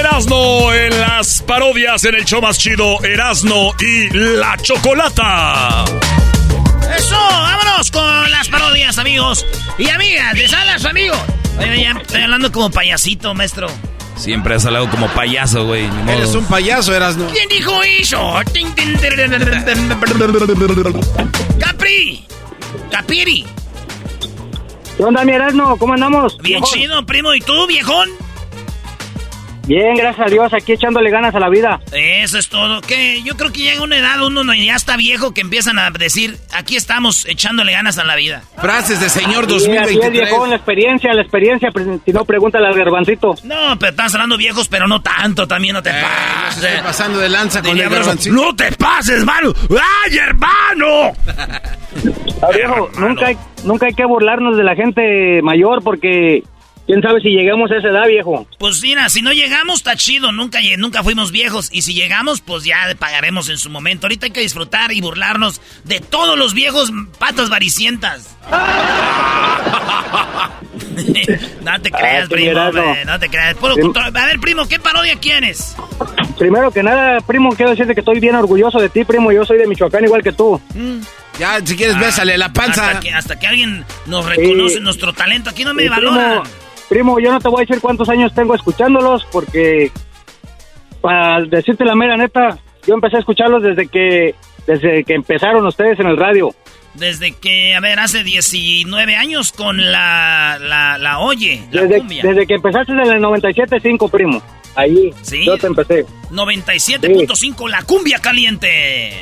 Erasno en las parodias en el show más chido, Erasno y la Chocolata. Eso, vámonos con las parodias, amigos y amigas. Les habla su amigo. Oye, ya estoy hablando como payasito, maestro. Siempre has hablado como payaso, güey. Eres un payaso, Erasno. ¿Quién dijo eso? Capri. Capiri. ¿Qué onda, mi Erasmo? ¿Cómo andamos? Bien viejón? chido, primo. ¿Y tú, viejón? Bien, gracias a Dios, aquí echándole ganas a la vida. Eso es todo. Que yo creo que llega una edad, uno no- ya está viejo, que empiezan a decir, aquí estamos echándole ganas a la vida. Frases de señor Sí, así es, 2023. viejón, la experiencia, la experiencia. Si no, pregúntale al garbancito. No, pero estás hablando viejos, pero no tanto, también no te Eh, pases. esté pasando de lanza con el garbancito. No te pases, mano. ¡Ay, hermano! Ah, viejo, Hermano. nunca hay, nunca hay que burlarnos de la gente mayor porque quién sabe si llegamos a esa edad, viejo. Pues mira, si no llegamos, está chido. Nunca, nunca fuimos viejos. Y si llegamos, pues ya pagaremos en su momento. Ahorita hay que disfrutar y burlarnos de todos los viejos patas varicientas. no te creas, Ah, sí, primo. No te creas. Puro Sí. A ver, primo, ¿qué parodia quieres? Primero que nada, primo, quiero decirte que estoy bien orgulloso de ti, primo. Yo soy de Michoacán igual que tú. Ya, si quieres, bésale la panza. Hasta que, hasta que alguien nos reconoce Sí. nuestro talento. Aquí no me Y valoran. primo, primo, yo no te voy a decir cuántos años tengo escuchándolos porque para decirte la mera neta, yo empecé a escucharlos desde que desde que empezaron ustedes en el radio. Desde que, a ver, hace 19 años con la, la, la Oye, la Desde, cumbia. desde que empezaste en el 97.5, primo. Ahí, Sí. yo te empecé. 97.5, la cumbia caliente.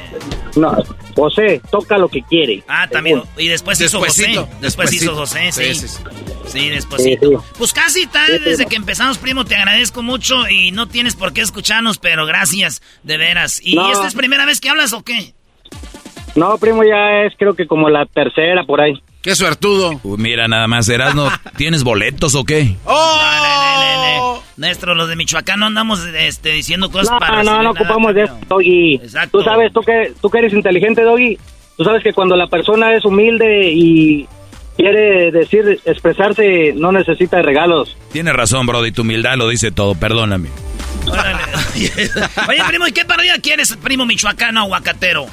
No, José, toca lo que quiere. Ah, también. Y después hizo José. Después hizo José, sí. Sí, sí, sí. Sí, despuésito. Sí, sí. Pues casi está Sí, desde que empezamos, primo. Te agradezco mucho y no tienes por qué escucharnos, pero gracias, de veras. ¿Y No. esta es primera vez que hablas o qué? No, primo, ya es creo que como la tercera por ahí. Qué suertudo. Uy, mira, nada más, Erasno, ¿tienes boletos o qué? ¡Oh! Nuestro, los de Michoacán, no andamos este, diciendo cosas No, para. no, no ocupamos de eso, Doggy. Exacto. Tú sabes, tú que, tú que eres inteligente, Doggy, tú sabes que cuando la persona es humilde y quiere decir, expresarse, no necesita de regalos. Tienes razón, Brody, tu humildad lo dice todo, perdóname. Órale. Oye, primo, ¿y qué parodia quieres, primo michoacano aguacatero?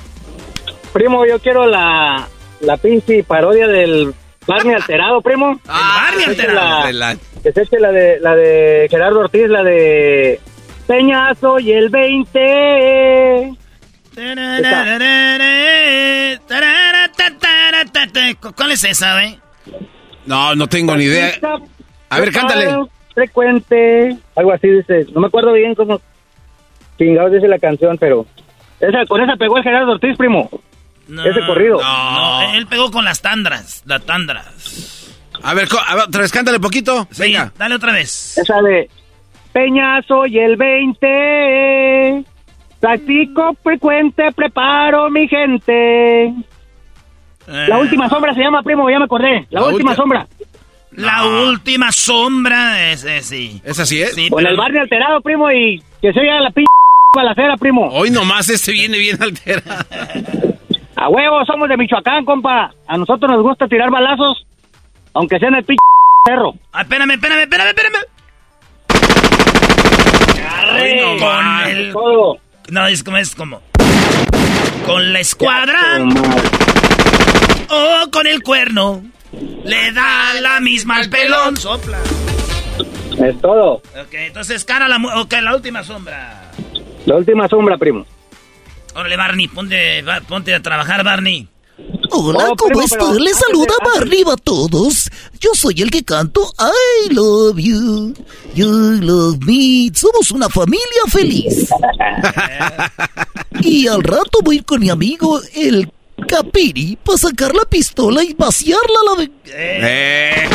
Primo, yo quiero la, la pinche parodia del Barney alterado, primo. Ah, Barney eche alterado. la- De la- Que se eche la de, la de Gerardo Ortiz, la de Peñazo y el 20. ¿Cuál es esa, eh? No, no tengo ni idea. A ver, cántale. Frecuente. Algo así dice. No me acuerdo bien cómo chingados dice la canción, pero. Esa, con esa pegó el Gerardo Ortiz, primo. No, Ese corrido. No, él pegó con las tandras, las tandras. A ver, a ver, otra vez, cántale poquito. Sí, Venga. dale otra vez. Esa de Peñazo y el 20. Practico frecuente, preparo mi gente. La Eh, última sombra se llama, primo, ya me acordé. La, La última ulti- sombra. La última sombra, ese sí. ¿Es así, eh? Sí, Con pero- el barrio alterado, primo, y que se oiga la pinche balacera, primo. Hoy nomás este viene bien alterado. A huevo, somos de Michoacán, compa. A nosotros nos gusta tirar balazos Aunque sea en el pinche perro. Ah, espérame, espérame, espérame, espérame. No, con el- todo. No, es como, es como. Con la escuadra o con el cuerno. Le da la misma al pelón. Sopla. Es todo. Ok, entonces cara la... Ok, la última sombra. La última sombra, primo. Órale, Barney, ponte, va- ponte a trabajar, Barney. Hola, Oh, ¿cómo primo, están? pero Les saluda Barney a todos. Yo soy el que canto I love you, you love me. Somos una familia feliz. y al rato voy a ir con mi amigo el Capiri para sacar la pistola y vaciarla a la... ve- Eh.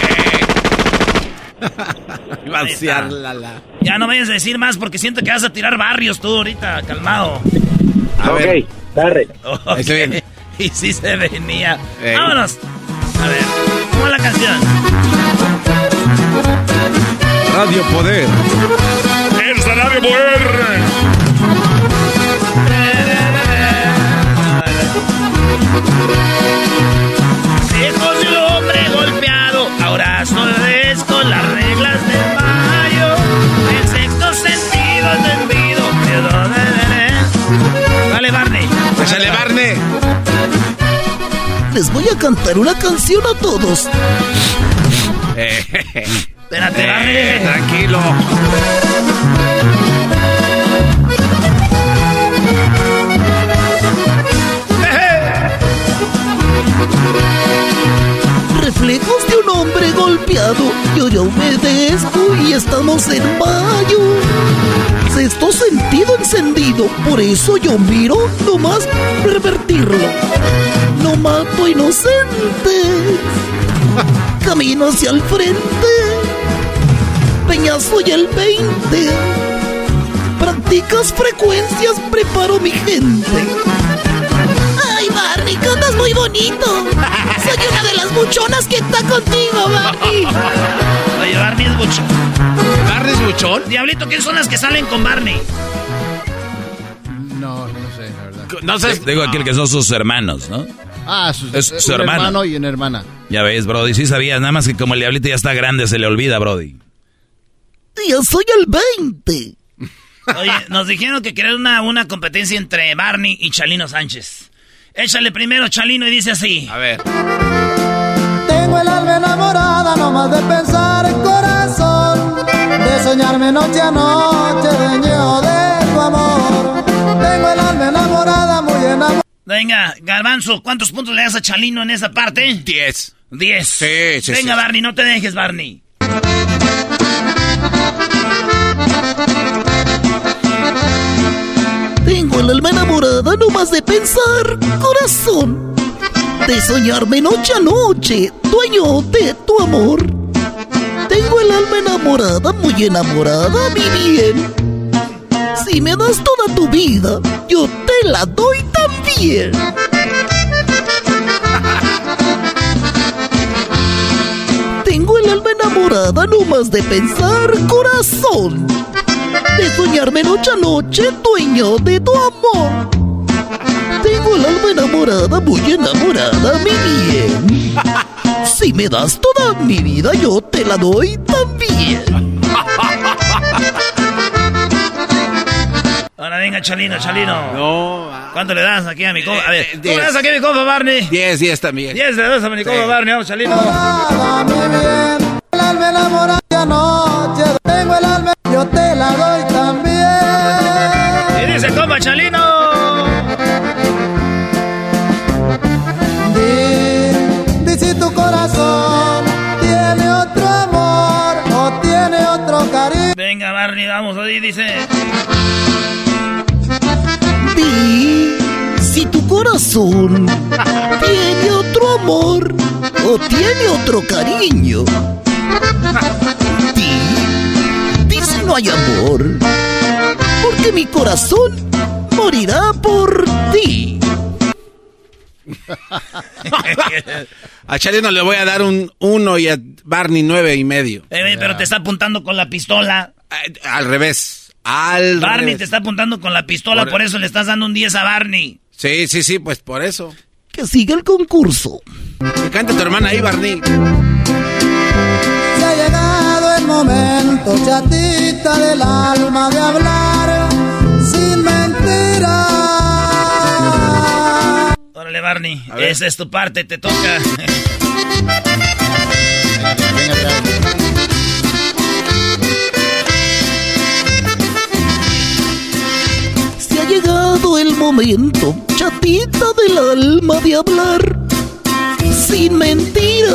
Vaciarla la. Ya no vayas a decir más porque siento que vas a tirar barrios tú ahorita, calmado. A ok, ver. Ahí se viene. Y sí se venía. Ey. Vámonos. A ver, ¿cómo es la canción? Radio Poder. ¡El salario poder! Échale, Barney. Les voy a cantar una canción a todos. Eh, Espérate, eh, tranquilo. Reflejos de un hombre golpeado. Yo ya humedezco y estamos en mayo. Sexto sentido encendido. Por eso yo miro nomás pervertirlo. No mato inocentes. Camino hacia el frente. Peñazo y el 20. Practicas frecuencias, preparo mi gente. Ay, Barney, cantas muy bonito. Soy una de las buchonas que está contigo, Barney. Oye, Barney es mucho. ¿Barney es buchón? Diablito, ¿quiénes son las que salen con Barney? No, no sé, la verdad. No sé. Digo aquel que son sus hermanos, ¿no? Ah, su, Es su un hermano. hermano y una hermana. Ya ves, Brody, sí sabías, nada más que como el diablito ya está grande, se le olvida, Brody. Yo soy el 20. Oye, nos dijeron que querían una, una competencia entre Barney y Chalino Sánchez. Échale primero, Chalino, y dice así. A ver. Tengo el alma enamorada, no más de pensar en corazón, de soñarme noche a noche, dueño de tu amor. Tengo el alma enamorada, muy enamorada. Venga, Garbanzo, ¿cuántos puntos le das a Chalino en esa parte? Diez. Diez. Sí, sí, Venga, sí. Barney, no te dejes, Barney. Tengo el alma enamorada nomás de pensar, corazón. De soñarme noche a noche, dueño de tu amor. Tengo el alma enamorada, muy enamorada, mi bien. Si me das toda tu vida, yo te la doy también. Tengo el alma enamorada nomás de pensar, corazón. De soñarme noche a noche, dueño de tu amor. Tengo el alma enamorada, muy enamorada, mi bien. Si me das toda mi vida, yo te la doy también. Ahora venga, Chalino, Chalino. No. ¿Cuánto le das aquí a mi compa? A ver, Eh, ¿cómo le das aquí a mi compa, Barney? Diez, diez también. Diez le das a mi compa, Sí. Barney. Vamos, Chalino. mi bien. El alma enamorada noche, tengo el alma, yo te la doy también. Y dice, compa, Chalino. Venga, Barney, vamos, ahí dice. Di si tu corazón tiene otro amor o tiene otro cariño. Di, di si no hay amor, porque mi corazón morirá por ti. A Chalino le voy a dar un uno y a Barney nueve y medio. Eh, pero te está apuntando con la pistola. Eh, al revés. Al Barney te está apuntando con la pistola, por... eso le estás dando un 10 a Barney. Sí, sí, sí, pues por eso. Que siga el concurso. Que cante tu hermana ahí, Barney. Se ha llegado el momento, chatita del alma, de hablar sin mentiras. Órale, Barney, esa es tu parte, te toca. Venga, venga, venga. Llegado el momento, chatita del alma, de hablar sin mentiras.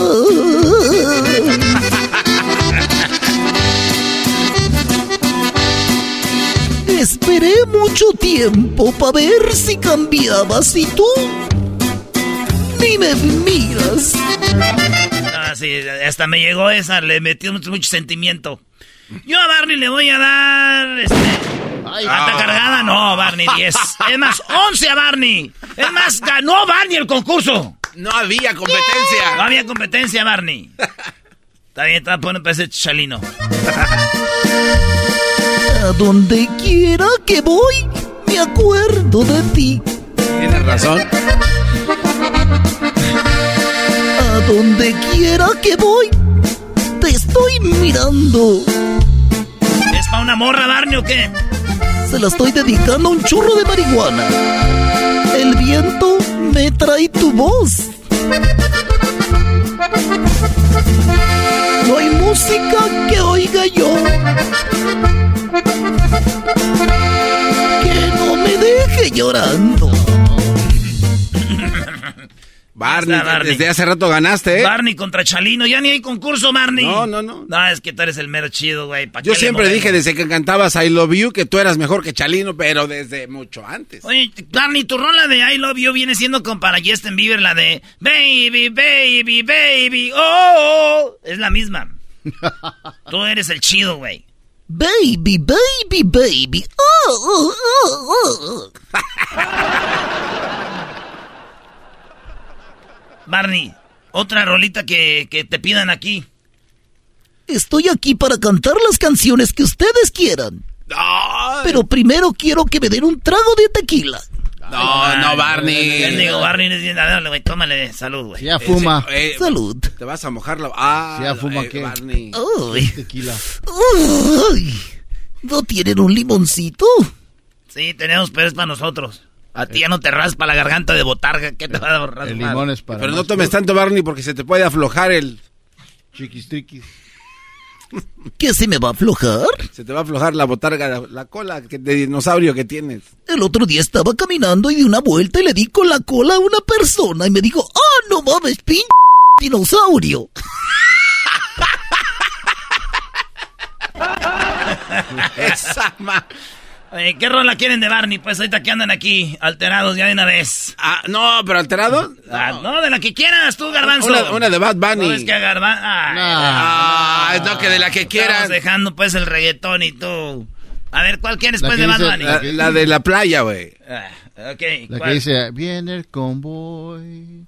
Esperé mucho tiempo para ver si cambiabas y tú ni me miras. Ah, sí, hasta me llegó esa, le metió mucho, mucho sentimiento. Yo a Barney le voy a dar. Este, ¿Hasta cargada? No, Barney 10. Es más, 11 a Barney. Es más, ganó Barney el concurso. No había competencia. No había competencia, Barney. Está bien, está poniendo para ese chalino. A donde quiera que voy, me acuerdo de ti. Tienes razón. A donde quiera que voy, te estoy mirando. ¿Es para una morra, Barney, o qué? Se la estoy dedicando a un churro de marihuana. El viento me trae tu voz. No hay música que oiga yo que no me deje llorando. Barney, desde hace rato ganaste, ¿eh? Barney contra Chalino. Ya ni hay concurso, Barney. No, no, no. No, es que tú eres el mero chido, güey. ¿Pa' Yo siempre dije desde que cantabas I Love You que tú eras mejor que Chalino, pero desde mucho antes. Oye, Barney, tu rola de I Love You viene siendo con para Justin Bieber la de Baby, baby, baby, oh, oh. Es la misma. Tú eres el chido, güey. Baby, baby, baby. Oh, oh, oh, oh. Barney, otra rolita que, que te pidan aquí. Estoy aquí para cantar las canciones que ustedes quieran. Pero primero quiero que me den un trago de tequila. No, no, Barney. Yo digo, Barney, es bien, dale, güey, tómale, salud, güey. Ya fuma. Eh, eh, Salud. Te vas a mojar la... Ah, Ya fuma, eh, ¿qué? Barney. Ay, Tequila. ay. ¿No tienen un limoncito? Sí, tenemos, pero es para nosotros. A ti ya no te raspa la garganta de botarga, ¿qué te va a raspar? El limón es para Pero no tomes tanto, Barney, porque se te puede aflojar el... Chiquis triquis. ¿Qué se me va a aflojar? Se te va a aflojar la botarga, la, la cola que- de dinosaurio que tienes. El otro día estaba caminando y di una vuelta y le di con la cola a una persona y me dijo, ¡Ah, no mames, pinche dinosaurio! Esa ma... Oye, ¿Qué rola quieren de Barney? Pues ahorita que andan aquí, alterados ya de una vez. Ah, no, pero alterado. Ah, no, de la que quieras tú, Garbanzo. Una, una de Bad Bunny. No, es que a Garbanzo... Ah, no, que de la que quieras. Estamos dejando pues el reggaetón y tú. A ver, ¿cuál quieres La pues de Bad dice- Bunny? La, la de la playa, güey. Ah, ok, La ¿cuál? que dice, viene el convoy.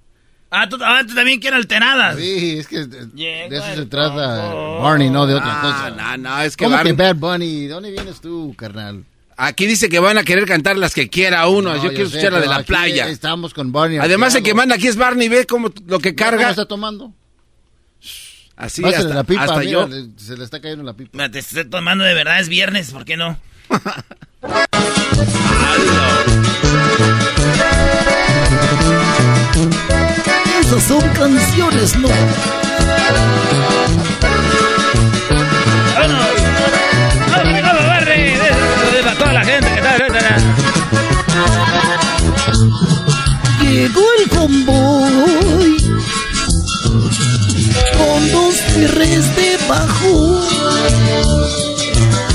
Ah, ¿tú, ah, tú también quieres alteradas. Sí, es que de, de eso se trata. Barney, no de otra Ah, cosa. no, no, es que, ¿Cómo Barney- que Bad Bunny? ¿De dónde vienes tú, carnal? Aquí dice que van a querer cantar las que quiera uno. No, yo quiero sé, escuchar la de la playa. Estamos con Barney. Además, el que manda aquí es Barney. Ve cómo lo que ¿Cómo carga. está tomando? Así Pásale hasta, la pipa, hasta mira, yo. le- se le está cayendo la pipa. Mira, te estoy tomando de verdad, es viernes, ¿por qué no? Esas son canciones, ¿no? ¡Vámonos! Gente que está... Llegó el convoy con dos perres debajo.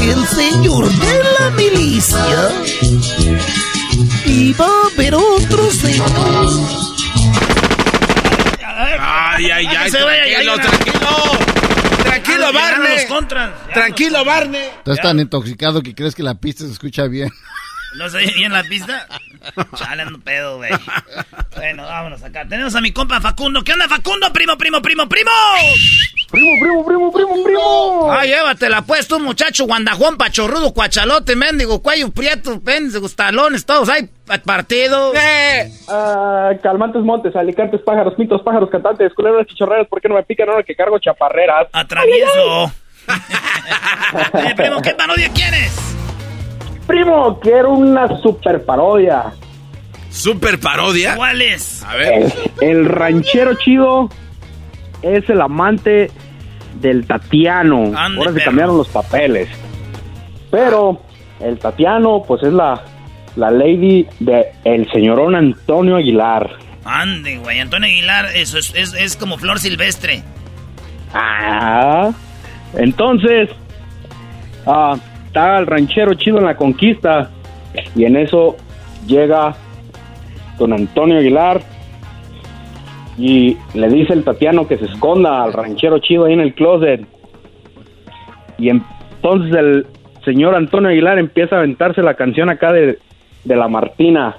El señor de la milicia iba a ver otro señor. Ay, ay, ay. que se vaya, ya Tranquilo, tranquilo. Tranquilo, llegaron Barney. los contras. Ya Tranquilo, Barney. Estás tan intoxicado que crees que la pista se escucha bien. ¿No se oye bien la pista? Chale, no pedo, güey. Bueno, vámonos acá. Tenemos a mi compa Facundo. ¿Qué onda, Facundo? Primo, primo, primo, primo. Primo, primo, primo, primo, primo. Ah, llévatela pues tú, muchacho, guandajuán, pachorrudo, cuachalote, mendigo, cuello prieto, mendigos, talones, todos hay partido. Ah, calmantes montes, alicantes, pájaros, mitos, pájaros, cantantes, culebras, chichorreras, ¿por qué no me pican ahora que cargo chaparreras? Atravieso. Oye, primo, ¿qué parodia quieres? Primo, quiero una super parodia. ¿Super parodia? ¿Cuál es? A ver. El, el ranchero chido es el amante del Tatiano. Ande, Ahora se perro. cambiaron los papeles. Pero el Tatiano, pues es la, la lady de el señorón Antonio Aguilar. Ande, güey. Antonio Aguilar, eso es, es, es como flor silvestre. Ah, entonces, ah, está el ranchero chido en la conquista y en eso llega don Antonio Aguilar y le dice el Tatiano que se esconda al ranchero chido ahí en el closet. Y entonces el señor Antonio Aguilar empieza a aventarse la canción acá de, de la Martina.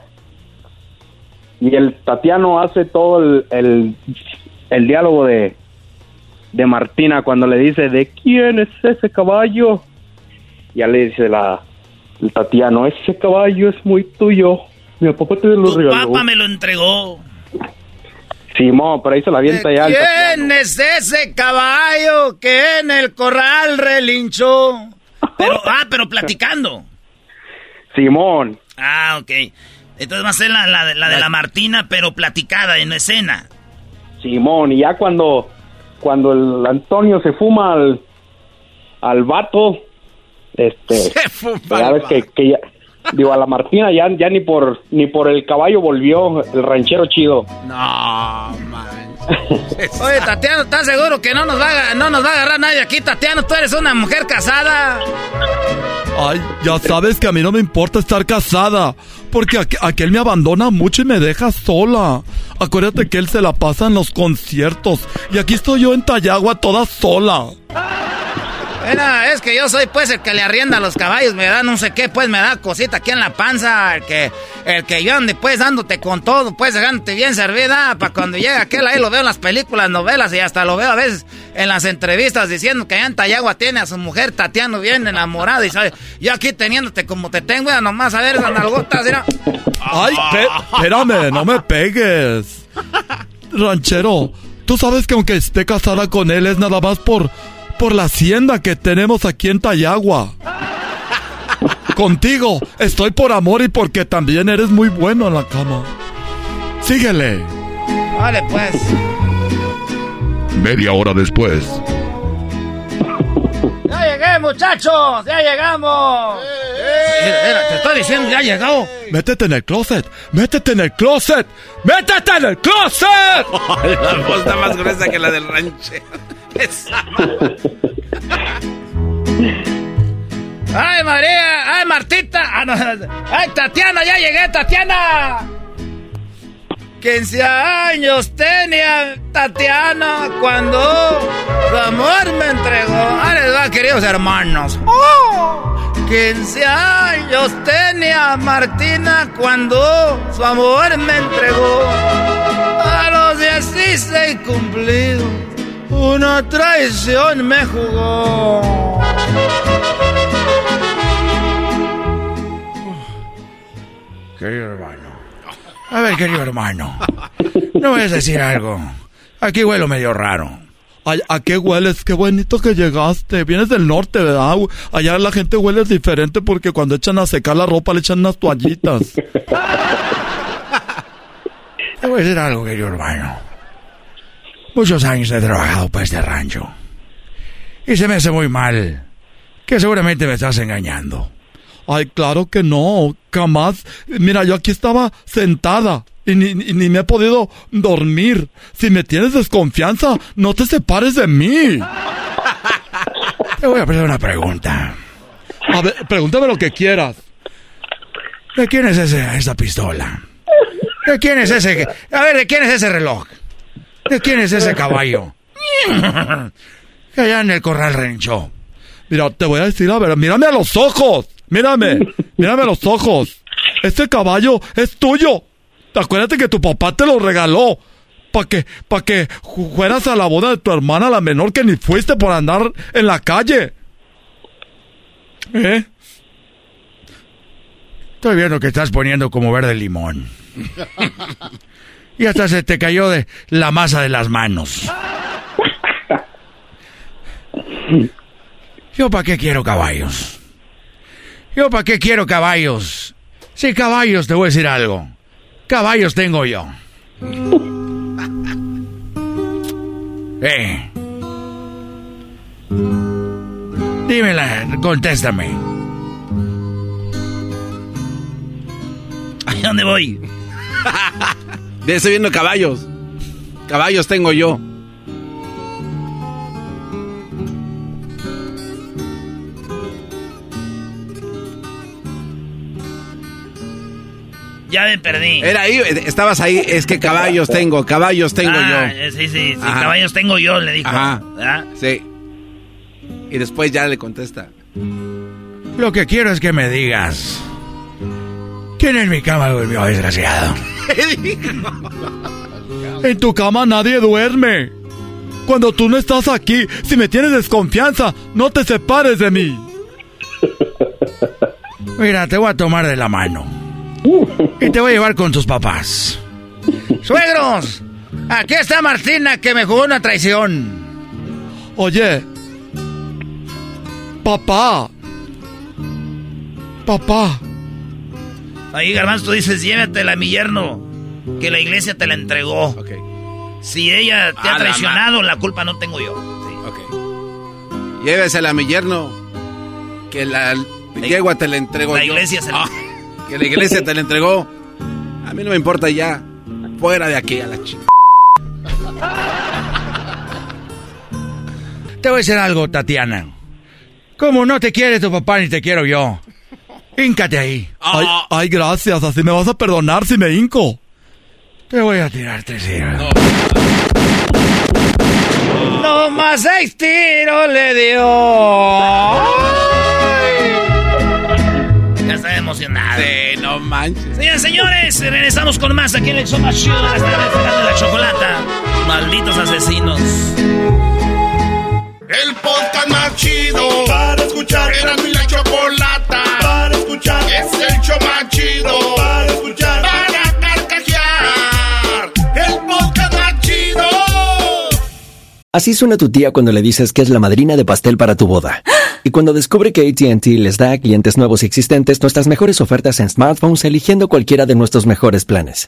Y el Tatiano hace todo el, el, el diálogo de, de Martina cuando le dice, ¿de quién es ese caballo? Ya le dice la, Tatiano, ese caballo es muy tuyo. Mi papá te lo Tu regaló. papá me lo entregó. Simón, por ahí se la avienta ya. ¿Quién es ese caballo que en el corral relinchó? Pero, ah, pero platicando. Simón, Ah, ok. Entonces va a ser la, la de- la de la Martina, pero platicada en escena. Simón, y ya cuando, cuando el Antonio se fuma al, al vato, este, ya ves que, que ya, digo, a la Martina ya, ya ni por, ni por el caballo volvió el ranchero chido. No, man. Oye, Tatiano, ¿estás seguro que no nos va a, no nos va a agarrar nadie aquí? Tatiano, tú eres una mujer casada. Ay, ya sabes que a mí no me importa estar casada, porque aqu- aquel me abandona mucho y me deja sola. Acuérdate que él se la pasa en los conciertos y aquí estoy yo en Tayagua toda sola. Bueno, es que yo soy pues el que le arrienda a los caballos, me da no sé qué, pues me da cosita aquí en la panza, el que, el que yo ande pues dándote con todo, pues dejándote bien servida, para cuando llega aquel ahí lo veo en las películas, novelas y hasta lo veo a veces en las entrevistas diciendo que allá en Tayagua tiene a su mujer Tatiano bien enamorada y sabe, yo aquí teniéndote como te tengo, ya nomás a ver esas nalgotas, mira. Ay, espérame, no me pegues. Ranchero, tú sabes que aunque esté casada con él es nada más por, por la hacienda que tenemos aquí en Tayagua. Contigo estoy por amor y porque también eres muy bueno en la cama. Síguele. Vale, pues. Media hora después. Ya llegué, muchachos, ya llegamos. Mira, mira, te estoy diciendo, ya llegó. Métete en el closet, métete en el closet, métete en el closet. la voz está más gruesa que la del ranchero. ¡Ay, María! ¡Ay, Martita! Ah, no. ¡Ay, Tatiana! ¡Ya llegué, Tatiana! 15 años tenía Tatiana cuando su amor me entregó. ¡Ahí les va, queridos hermanos! ¡Oh! 15 años tenía Martina cuando su amor me entregó. A los 16 cumplidos, una traición me jugó. Querido hermano. A ver, querido hermano. No voy a decir algo. Aquí huelo medio raro. Ay, ¿A qué hueles? Qué bonito que llegaste. Vienes del norte, ¿verdad? Allá la gente huele diferente porque cuando echan a secar la ropa le echan unas toallitas. Te voy a decir algo, querido hermano. Muchos años he trabajado para este rancho. Y se me hace muy mal que seguramente me estás engañando. Ay, claro que no, jamás. Mira, yo aquí estaba sentada y ni, ni- ni me he podido dormir. Si me tienes desconfianza, no te separes de mí. Te voy a hacer una pregunta. A ver, pregúntame lo que quieras. ¿De quién es ese, esa pistola? ¿De quién es ese? A ver, ¿de quién es ese reloj? ¿De quién es ese caballo? Allá en el corral renchó. Mira, te voy a decir, a ver, mírame a los ojos. Mírame, mírame a los ojos. Este caballo es tuyo. Acuérdate que tu papá te lo regaló. Para que, pa que fueras a la boda de tu hermana, la menor, que ni fuiste por andar en la calle. ¿Eh? Estoy viendo que estás poniendo como verde limón. Y hasta se te cayó de la masa de las manos. ¿Yo para qué quiero caballos? ¿Yo para qué quiero caballos? Si caballos, te voy a decir algo. Caballos tengo yo. Eh. Dímela, contéstame. ¿A dónde voy? Ya estoy viendo caballos. Caballos tengo yo. Ya me perdí. Era ahí, estabas ahí, es que caballos tengo, caballos tengo Ah, yo. Sí, sí, sí. Ajá. Caballos tengo yo, le dijo. Ajá. ¿Verdad? Sí. Y después ya le contesta. Lo que quiero es que me digas. ¿Quién en mi cama durmió, desgraciado? En tu cama nadie duerme. Cuando tú no estás aquí, si me tienes desconfianza, no te separes de mí. Mira, te voy a tomar de la mano. Y te voy a llevar con tus papás. ¡Suegros! Aquí está Martina que me jugó una traición. Oye. Papá. Papá. Ahí, Garbanzo, tú dices, llévatela a mi yerno, que la iglesia te la entregó. Si ella te A ha la traicionado, la culpa no tengo yo. Llévesela a mi yerno. Que la yegua te la entregó. La yo. iglesia se la- Ah, que la iglesia te la entregó. A mí no me importa ya. Fuera de aquí a la chica. Te voy a decir algo, Tatiana. Como no te quiere tu papá ni te quiero yo. Híncate ahí. Ay, ay, gracias. Así me vas a perdonar si me hinco. Te voy a tirar tres tiros. No más seis tiros le dio. Ya está emocionado. Sí, no manches. Señores, señores, regresamos con más aquí en el show más chido de la chocolata. Malditos asesinos. El podcast más chido para escuchar. Era mi la chocolata. Es el show más chido para escuchar. Para carcajear. El podcast más chido. Así suena tu tía cuando le dices que es la madrina de pastel para tu boda. Y cuando descubre que ATT les da a clientes nuevos y existentes nuestras mejores ofertas en smartphones eligiendo cualquiera de nuestros mejores planes.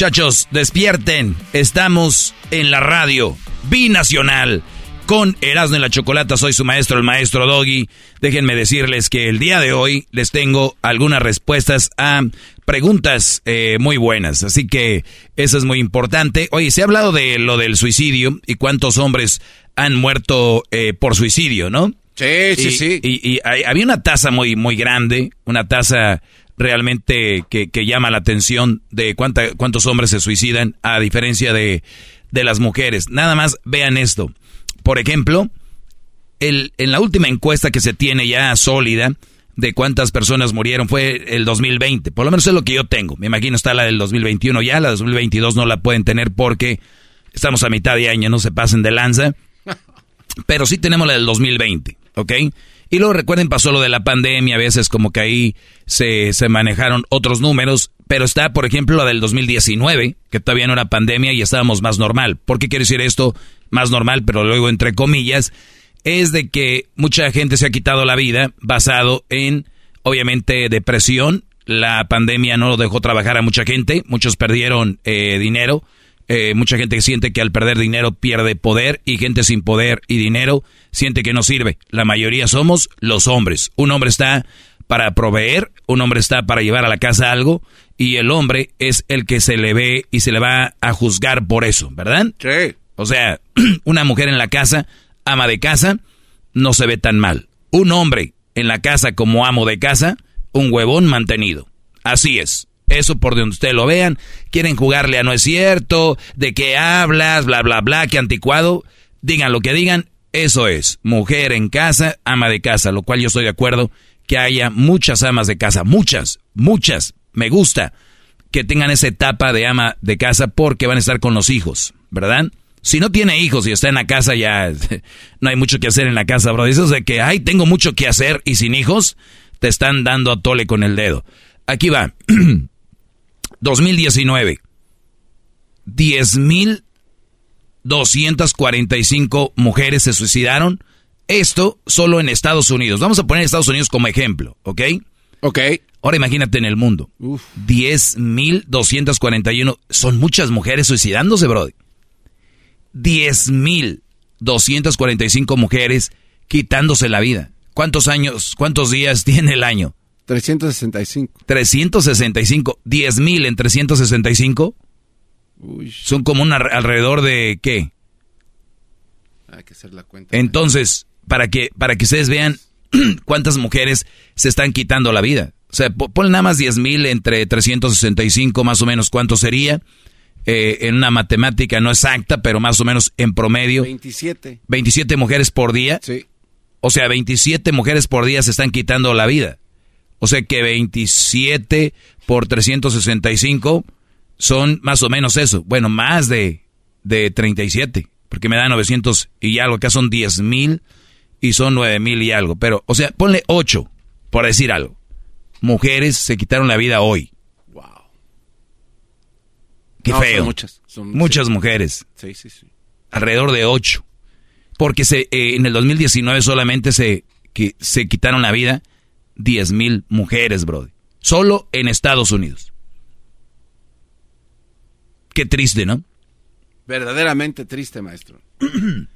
Muchachos, despierten. Estamos en la radio binacional con Erasmo y la Chocolata. Soy su maestro, el maestro Doggy. Déjenme decirles que el día de hoy les tengo algunas respuestas a preguntas eh, muy buenas. Así que eso es muy importante. Oye, se ha hablado de lo del suicidio y cuántos hombres han muerto eh, por suicidio, ¿no? Sí, sí, Y- sí. Y, y hay- había una tasa muy, muy grande, una tasa realmente que, llama la atención de cuánta, cuántos hombres se suicidan, a diferencia de, de las mujeres. Nada más vean esto. Por ejemplo, el, en la última encuesta que se tiene ya sólida de cuántas personas murieron fue el 2020. Por lo menos es lo que yo tengo. Me imagino está la del 2021 ya, la 2022 no la pueden tener porque estamos a mitad de año, no se pasen de lanza. Pero sí tenemos la del 2020, ¿ok? Y luego recuerden, pasó lo de la pandemia, a veces como que ahí se, se manejaron otros números, pero está, por ejemplo, la del 2019, que todavía no era pandemia y estábamos más normal. ¿Por qué quiere decir esto? Más normal, pero luego entre comillas, es de que mucha gente se ha quitado la vida basado en, obviamente, depresión. La pandemia no dejó trabajar a mucha gente, muchos perdieron eh, dinero, eh, mucha gente siente que al perder dinero pierde poder y gente sin poder y dinero siente que no sirve. La mayoría somos los hombres. Un hombre está para proveer, un hombre está para llevar a la casa algo y el hombre es el que se le ve y se le va a juzgar por eso, ¿verdad? Sí. O sea, una mujer en la casa ama de casa, no se ve tan mal. Un hombre en la casa como amo de casa, un huevón mantenido. Así es. Eso por donde usted lo vean. Quieren jugarle a no es cierto, de qué hablas, bla, bla, bla, qué anticuado. Digan lo que digan, eso es. Mujer en casa, ama de casa, lo cual yo estoy de acuerdo que haya muchas amas de casa, muchas, muchas. Me gusta que tengan esa etapa de ama de casa porque van a estar con los hijos, ¿verdad? Si no tiene hijos y está en la casa, ya no hay mucho que hacer en la casa, bro. Eso de que, ay, tengo mucho que hacer y sin hijos, te están dando a tole con el dedo. Aquí va. 2019. 10.245 mujeres se suicidaron. Esto solo en Estados Unidos. Vamos a poner Estados Unidos como ejemplo, ¿ok? Ok. Ahora imagínate en el mundo. 10.241. Son muchas mujeres suicidándose, bro. 10.245 mujeres quitándose la vida. ¿Cuántos años, cuántos días tiene el año? 365. 365. 10.000 en 365. Son como un alrededor de qué? Hay que hacer la cuenta. Entonces, para que, para que ustedes vean cuántas mujeres se están quitando la vida. O sea, ponle nada más 10.000 entre 365, más o menos, ¿cuánto sería? Eh, en una matemática no exacta, pero más o menos en promedio. 27. 27 mujeres por día. Sí. O sea, 27 mujeres por día se están quitando la vida. O sea que 27 por 365 son más o menos eso. Bueno, más de, de 37, porque me da 900 y algo. Acá son 10 mil y son 9 mil y algo. Pero, o sea, ponle 8, por decir algo. Mujeres se quitaron la vida hoy. Qué No, son feo. muchas, son- muchas sí. mujeres. Sí, sí, sí. Alrededor de ocho. Porque se, eh, en el 2019 solamente se, que, se quitaron la vida 10 mil mujeres, bro. Solo en Estados Unidos. Qué triste, ¿no? Verdaderamente triste, maestro.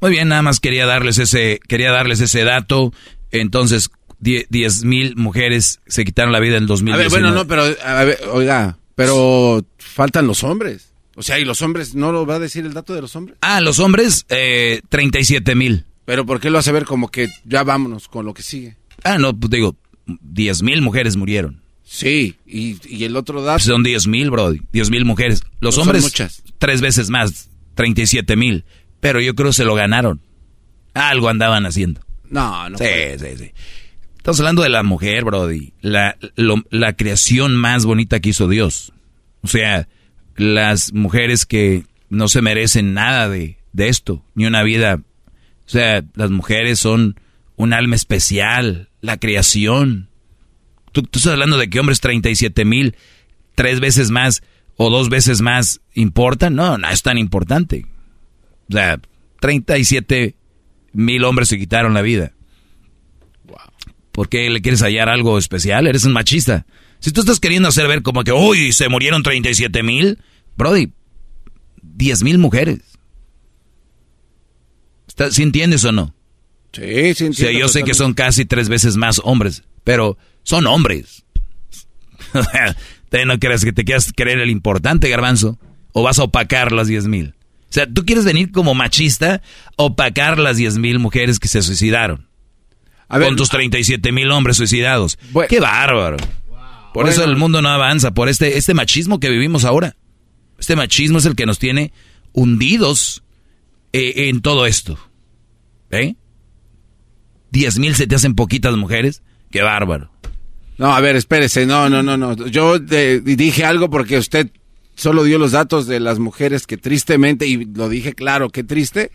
Muy bien, nada más quería darles ese, quería darles ese dato. Entonces, 10 mil mujeres se quitaron la vida en el A 2019. ver, bueno, no, pero, a ver, oiga, pero faltan los hombres. O sea, ¿y los hombres no lo va a decir el dato de los hombres? Ah, los hombres, eh, 37 mil. Pero ¿por qué lo hace ver como que ya vámonos con lo que sigue? Ah, no, pues digo, 10 mil mujeres murieron. Sí, y, y el otro dato. Son 10 mil, bro. 10 mil mujeres. Los No hombres, muchas. tres veces más, 37 mil. Pero yo creo que se lo ganaron. Algo andaban haciendo. No, no. Sí, sí, sí. Estamos hablando de la mujer, Brody. La, lo- la creación más bonita que hizo Dios. O sea, las mujeres que no se merecen nada de, de esto, ni una vida. O sea, las mujeres son un alma especial, la creación. Tú, tú estás hablando de que hombres 37 mil, tres veces más o dos veces más importan. No, no es tan importante. O sea, 37 mil hombres se quitaron la vida. ¿Por qué le quieres hallar algo especial? Eres un machista. Si tú estás queriendo hacer ver como que, uy, se murieron 37 mil, Brody, 10 mil mujeres. ¿Estás- ¿Sí entiendes o no? Sí, sí, O sea, entiendo yo sé que son casi tres veces más hombres, pero son hombres. Te no creas que te quieras creer el importante, garbanzo, o vas a opacar las 10 mil. O sea, tú quieres venir como machista, opacar las 10 mil mujeres que se suicidaron. con tus 37 mil hombres suicidados. ¡Qué bárbaro! Por eso el mundo no avanza, por este, este machismo que vivimos ahora. Este machismo es el que nos tiene hundidos eh, en todo esto. ¿Eh? ¿Diez mil se te hacen poquitas mujeres? ¡Qué bárbaro! No, a ver, espérese, no, no, no, no. Yo eh, dije algo porque usted solo dio los datos de las mujeres que tristemente, y lo dije claro, qué triste,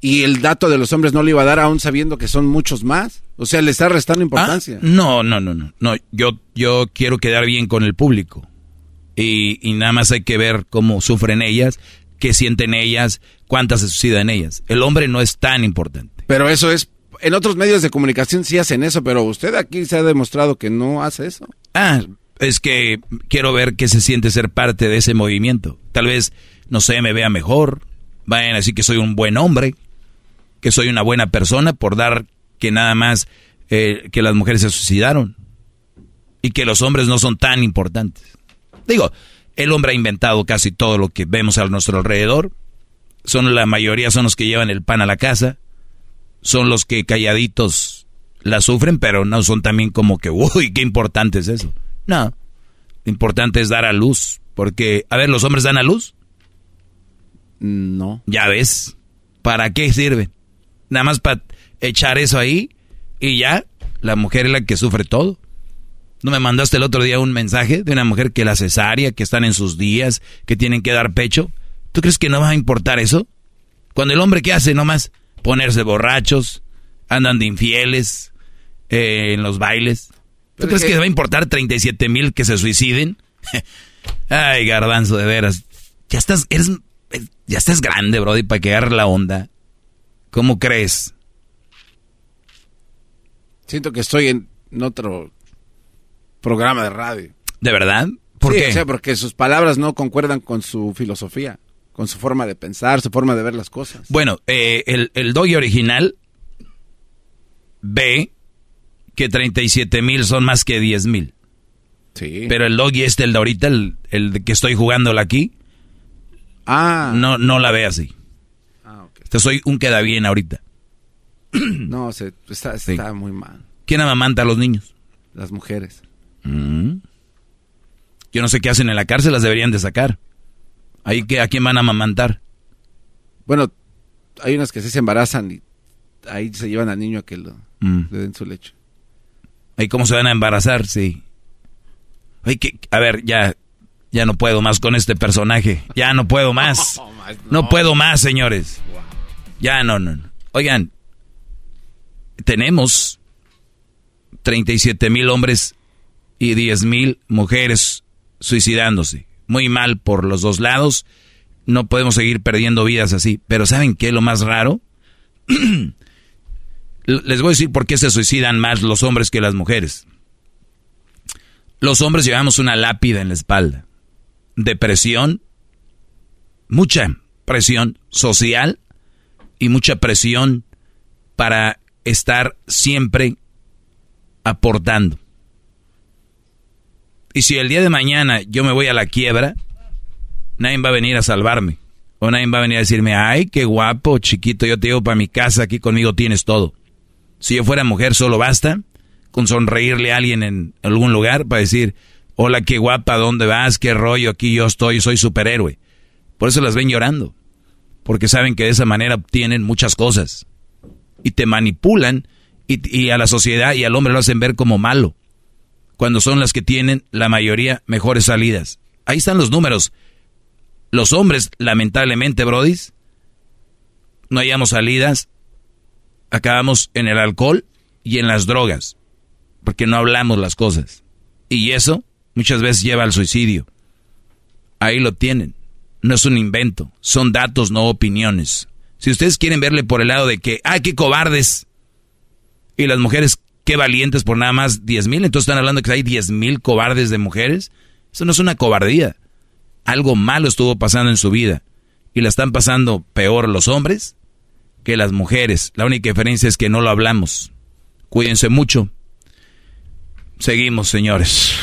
y el dato de los hombres no le iba a dar aún sabiendo que son muchos más. O sea, le está restando importancia. Ah, no, no, no, no. No, yo, yo quiero quedar bien con el público. Y, y nada más hay que ver cómo sufren ellas, qué sienten ellas, cuántas se suicidan ellas. El hombre no es tan importante. Pero eso es, en otros medios de comunicación sí hacen eso, pero usted aquí se ha demostrado que no hace eso. Ah, es que quiero ver qué se siente ser parte de ese movimiento. Tal vez, no sé, me vea mejor. Vayan a decir que soy un buen hombre, que soy una buena persona por dar que nada más eh, que las mujeres se suicidaron y que los hombres no son tan importantes. Digo, el hombre ha inventado casi todo lo que vemos a nuestro alrededor. Son la mayoría son los que llevan el pan a la casa, son los que calladitos la sufren, pero no son también como que, uy, qué importante es eso. No, lo importante es dar a luz, porque, a ver, ¿los hombres dan a luz? No. Ya ves, ¿para qué sirve? Nada más para echar eso ahí y ya, la mujer es la que sufre todo. ¿No me mandaste el otro día un mensaje de una mujer que la cesárea, que están en sus días, que tienen que dar pecho? ¿Tú crees que no va a importar eso? Cuando el hombre, ¿qué hace nomás? Ponerse borrachos, andan de infieles eh, en los bailes. ¿Tú crees que... va a importar 37 mil que se suiciden? Ay, garbanzo, de veras. Ya estás, eres, ya estás grande, Brody, para que la onda. ¿Cómo crees? Siento que estoy en otro programa de radio. ¿De verdad? ¿Por sí, qué? O sea, porque sus palabras no concuerdan con su filosofía, con su forma de pensar, su forma de ver las cosas. Bueno, eh, el, el doggy original ve que 37 mil son más que 10 mil. Sí. Pero el doggy este, el de ahorita, el, el que estoy jugándola aquí, ah. no, no la ve así. Ah, okay. Te soy un queda bien ahorita. no, se, está, está muy mal. ¿Quién amamanta a los niños? Las mujeres. Mm. Yo no sé qué hacen en la cárcel, las deberían de sacar. ¿Ahí que, a quién van a amamantar? Bueno, hay unas que sí se embarazan y ahí se llevan al niño a que lo, mm. le den su leche. ¿Ahí cómo se van a embarazar? Sí. Ay, que, a ver, ya, ya no puedo más con este personaje. Ya no puedo más. No, puedo más, señores. Ya no, no, no. Oigan, tenemos 37 mil hombres y 10 mil mujeres suicidándose. Muy mal por los dos lados. No podemos seguir perdiendo vidas así. Pero ¿saben qué es lo más raro? Les voy a decir por qué se suicidan más los hombres que las mujeres. Los hombres llevamos una lápida en la espalda. Depresión, mucha presión social y mucha presión para estar siempre aportando. Y si el día de mañana yo me voy a la quiebra, nadie va a venir a salvarme. O nadie va a venir a decirme, ay, qué guapo, chiquito, yo te llevo para mi casa, aquí conmigo tienes todo. Si yo fuera mujer, solo basta con sonreírle a alguien en algún lugar para decir, hola, qué guapa, ¿dónde vas? ¿Qué rollo? Aquí yo estoy, soy superhéroe. Por eso las ven llorando. Porque saben que de esa manera obtienen muchas cosas. Y te manipulan y, y a la sociedad y al hombre lo hacen ver como malo. Cuando son las que tienen la mayoría mejores salidas. Ahí están los números. Los hombres, lamentablemente, brodis, no hayamos salidas, acabamos en el alcohol y en las drogas, porque no hablamos las cosas. Y eso muchas veces lleva al suicidio. Ahí lo tienen. No es un invento, son datos, no opiniones. Si ustedes quieren verle por el lado de que, ¡ay, qué cobardes! Y las mujeres, qué valientes por nada más 10 mil, entonces están hablando que hay 10 mil cobardes de mujeres. Eso no es una cobardía. Algo malo estuvo pasando en su vida. Y la están pasando peor los hombres que las mujeres. La única diferencia es que no lo hablamos. Cuídense mucho. Seguimos, señores.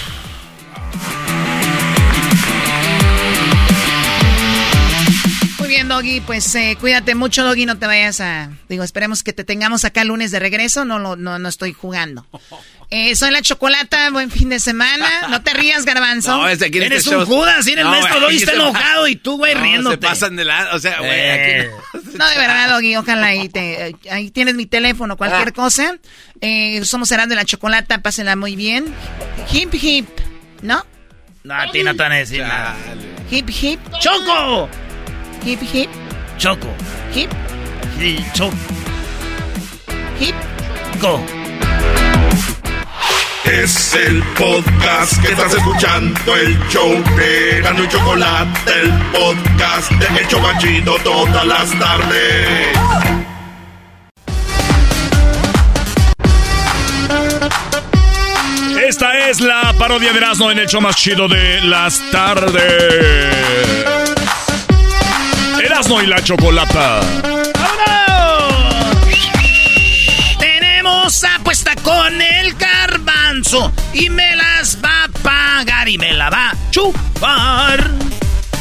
Muy bien, Doggy, pues eh, cuídate mucho, Doggy, no te vayas a... Digo, esperemos que te tengamos acá el lunes de regreso, no, lo, no, no estoy jugando. Eh, soy la chocolata, buen fin de semana. No te rías, garbanzo. No, es aquí en Eres este un show. Judas, eres el maestro Doggy, está enojado y tú, güey, No, riéndote. se pasan de la... O sea, güey, Eh. aquí... No, de verdad, Doggy, ojalá ahí, te, ahí tienes mi teléfono, Ah. cualquier cosa. Eh, somos Herando de la Chocolata, pásenla muy bien. Hip, hip, ¿no? No, a ti no te van a decir nada. Hip, hip. ¡Choco! Hip, hip, Choco. hip, Sí, choco. hip. Go. Es el podcast que estás escuchando, el show de Gano y Chocolate, el podcast de El Chobachito todas las tardes. Esta es la parodia de Erasmo en el show más chido de las tardes. Erasmo y la chocolata. Tenemos apuesta con y me las va a pagar y me la va a chupar.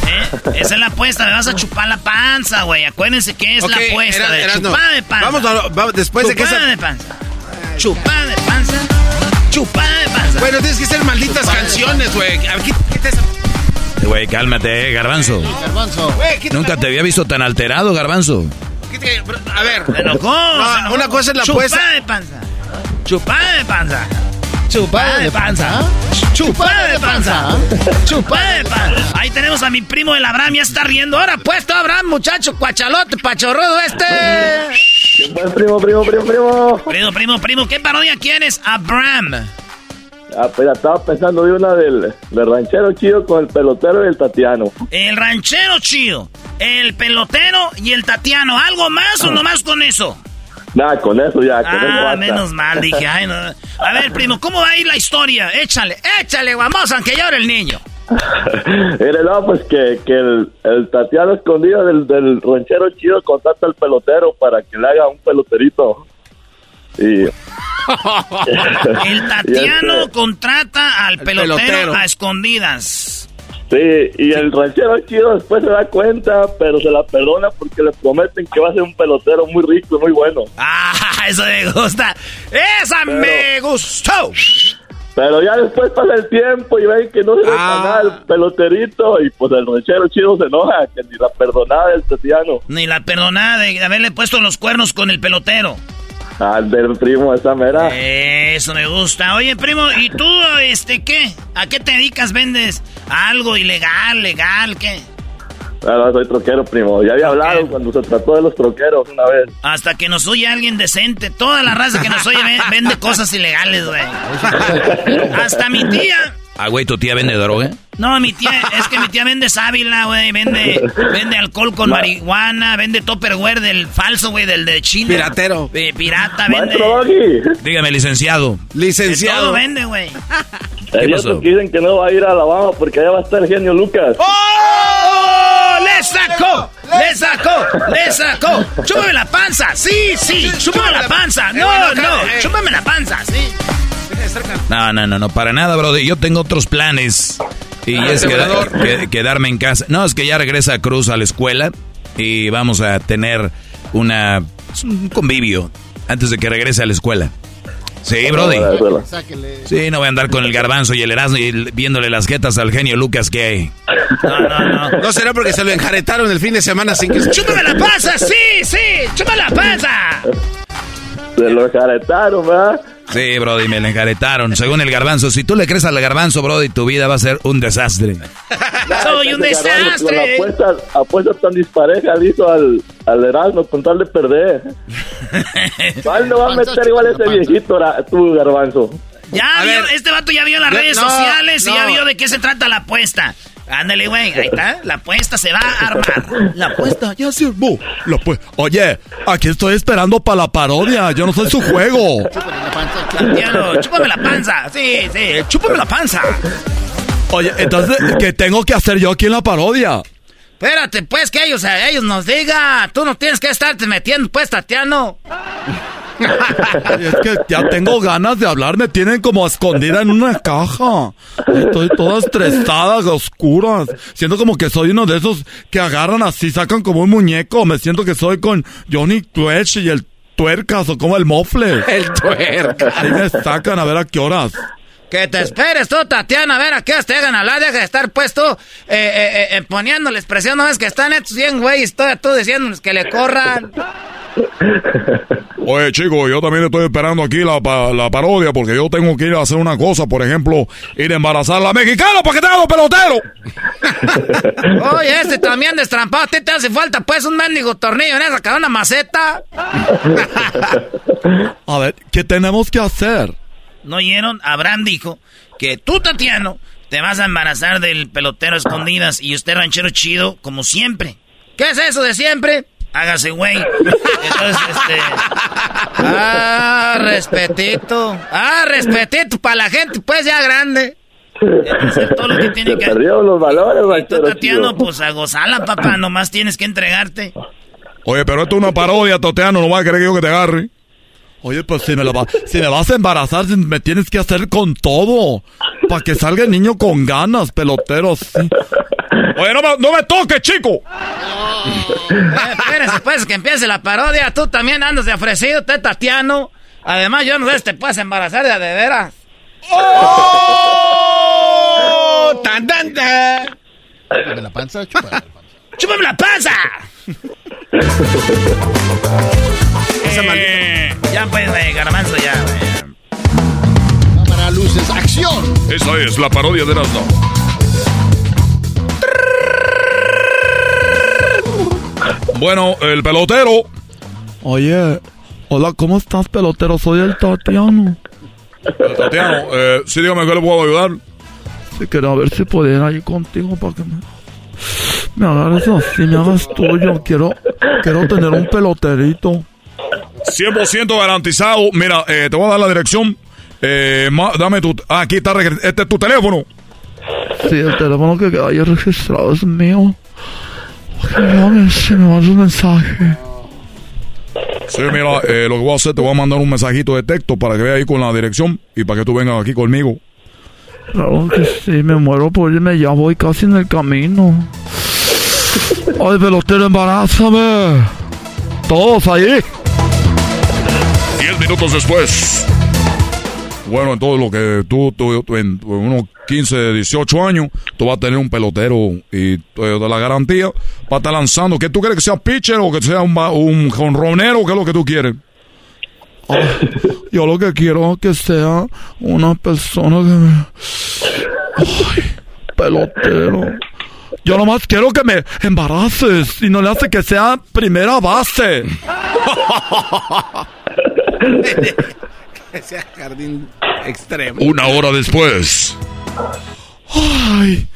¿Eh? Esa es la apuesta, me vas a chupar la panza, güey. Acuérdense que es la apuesta Era- de Erasmo, chupada de panza. Vamos, a- vamos, después de que chupada esa... de panza. Chupada de panza. Chupada de panza. Bueno, tienes que ser malditas canciones, güey. A ver, quí- quita esa- Güey, cálmate, eh, garbanzo. Garbanzo. Nunca te había visto tan alterado, garbanzo. A ver. Enojó, No, enojó. una cosa es la Chupada apuesta. de panza. Chupada de panza. Chupada de panza. Chupada de panza. Chupada de panza. Ahí tenemos a mi primo el Abraham, ya está riendo. Ahora puesto Abraham, muchacho, cuachalote, pachorrudo este. Buen primo, primo, primo, primo. Primo, primo, primo, ¿qué parodia quieres? Abraham. Ah, pues estaba pensando de una del, del ranchero chido con el pelotero y el Tatiano. El ranchero chido, el pelotero y el Tatiano. ¿Algo más o nomás con eso? Nada, con eso ya, con eso Ah, basta. menos mal, dije. Ay, no. A ver, primo, ¿cómo va a ir la historia? Échale, échale, vamos, aunque llore el niño. Mire, no, pues que, que el, el Tatiano escondido del, del ranchero chido contacta al pelotero para que le haga un peloterito. Y... El Tatiano Y este- contrata al pelotero, pelotero. a escondidas. Sí, y el ranchero chido después se da cuenta, pero se la perdona porque le prometen que va a ser un pelotero muy rico y muy bueno. Ah, eso me gusta. Esa me gustó. Pero ya después pasa el tiempo y ven que no se le Ah. el peloterito y pues el ranchero chido se enoja, que ni la perdonada del Tatiano. Ni la perdonada de haberle puesto los cuernos con el pelotero. Al del primo esa mera. Eso me gusta. Oye, primo, ¿y tú, este, qué? ¿A qué te dedicas? ¿Vendes algo ilegal, legal, qué? Ahora soy troquero, primo. Ya había hablado cuando se trató de los troqueros una vez. Hasta que nos oye alguien decente. Toda la raza que nos oye ve- vende cosas ilegales, güey. Hasta mi tía. Ah, güey, ¿tu tía vende droga? No, mi tía, es que mi tía vende sábila, güey. Vende, vende alcohol con marihuana, vende topperware del falso, güey, del de China. Piratero. Eh, pirata, vende. Dígame, licenciado. De todo vende, güey. Otros que dicen que no va a ir a Alabama porque allá va a estar el genio Lucas. ¡Oh! ¡Le sacó! ¡Le sacó! ¡Le sacó! ¡Chúpame la panza! ¡Sí, sí! ¡Chúpame la panza! ¡No, no! ¡Chúpame la panza! ¡Sí! No, no, no, no, para nada, brother. Yo tengo otros planes. Y Ah, es queda- asegurador. que- quedarme en casa. No, es que ya regresa Cruz a la escuela y vamos a tener una un convivio antes de que regrese a la escuela. Sí, Brody. Sáquele. Sí, no voy a andar con el garbanzo y el erasmo y viéndole las jetas al genio Lucas que hay. No será porque se lo enjaretaron el fin de semana sin que... ¡Chúpame la panza! ¡Sí, sí! ¡Chúpame la panza! Se lo enjaretaron, ¿verdad? Sí, Brody, me le enjaretaron. Según el garbanzo, si tú le crees al garbanzo, Brody, tu vida va a ser un desastre. ¡Soy un desastre! apuestas, apuestas tan disparejas le hizo al, al Erasmo con tal de perder. ¿Cuál no va a meter igual ese viejito, tú, garbanzo? Ya vio, este vato ya vio las Ya- redes no, sociales y ya vio de qué se trata la apuesta. Ándale, güey, ahí está. La apuesta se va a armar. La apuesta ya se armó. Pues, oye, aquí estoy esperando para la parodia. Yo no soy su juego. Tatiano, chúpame la panza. Sí, sí, chúpame la panza. Oye, entonces, ¿qué tengo que hacer yo aquí en la parodia? Espérate, pues, que ellos, ellos nos digan. Tú no tienes que estarte metiendo, pues, Tatiano. Es que ya tengo ganas de hablar, me tienen como escondida en una caja. Estoy toda estresada, oscuras. Siento como que soy uno de esos que agarran así, sacan como un muñeco. Me siento que soy con Johnny Quetch y el tuercas o como el mofle. El tuerca. Ahí me sacan a ver a qué horas. Que te esperes tú, Tatiana, a ver a qué te hagan hablar, deja de estar puesto eh, eh, eh, poniéndoles presión, no es que están estos 100 güeyes, estoy tú diciéndoles que le corran. Oye, chico, yo también estoy esperando aquí la, pa- la parodia porque yo tengo que ir a hacer una cosa, por ejemplo, ir a embarazar a la mexicana para que te haga los peloteros. Oye, este también destrampado, a ti te hace falta pues un mendigo tornillo en esa cara, una maceta. A ver, ¿qué tenemos que hacer? ¿No oyeron? Abraham dijo que tú, Tatiano, te vas a embarazar del pelotero a escondidas y usted, ranchero chido, como siempre. ¿Qué es eso de siempre? Hágase, güey. Entonces, este... Ah, respetito. Ah, respetito para la gente, pues ya grande. Entonces, todo lo que tiene Se que... perdieron los valores, Tú, Tatiano, chido. pues a gozarla, papá. Nomás tienes que entregarte. Oye, pero esto es una parodia, Toteano, no vas a querer que yo que te agarre. Oye, pues si me, la va- si me vas a embarazar, me tienes que hacer con todo. Para que salga el niño con ganas, peloteros. sí. Oye, no me, no me toques, chico. Eh, espérese, pues, que empiece la parodia. Tú también andas de ofrecido, te Tatiano. Además, yo no sé si te puedes embarazar de de veras. ¡Oh! ¡Tan, tan, tan! Chúpame la panza, chúpame. ¡Chúpame la panza! Eh, ya pues, güey, garbanzo, ya, güey. Cámara, luces, acción. Esa es la parodia de Erasmo. Bueno, el pelotero. Oye, hola, ¿cómo estás, pelotero? Soy el Tatiano. Tatiano, eh, sí, dígame que le puedo ayudar. Sí, quería ver si pudiera ir contigo para que me, me agarres así, me hagas tuyo. Quiero, quiero tener un peloterito. 100% garantizado. Mira, eh, te voy a dar la dirección. Eh, ma- dame tu... ah, aquí está, este es tu teléfono. Sí, el teléfono que queda ahí registrado es mío. Dame, si me mandas un mensaje. Sí, mira, eh, lo que voy a hacer, te voy a mandar un mensajito de texto para que veas ahí con la dirección y para que tú vengas aquí conmigo. Claro que sí, me muero por irme, ya voy casi en el camino. Ay, pelotero, embarázame. Todos ahí. 10 minutos después. Bueno, entonces lo que tú, tú- tú en unos 15, 18 años, tú vas a tener un pelotero y doy la garantía para estar lanzando. ¿Qué tú quieres que sea pitcher o que sea un, un jonronero? ¿Qué es lo que tú quieres? Yo lo que quiero es que sea una persona que me... Ay, pelotero. Yo nomás quiero que me embaraces y no le hace que sea primera base. Que sea jardín extremo. Una hora después. Ay,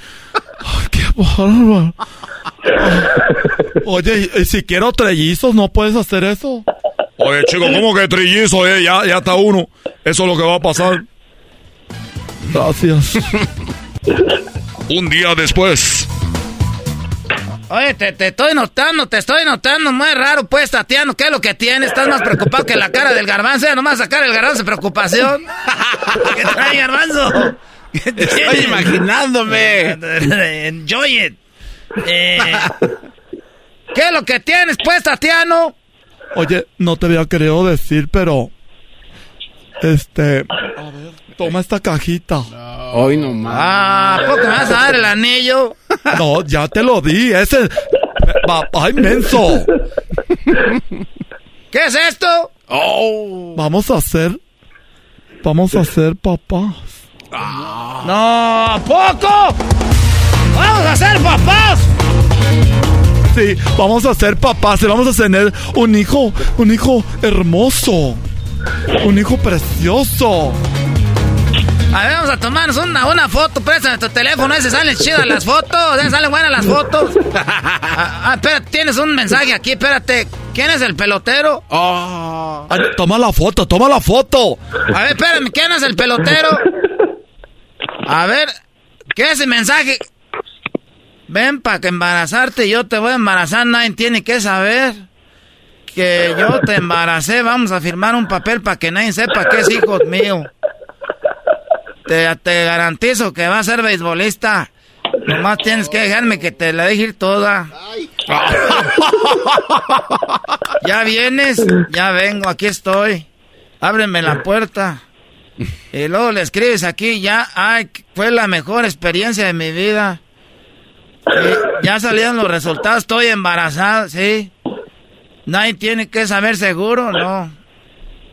ay, qué bárbaro. Oye, y, y si quiero trellizos, ¿no puedes hacer eso? Oye, chico, ¿cómo que trillizo? Eh? Ya, ya está uno. Eso es lo que va a pasar. Gracias. Un día después. Oye, te, te estoy notando, te estoy notando muy raro, pues, Tatiano. ¿Qué es lo que tienes? Estás más preocupado que la cara del garbanzo. Ya nomás sacar el garbanzo de preocupación. ¿Qué trae garbanzo? ¿Qué te Estoy imaginándome. Enjoy it. Eh, ¿Qué es lo que tienes, pues, Tatiano? Oye, no te había querido decir, pero... Este... A ver, toma esta cajita. Hoy nomás. Ah, ¿a poco me vas a dar el anillo? No, ya te lo di. Ese... ¡Ay, menso! ¿Qué es esto? Oh. Vamos a hacer... Vamos a hacer papás. No, ¿a poco? ¡Vamos a ser papás! Sí, vamos a ser papás y vamos a tener un hijo, un hijo hermoso. Un hijo precioso. A ver, vamos a tomarnos una, una foto. Préstame tu teléfono. Ese salen chidas las fotos. Ese salen buenas las fotos. Ah, ah, espérate, tienes un mensaje aquí. Espérate. ¿Quién es el pelotero? Ay, toma la foto, toma la foto. A ver, espérame. ¿Quién es el pelotero? A ver, ¿qué es ese mensaje? Ven para que embarazarte. Yo te voy a embarazar. Nadie tiene que saber que yo te embaracé. Vamos a firmar un papel para que nadie sepa que es hijo mío. Te, te garantizo que va a ser beisbolista. Nomás tienes que dejarme que te la deje ir toda. ¿Ya vienes? Ya vengo, aquí estoy. Ábreme la puerta. Y luego le escribes aquí, ya, ay, fue la mejor experiencia de mi vida. ya salieron los resultados, estoy embarazada, sí. Nadie tiene que saber seguro, no.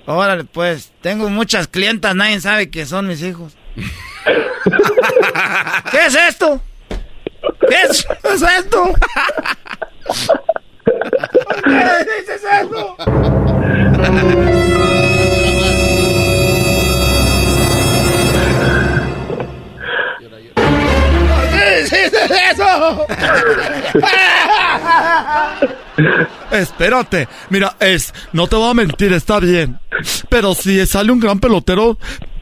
Órale, pues, tengo muchas clientas, nadie sabe que son mis hijos. ¿Qué es esto? ¿Qué es, esto? ¿Qué dices eso? Espérate, mira, es, no te voy a mentir, está bien. Pero si sale un gran pelotero,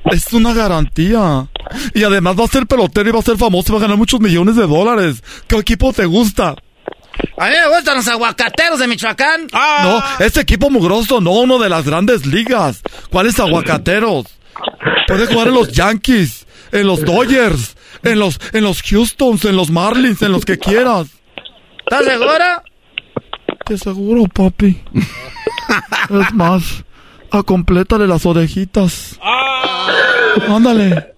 es una garantía. Y además va a ser pelotero y va a ser famoso y va a ganar muchos millones de dólares. ¿Qué equipo te gusta? A mí me gustan los aguacateros de Michoacán. No, ese equipo mugroso, no uno de las grandes ligas. ¿Cuáles aguacateros? Puede jugar en los Yankees, en los Dodgers, en los, en los Houstons, en los Marlins, en los que quieras. ¿Estás segura? Qué seguro, papi. es más, acomplétale las orejitas. Ándale.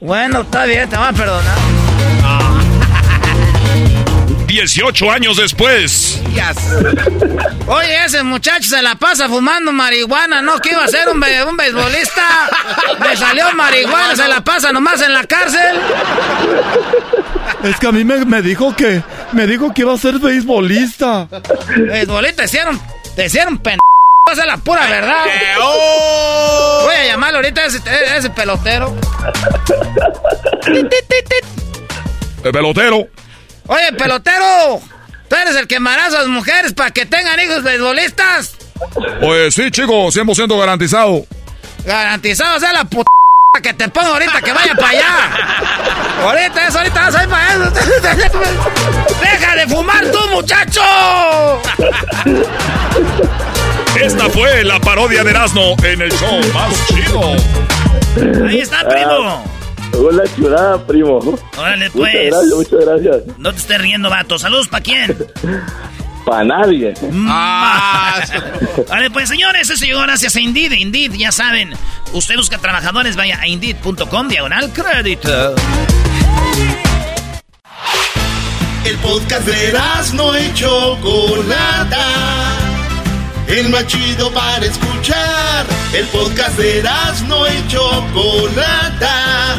Bueno, está bien, te voy a perdonar. 18 años después. Oye, ese muchacho se la pasa fumando marihuana, ¿no? Que iba a ser un, un beisbolista. Me salió marihuana, se la pasa nomás en la cárcel. Es que a mí me, dijo que me dijo que iba a ser beisbolista. Beisbolista, te hicieron, te hicieron pen... Esa es la pura verdad. Voy a llamarlo ahorita a ese, ese pelotero. El pelotero. Oye, pelotero, ¿tú eres el que embaraza a las mujeres para que tengan hijos beisbolistas? Pues sí, chico, 100% garantizado. Garantizado, o sea, la puta que te pongo ahorita que vaya para allá. Ahorita eso, ahorita vas a ir para allá. ¡Deja de fumar tú, muchacho! Esta fue la parodia de Erasmo en el show más chido. Ahí está, primo. Hola, chulada, primo. Órale, pues. Muchas gracias, muchas gracias. No te estés riendo, vato. Saludos, ¿para quién? Para nadie. Ah. vale, pues señores, eso llegó gracias a Indeed. Indeed, ya saben, usted busca trabajadores, vaya a Indeed.com, diagonal crédito. El podcast de no y Chocolata. El más chido para escuchar. El podcast de no y Chocolata.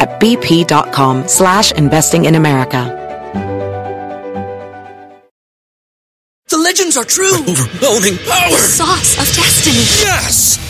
at bp.com slash investing in America. The legends are true. Overwhelming power! The sauce of destiny. Yes!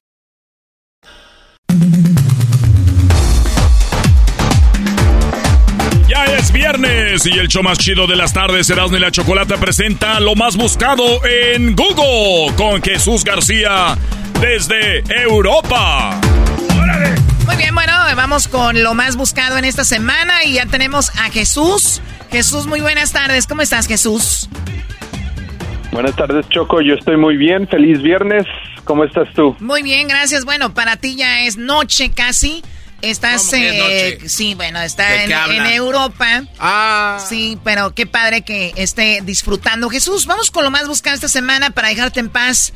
Ya es viernes y el show más chido de las tardes, Erasmo y la Chocolata, presenta lo más buscado en Google con Jesús García desde Europa. Muy bien, bueno, vamos con lo más buscado en esta semana y ya tenemos a Jesús. Jesús, muy buenas tardes. ¿Cómo estás, Jesús? Buenas tardes, Choco. Yo estoy muy bien. Feliz viernes. ¿Cómo estás tú? Muy bien, gracias. Bueno, para ti ya es noche casi. Estás, eh, sí, bueno, está en, Europa. Ah. Sí, pero qué padre que esté disfrutando. Jesús, vamos con lo más buscado esta semana para dejarte en paz.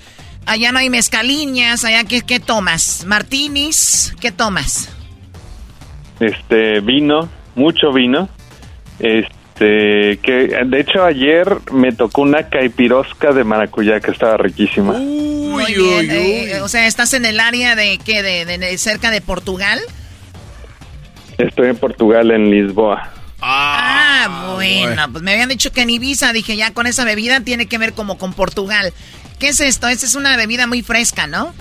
Allá no hay mezcaliñas, allá ¿qué, qué tomas? ¿Martinis? ¿Qué tomas? Este, vino, mucho vino. Este, que de hecho ayer me tocó una caipirosca de maracuyá que estaba riquísima. Muy bien, eh, o sea, ¿estás en el área de qué? De, de cerca de Portugal? Estoy en Portugal, en Lisboa. Ah, ah bueno, pues me habían dicho que en Ibiza, dije ya con esa bebida tiene que ver como con Portugal. ¿Qué es esto? Esta es una bebida muy fresca, ¿no?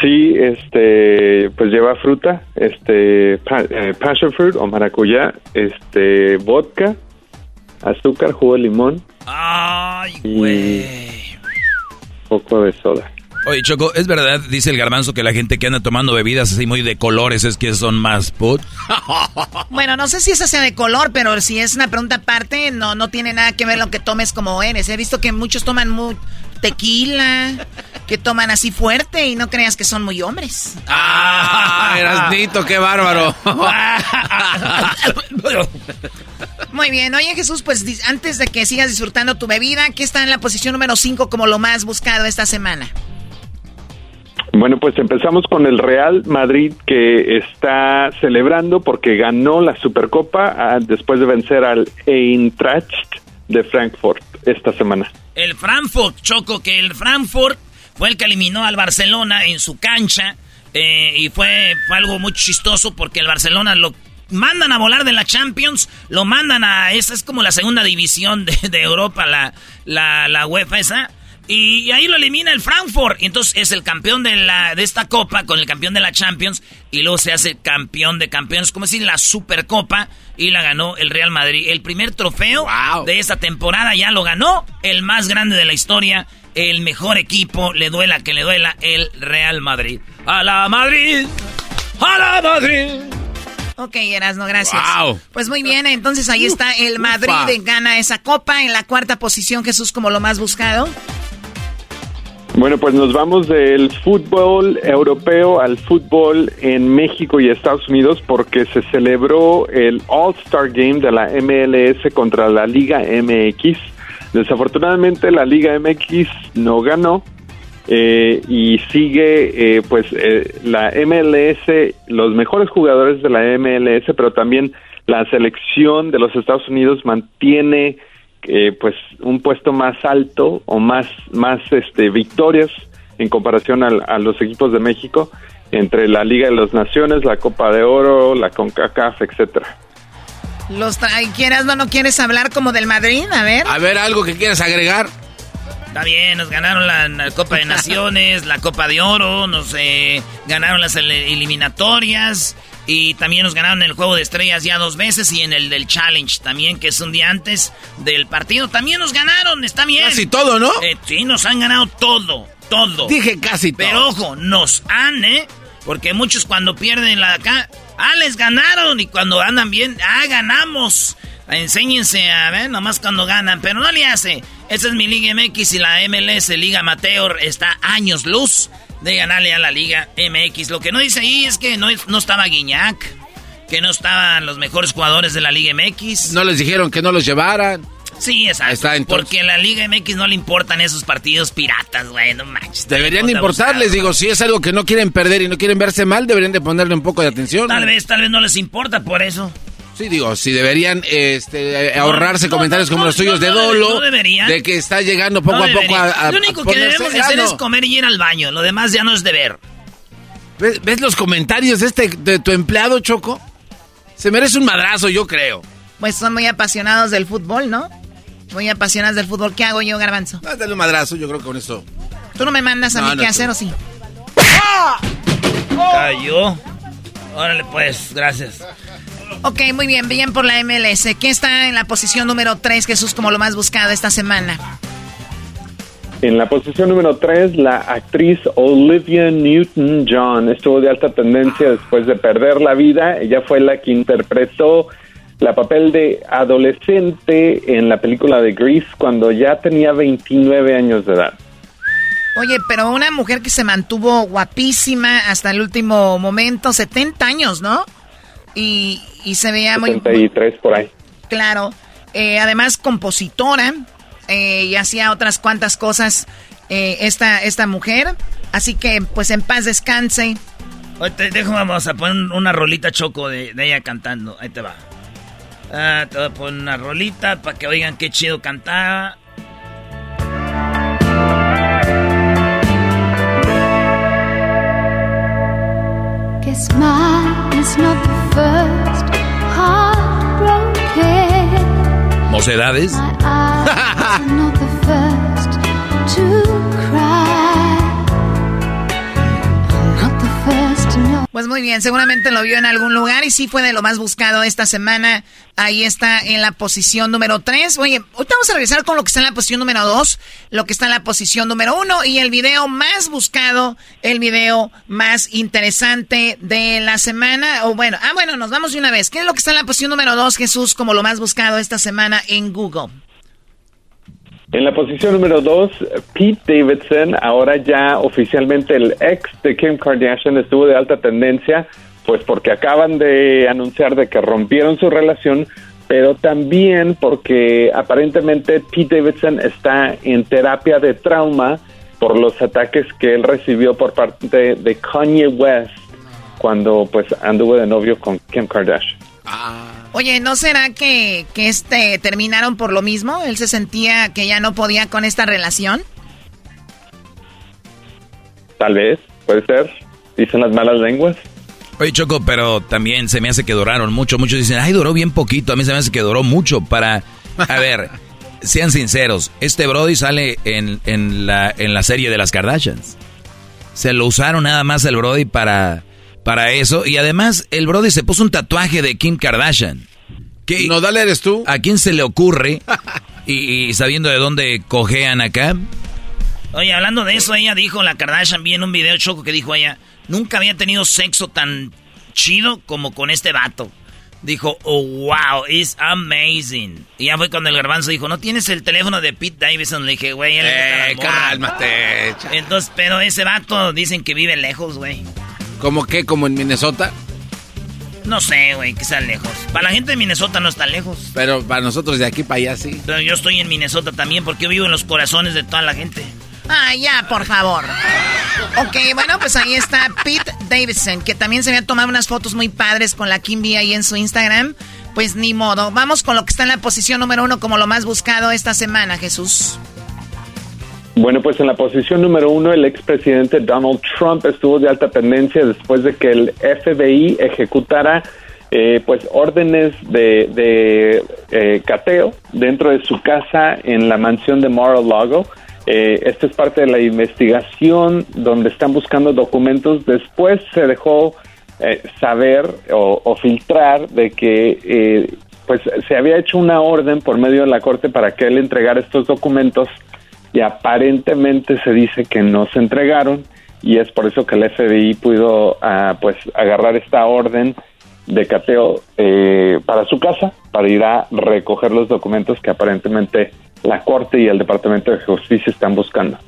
Sí, este, pues lleva fruta, este, eh, passion fruit o maracuyá, este, vodka, azúcar, jugo de limón. Ay, güey. Poco de soda. Oye, Choco, ¿es verdad, dice el garbanzo, que la gente que anda tomando bebidas así muy de colores es que son más put? bueno, no sé si esa sea de color, pero si es una pregunta aparte, no, no tiene nada que ver lo que tomes como eres. He visto que muchos toman muy tequila, que toman así fuerte y no creas que son muy hombres. ¡Ah! Erasnito, qué bárbaro. muy bien, oye Jesús, pues antes de que sigas disfrutando tu bebida, ¿qué está en la posición número 5 como lo más buscado esta semana? Bueno, pues empezamos con el Real Madrid que está celebrando porque ganó la Supercopa ah, después de vencer al Eintracht de Frankfurt esta semana. El Frankfurt, Choco, que el Frankfurt fue el que eliminó al Barcelona en su cancha eh, y fue, algo muy chistoso porque el Barcelona lo mandan a volar de la Champions, lo mandan a, esa es como la segunda división de, Europa, la, la, la UEFA esa. Y, ahí lo elimina el Frankfurt. Y entonces es el campeón de, la, de esta copa con el campeón de la Champions. Y luego se hace campeón de campeones, como decir, la Supercopa. Y la ganó el Real Madrid. El primer trofeo de esta temporada ya lo ganó. El más grande de la historia. El mejor equipo, le duela que le duela, el Real Madrid. ¡A la Madrid! ¡A la Madrid! Ok, Erasno, gracias. Pues muy bien, entonces ahí está el Madrid gana esa copa en la cuarta posición, Jesús, como lo más buscado. Bueno, pues nos vamos del fútbol europeo al fútbol en México y Estados Unidos porque se celebró el All-Star Game de la MLS contra la Liga MX. Desafortunadamente la Liga MX no ganó eh, y sigue eh, pues eh, la MLS, los mejores jugadores de la MLS, pero también la selección de los Estados Unidos mantiene eh, pues un puesto más alto o más más este victorias en comparación a, los equipos de México entre la Liga de las Naciones, la Copa de Oro, la CONCACAF, etcétera. Los quieras no no quieres hablar como del Madrid, a ver. A ver algo que quieras agregar. Está bien, nos ganaron la, Copa de Naciones, la Copa de Oro, nos eh, ganaron las eliminatorias, y también nos ganaron el juego de estrellas ya dos veces y en el del Challenge también, que es un día antes del partido. También nos ganaron, está bien. Casi todo, ¿no? Eh, sí, nos han ganado todo, todo. Dije casi todo. Pero ojo, nos han, ¿eh? Porque muchos cuando pierden la acá, ah, les ganaron. Y cuando andan bien, ah, ganamos. Enséñense a ver, nomás cuando ganan. Pero no le hace. Esa es mi Liga MX y la MLS, Liga Amateur, está años luz de ganarle a la Liga MX. Lo que no dice ahí es que no, no estaba Guiñac, que no estaban los mejores jugadores de la Liga MX. No les dijeron que no los llevaran. Sí, exacto. Está, Porque a la Liga MX no le importan esos partidos piratas, güey, no manches. Deberían de importarles, digo, si es algo que no quieren perder y no quieren verse mal, deberían de ponerle un poco de atención. Tal vez, tal vez no les importa por eso. Sí, digo, si deberían este, ahorrarse comentarios como los tuyos de dolo. De que está llegando poco a poco a, Lo único que debemos hacer es comer y ir al baño. Lo demás ya no es deber. ¿Ves, ¿Ves, los comentarios de, este, de tu empleado, Choco? Se merece un madrazo, yo creo. Pues son muy apasionados del fútbol, ¿no? Muy apasionados del fútbol. ¿Qué hago yo, Garbanzo? Ah, dale un madrazo, yo creo que con eso. ¿Tú no me mandas a mí qué hacer o sí? ¡Ah! Cayó. Órale, pues, gracias. Ok, muy bien, bien por la MLS. ¿Qué está en la posición número 3, Jesús, como lo más buscado esta semana? En la posición número 3, la actriz Olivia Newton-John estuvo de alta tendencia después de perder la vida. Ella fue la que interpretó la papel de adolescente en la película de Grease cuando ya tenía 29 años de edad. Oye, pero una mujer que se mantuvo guapísima hasta el último momento, 70 años, ¿no? Y, se veía muy... 73 por ahí. Claro. Eh, además, compositora eh, y hacía otras cuantas cosas eh, esta, esta mujer. Así que, pues, en paz descanse. Oye, te vamos a poner una rolita choco de, ella cantando. Ahí te va. Ah, te voy a poner una rolita para que oigan qué chido cantaba. Is not the first heartbroken. ¿Mocedades? Pues muy bien, seguramente lo vio en algún lugar y sí fue de lo más buscado esta semana. Ahí está en la posición número 3. Oye, ahorita vamos a regresar con lo que está en la posición número 2, lo que está en la posición número 1 y el video más buscado, el video más interesante de la semana. O bueno, ah, bueno, nos vamos de una vez. ¿Qué es lo que está en la posición número 2, Jesús, como lo más buscado esta semana en Google? En la posición número dos, Pete Davidson, ahora ya oficialmente el ex de Kim Kardashian, estuvo de alta tendencia, pues porque acaban de anunciar de que rompieron su relación, pero también porque aparentemente Pete Davidson está en terapia de trauma por los ataques que él recibió por parte de Kanye West cuando pues anduvo de novio con Kim Kardashian. Oye, ¿no será que, que este terminaron por lo mismo? Él se sentía que ya no podía con esta relación. Tal vez, puede ser. Dicen las malas lenguas. Oye, Choco, pero también se me hace que duraron mucho. Muchos dicen, ay, duró bien poquito. A mí se me hace que duró mucho para... A ver, sean sinceros. Este Brody sale en, en, la, en la serie de las Kardashians. Se lo usaron nada más el Brody para, para eso. Y además, el Brody se puso un tatuaje de Kim Kardashian. ¿Qué? No, dale, eres tú. ¿A quién se le ocurre? y, y sabiendo de dónde cojean acá. Oye, hablando de eso, ella dijo, la Kardashian, vi en un video choco que dijo ella, nunca había tenido sexo tan chido como con este vato. Dijo, oh, wow, it's amazing. Y ya fue cuando el garbanzo dijo, ¿no tienes el teléfono de Pete Davidson? Le dije, güey, Eh, morra". cálmate. Entonces, pero ese vato dicen que vive lejos, güey. ¿Cómo qué? ¿Como en Minnesota? No sé, güey, que sea lejos. Para la gente de Minnesota no está lejos. Pero para nosotros de aquí para allá sí. Pero yo estoy en Minnesota también porque yo vivo en los corazones de toda la gente. Ah, ya, por favor. Ok, bueno, pues ahí está Pete Davidson, que también se había tomado unas fotos muy padres con la Kim B ahí en su Instagram. Pues ni modo. Vamos con lo que está en la posición número uno como lo más buscado esta semana, Jesús. Bueno, pues en la posición número uno, el expresidente Donald Trump estuvo de alta tendencia después de que el FBI ejecutara eh, pues órdenes de, de eh, cateo dentro de su casa en la mansión de Mar-a-Lago. Eh, esta es parte de la investigación donde están buscando documentos. Después se dejó eh, saber o, o filtrar de que eh, pues se había hecho una orden por medio de la corte para que él entregara estos documentos y aparentemente se dice que no se entregaron y es por eso que el FBI pudo ah, pues agarrar esta orden de cateo eh, para su casa para ir a recoger los documentos que aparentemente la corte y el departamento de justicia están buscando.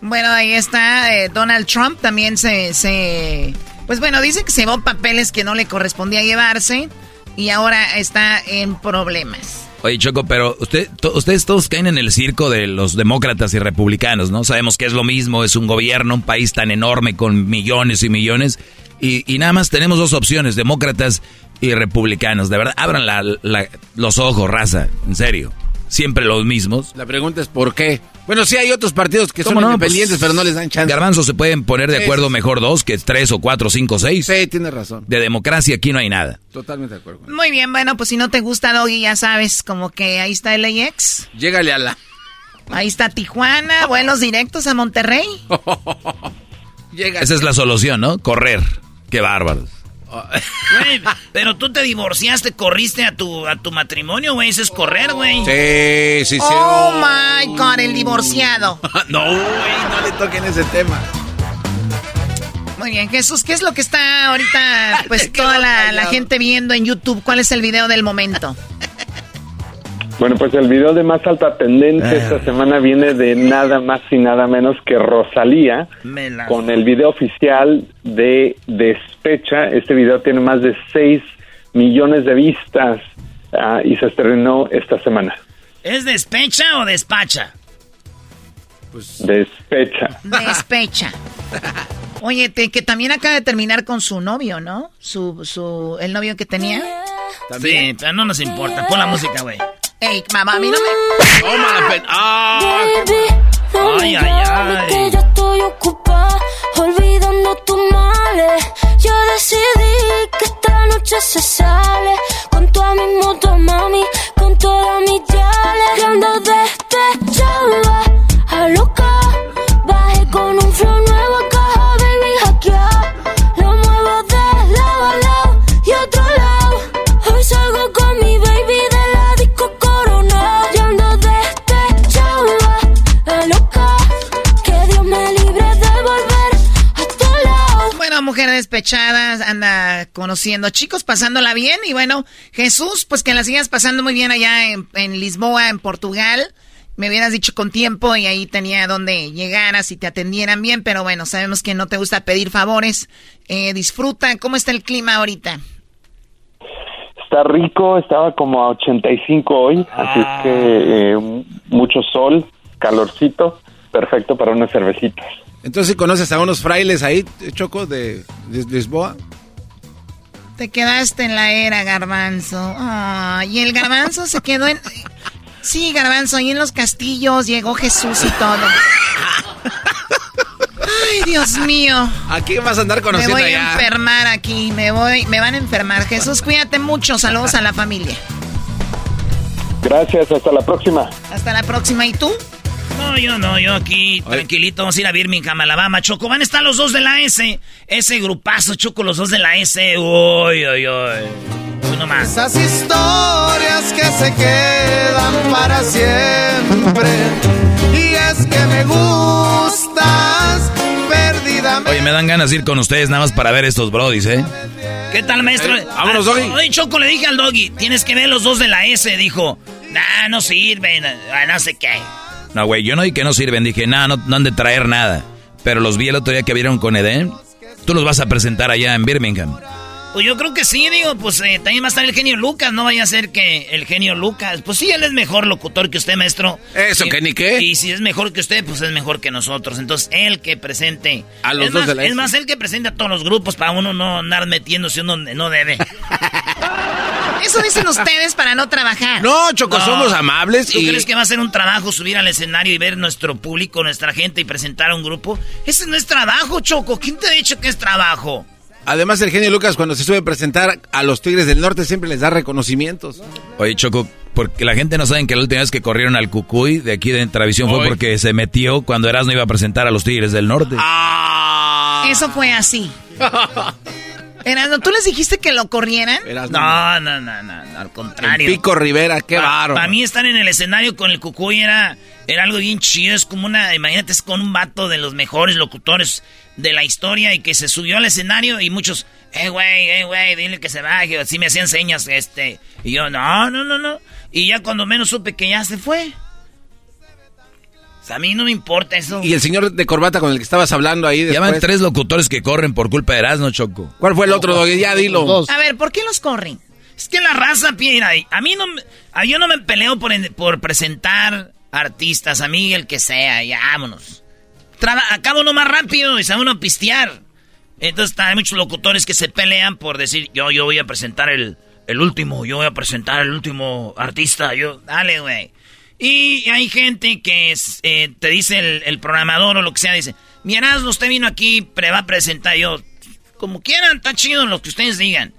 Bueno, ahí está eh, Donald Trump. También se, se. Pues bueno, dice que se llevó papeles que no le correspondía llevarse. Y ahora está en problemas. Oye, Choco, pero usted, ustedes todos caen en el circo de los demócratas y republicanos, ¿no? Sabemos que es lo mismo, es un gobierno, un país tan enorme con millones y millones. Y, nada más tenemos dos opciones, demócratas y republicanos. De verdad, abran la- los ojos, raza, en serio. Siempre los mismos. La pregunta es ¿por qué? Bueno, sí hay otros partidos que son independientes, Pues, pero no les dan chance. Garbanzo se pueden poner de Sí, acuerdo sí. mejor dos que tres o cuatro, cinco, seis. Sí, tienes razón. De democracia aquí no hay nada. Totalmente de acuerdo. Muy bien, bueno, pues si no te gusta Doggy, ya sabes, como que ahí está LAX. Llégale a la... Ahí está Tijuana, vuelos directos a Monterrey. Esa es la solución, ¿no? Correr. Qué bárbaros. Güey, pero tú te divorciaste, corriste a tu, a tu matrimonio, güey. Eso es correr, güey. Sí, sí, sí. Oh my God, el divorciado. no, güey, no le toquen ese tema. Muy bien, Jesús, ¿qué es lo que está ahorita, pues toda la, la gente viendo en YouTube? ¿Cuál es el video del momento? Bueno, pues el video de más alta tendencia esta semana viene de nada más y nada menos que Rosalía la- con el video oficial de Despecha. Este video tiene más de 6 millones de vistas ah, y se estrenó esta semana. ¿Es despecha o despacha? Despecha. Despecha. Oye, te- que también acaba de terminar con su novio, ¿no? Su, su, el novio que tenía. Sí, pero no nos importa. Pon la música, güey. Ey, mamá, a mí no me. Toma la pena. Ah, ay, ay, ay. Que yo estoy ocupada, olvidando tus males. Yo decidí que esta noche se sale. Con toda mi moto, mami, con todas mis yales. Yo ando despechada, a loca. Bajé con un flow nuevo. Mujer despechada, anda conociendo chicos, pasándola bien. Y bueno, Jesús, pues que la sigas pasando muy bien allá en, Lisboa, en Portugal. Me hubieras dicho con tiempo y ahí tenía donde llegaras y te atendieran bien, pero bueno, sabemos que no te gusta pedir favores. Eh, disfruta. ¿Cómo está el clima ahorita? Está rico, estaba como a 85 hoy, así es que ah. eh, mucho sol, calorcito, perfecto para unas cervecitas. Entonces, ¿conoces a unos frailes ahí, Choco, de, Lisboa? Te quedaste en la era, Garbanzo. y el Garbanzo se quedó en... Sí, Garbanzo, ahí en los castillos llegó Jesús y todo. Ay, Dios mío. Aquí vas a andar conociendo Me voy a enfermar aquí, me voy, me van a enfermar. Jesús, cuídate mucho, saludos a la familia. Gracias, hasta la próxima. Hasta la próxima, ¿y tú? No, yo no, yo aquí tranquilito, vamos a ir a Birmingham, Alabama, Choco. Van a estar los dos de la S. Ese grupazo, Choco, los dos de la S. Uy, uy, uy. Uno más. Esas historias que se quedan para siempre. Y es que me gustas perdidamente. Oye, me dan ganas de ir con ustedes nada más para ver estos brodis, ¿eh? ¿Qué tal, maestro? Eh, vámonos, Doggy. Oye, Choco, le dije al Doggy, tienes que ver los dos de la S, dijo. Nah, no sirven, no sé qué. No, güey, yo no dije que no sirven, dije, nah, no, no han de traer nada. Pero los vi el otro día que vieron con Eden. Tú los vas a presentar allá en Birmingham. Pues yo creo que sí, digo, pues eh, también va a estar el genio Lucas, no vaya a ser que el genio Lucas, pues sí, él es mejor locutor que usted, maestro. Eso, que ni qué. Y si es mejor que usted, pues es mejor que nosotros. Entonces, él que presente. A los dos de la Es más, él que presente a todos los grupos para uno no andar metiéndose donde no debe. Eso dicen ustedes para no trabajar. No, Choco, somos amables ¿Tú crees que va a ser un trabajo subir al escenario y ver nuestro público, nuestra gente y presentar a un grupo? Ese no es trabajo, Choco. ¿Quién te ha dicho que es trabajo? Además, el genio Lucas, cuando se sube a presentar a los Tigres del Norte, siempre les da reconocimientos. Oye, Choco, porque la gente no sabe que la última vez que corrieron al Cucuy de aquí de Travisión fue porque se metió cuando Erasmo iba a presentar a los Tigres del Norte. Ah. Eso fue así. Erasmo, ¿tú les dijiste que lo corrieran? No, no, no, no, al contrario. Pico Rivera, qué baro. Para mí estar en el escenario con el Cucuy era, era algo bien chido. Es como una, imagínate, es con un vato de los mejores locutores de la historia y que se subió al escenario y muchos, eh, güey, eh, güey, dile que se baje. Así me hacían señas, este. Y yo, no, no, no, no. Y ya cuando menos supe que ya se fue. a mí no me importa eso. Y el señor de corbata con el que estabas hablando ahí después. Llaman tres locutores que corren por culpa de Erasmo, Choco. ¿Cuál fue el otro, Ya dilo. A ver, ¿por qué los corren? Es que la raza, piedra, a mí no, a yo no me peleo por, por presentar artistas, a mí el que sea, ya vámonos acabo uno más rápido y se van a pistear. Entonces hay muchos locutores que se pelean por decir, yo, yo voy a presentar el, el último, yo voy a presentar el último artista, yo, dale, güey. Y hay gente que eh, te dice el, programador o lo que sea, dice, mi usted vino aquí, pre va a presentar yo, como quieran, está chido lo que ustedes digan.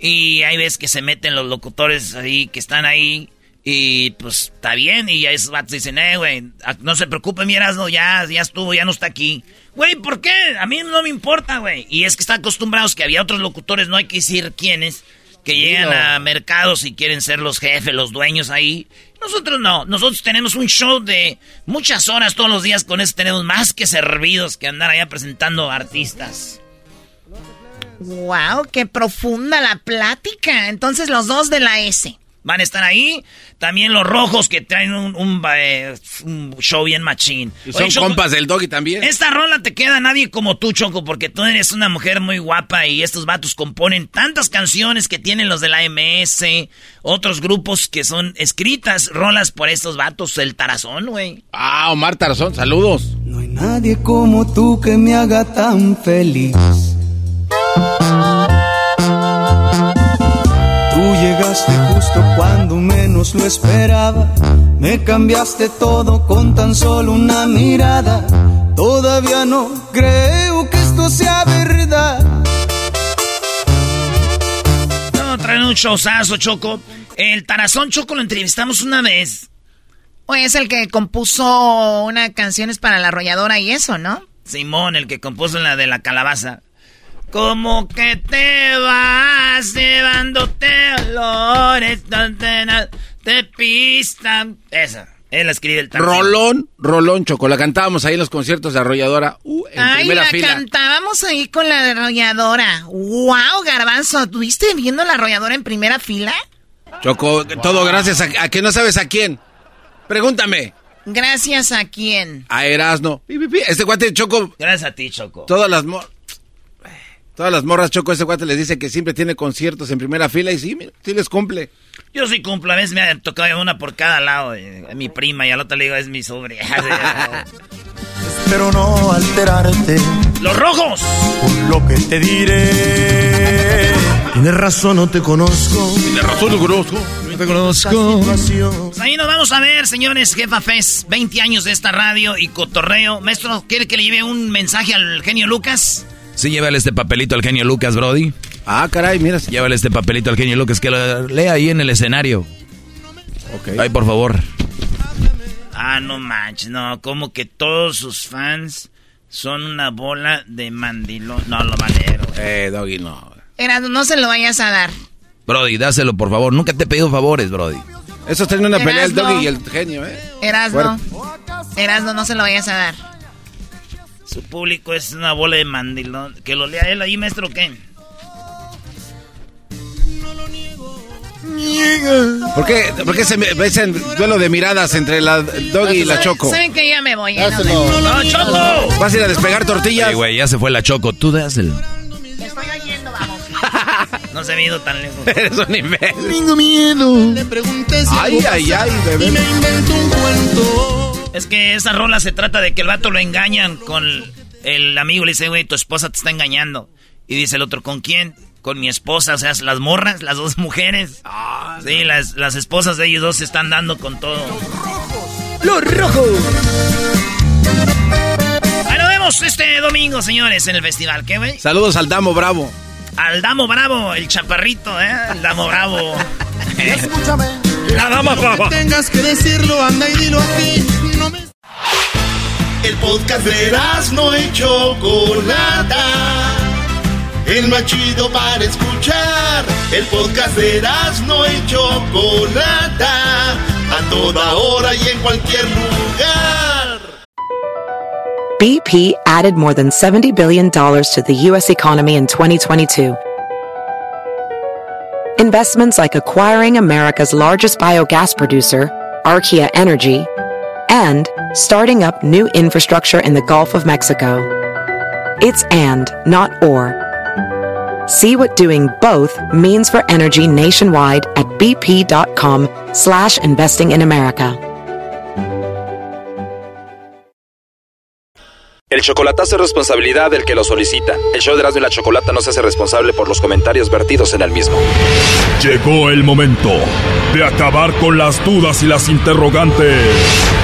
Y hay veces que se meten los locutores ahí, que están ahí, y pues está bien, y esos vatos dicen, eh, güey, no se preocupe, mi Erasmo, ya, ya estuvo, ya no está aquí. Güey, ¿por qué? A mí no me importa, güey. Y es que están acostumbrados que había otros locutores, no hay que decir quiénes, que llegan a mercados y quieren ser los jefes, los dueños ahí. Nosotros no, nosotros tenemos un show de muchas horas todos los días, con eso tenemos más que servidos que andar allá presentando artistas. Wow, qué profunda la plática. Entonces los dos de la S. Van a estar ahí. También los rojos que traen un, un, eh, show bien machín. son compas del doggy también. Esta rola te queda a nadie como tú, Choco, porque tú eres una mujer muy guapa y estos vatos componen tantas canciones que tienen los de la MS, otros grupos que son escritas, rolas por estos vatos, el Tarazón, güey. Ah, Omar Tarazón, saludos. No hay nadie como tú que me haga tan feliz. Llegaste justo cuando menos lo esperaba. Me cambiaste todo con tan solo una mirada. Todavía no creo que esto sea verdad. No, traen un showzazo, Choco. El Tarazón Choco lo entrevistamos una vez. Oye, es el que compuso una canciones para la arrolladora y eso, ¿no? Simón, el que compuso la de la calabaza. Como que te vas llevándote olores, te pistan. Esa, Él escribe el Rolón, Rolón Choco. La cantábamos ahí en los conciertos de Arrolladora. Uh, en Ay, la cantábamos ahí con la Arrolladora. ¡Wow, Garbanzo! ¿Estuviste viendo la Arrolladora en primera fila? Choco, todo gracias a, a, que no sabes a quién. Pregúntame. ¿Gracias a quién? A Erasno. Este cuate de Choco. Gracias a ti, Choco. Todas las Todas las morras Choco, ese cuate les dice que siempre tiene conciertos en primera fila y sí, sí les cumple. Yo sí cumplo, a veces me ha tocado una por cada lado. Eh, mi prima y al otro le digo, es mi sobrina. Espero no alterarte. ¡Los rojos! Por lo que te diré. Tienes razón, no te conozco. Tienes razón, no conozco. No te conozco. Pues ahí nos vamos a ver, señores. Jefa Fest, 20 años de esta radio y cotorreo. Maestro, ¿quiere que le lleve un mensaje al genio Lucas? Sí, llévale este papelito al genio Lucas, Brody. Ah, caray, mira. Llévale este papelito al genio Lucas que lo lea ahí en el escenario. Ok. Ay, por favor. Ah, no manches, no. Como que todos sus fans son una bola de mandilón. No, lo valero. Eh, Doggy, no. Era, no se lo vayas a dar. Brody, dáselo, por favor. Nunca te he pedido favores, Brody. Eso está en una pelea el Doggy y el genio, ¿eh? Erasno. Erasno, no se lo vayas a dar. Su público es una bola de mandilón. Que lo lea él ahí, maestro Ken. ¿Por qué, ¿Por qué se me ven duelo de miradas entre la Doggy y la Choco? Saben que ya me voy. ¿eh? No, Choco! ¿Vas a ir a despegar tortillas? Sí, güey, ya se fue la Choco. Tú dáselo. Estoy oyendo, vamos. no se me ha ido tan lejos. Eres un imbécil. Tengo miedo. Le pregunté si Ay, ay, ay, bebé. Y me invento un cuento. Es que esa rola se trata de que el vato lo engañan con el amigo. Le dice, güey, tu esposa te está engañando. Y dice el otro, ¿con quién? Con mi esposa, o sea, las morras, las dos mujeres. Ah, sí, las, las esposas de ellos dos se están dando con todo. Los rojos. Ahí nos vemos este domingo, señores, en el festival. ¿Qué, güey? Saludos al Damo Bravo. Al Damo Bravo, el chaparrito, ¿eh? El Damo Bravo. Escúchame. La dama brava. Tengas que decirlo, anda y dilo aquí. El podcast de no. El para escuchar. El podcast de no. A toda hora y en cualquier lugar. BP added more than $70 billion to the U.S. economy in 2022. Investments like acquiring America's largest biogas producer, Archaea Energy, and starting up new infrastructure in the Gulf of Mexico. It's and, not or. See what doing both means for energy nationwide at bp.com slash investing in America. El chocolatazo es responsabilidad del que lo solicita. El show de Erasmo y la Chocolata no se hace responsable por los comentarios vertidos en el mismo. Llegó el momento de acabar con las dudas y las interrogantes.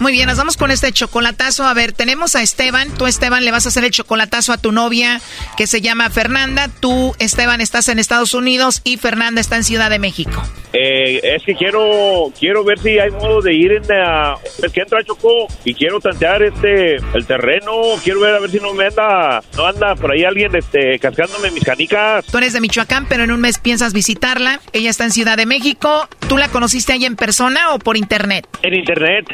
Muy bien, nos vamos con este chocolatazo. A ver, tenemos a Esteban. Tú, Esteban, le vas a hacer el chocolatazo a tu novia que se llama Fernanda. Tú, Esteban, estás en Estados Unidos y Fernanda está en Ciudad de México. Eh, es que quiero quiero ver si hay modo de ir en la, es que entra Choco y quiero tantear este el terreno, quiero ver a ver si no me anda no anda por ahí alguien este cascándome mis canicas. Tú eres de Michoacán, pero en un mes piensas visitarla. Ella está en Ciudad de México. ¿Tú la conociste ahí en persona o por internet? En internet.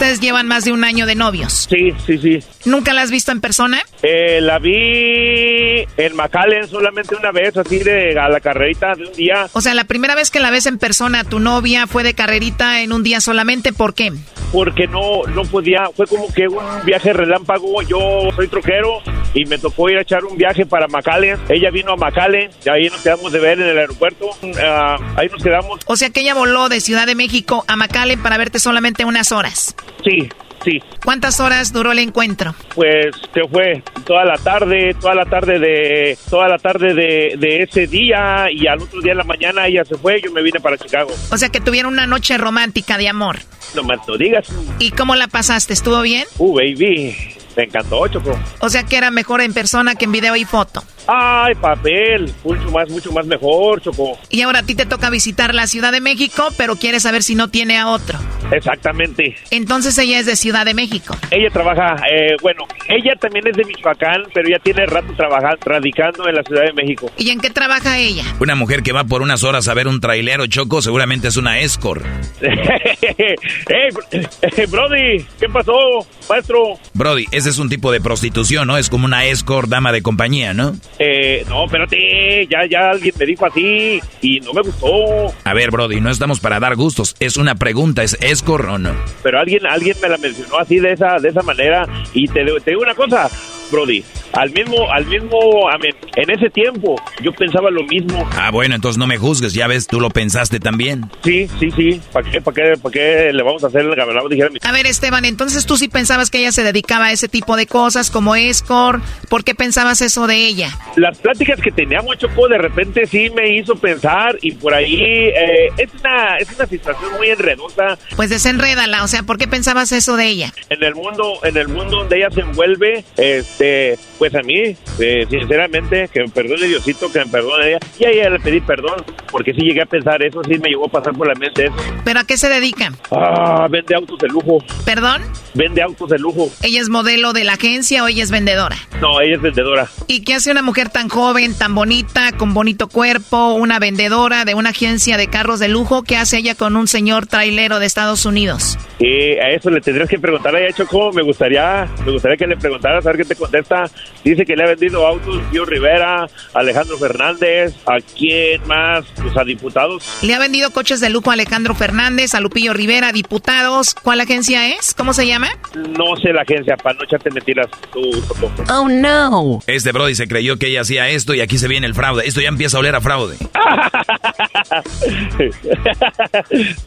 Ustedes llevan más de un año de novios. Sí, sí, sí. ¿Nunca la has visto en persona? Eh, la vi en McAllen solamente una vez, así de a la carrerita de un día. O sea, la primera vez que la ves en persona, tu novia fue de carrerita en un día solamente, ¿por qué? Porque no, no podía, fue como que un viaje relámpago, yo soy troquero y me tocó ir a echar un viaje para McAllen, ella vino a McAllen, y ahí nos quedamos de ver en el aeropuerto, ah, ahí nos quedamos. O sea que ella voló de Ciudad de México a McAllen para verte solamente unas horas. Sí, sí. ¿Cuántas horas duró el encuentro? Pues que fue toda la tarde, toda la tarde de, toda la tarde de, de ese día y al otro día en la mañana ella se fue, yo me vine para Chicago. O sea que tuvieron una noche romántica de amor. No más no digas. ¿Y cómo la pasaste? ¿Estuvo bien? Uh, baby. Me encantó, Choco. O sea que era mejor en persona que en video y foto. Ay, papel, mucho más, mucho más mejor, Choco. Y ahora a ti te toca visitar la Ciudad de México, pero quieres saber si no tiene a otro. Exactamente. Entonces ella es de Ciudad de México. Ella trabaja, eh, bueno, ella también es de Michoacán, pero ya tiene rato trabajando, radicando en la Ciudad de México. ¿Y en qué trabaja ella? Una mujer que va por unas horas a ver un trailero choco, seguramente es una escort. hey, Brody, ¿qué pasó, maestro? Brody, ese es un tipo de prostitución, ¿no? Es como una escort, dama de compañía, ¿no? Eh, no, espérate, ya, ya alguien me dijo así y no me gustó. A ver, Brody, no estamos para dar gustos, es una pregunta, ¿es escort o no? Pero alguien, alguien me la mencionó así de esa, de esa manera y te, te digo una cosa, Brody. Al mismo, al mismo, en ese tiempo yo pensaba lo mismo. Ah, bueno, entonces no me juzgues, ya ves, tú lo pensaste también. Sí, sí, sí. ¿Para qué, para qué, para qué le vamos a hacer el gamelado? A ver, Esteban, entonces tú sí pensabas que ella se dedicaba a ese tipo de cosas como escort. ¿Por qué pensabas eso de ella? Las pláticas que teníamos, Choco, de repente sí me hizo pensar y por ahí eh, es, una, es una situación muy enredosa. Pues desenrédala, o sea, ¿por qué pensabas eso de ella? En el mundo, en el mundo donde ella se envuelve, este, pues a mí, eh, sinceramente, que me perdone Diosito, que me perdone ella. Y a ella le pedí perdón, porque sí llegué a pensar eso, sí me llegó a pasar por la mente eso. ¿Pero a qué se dedica? Ah, vende autos de lujo. ¿Perdón? Vende autos de lujo. ¿Ella es modelo de la agencia o ella es vendedora? No, ella es vendedora. ¿Y qué hace una mujer tan joven, tan bonita, con bonito cuerpo, una vendedora de una agencia de carros de lujo? ¿Qué hace ella con un señor trailero de Estados Unidos? Y a eso le tendrías que preguntar a ella, Choco. Me gustaría, me gustaría que le preguntaras, a ver qué te contesta. Dice que le ha vendido autos Pío Rivera, Alejandro Fernández, ¿a quién más? Pues a diputados. Le ha vendido coches de lujo a Alejandro Fernández, a Lupillo Rivera, diputados. ¿Cuál agencia es? ¿Cómo se llama? No sé la agencia, para no echarte mentiras tú, Oh, no. Este Brody se creyó que ella hacía esto y aquí se viene el fraude. Esto ya empieza a oler a fraude.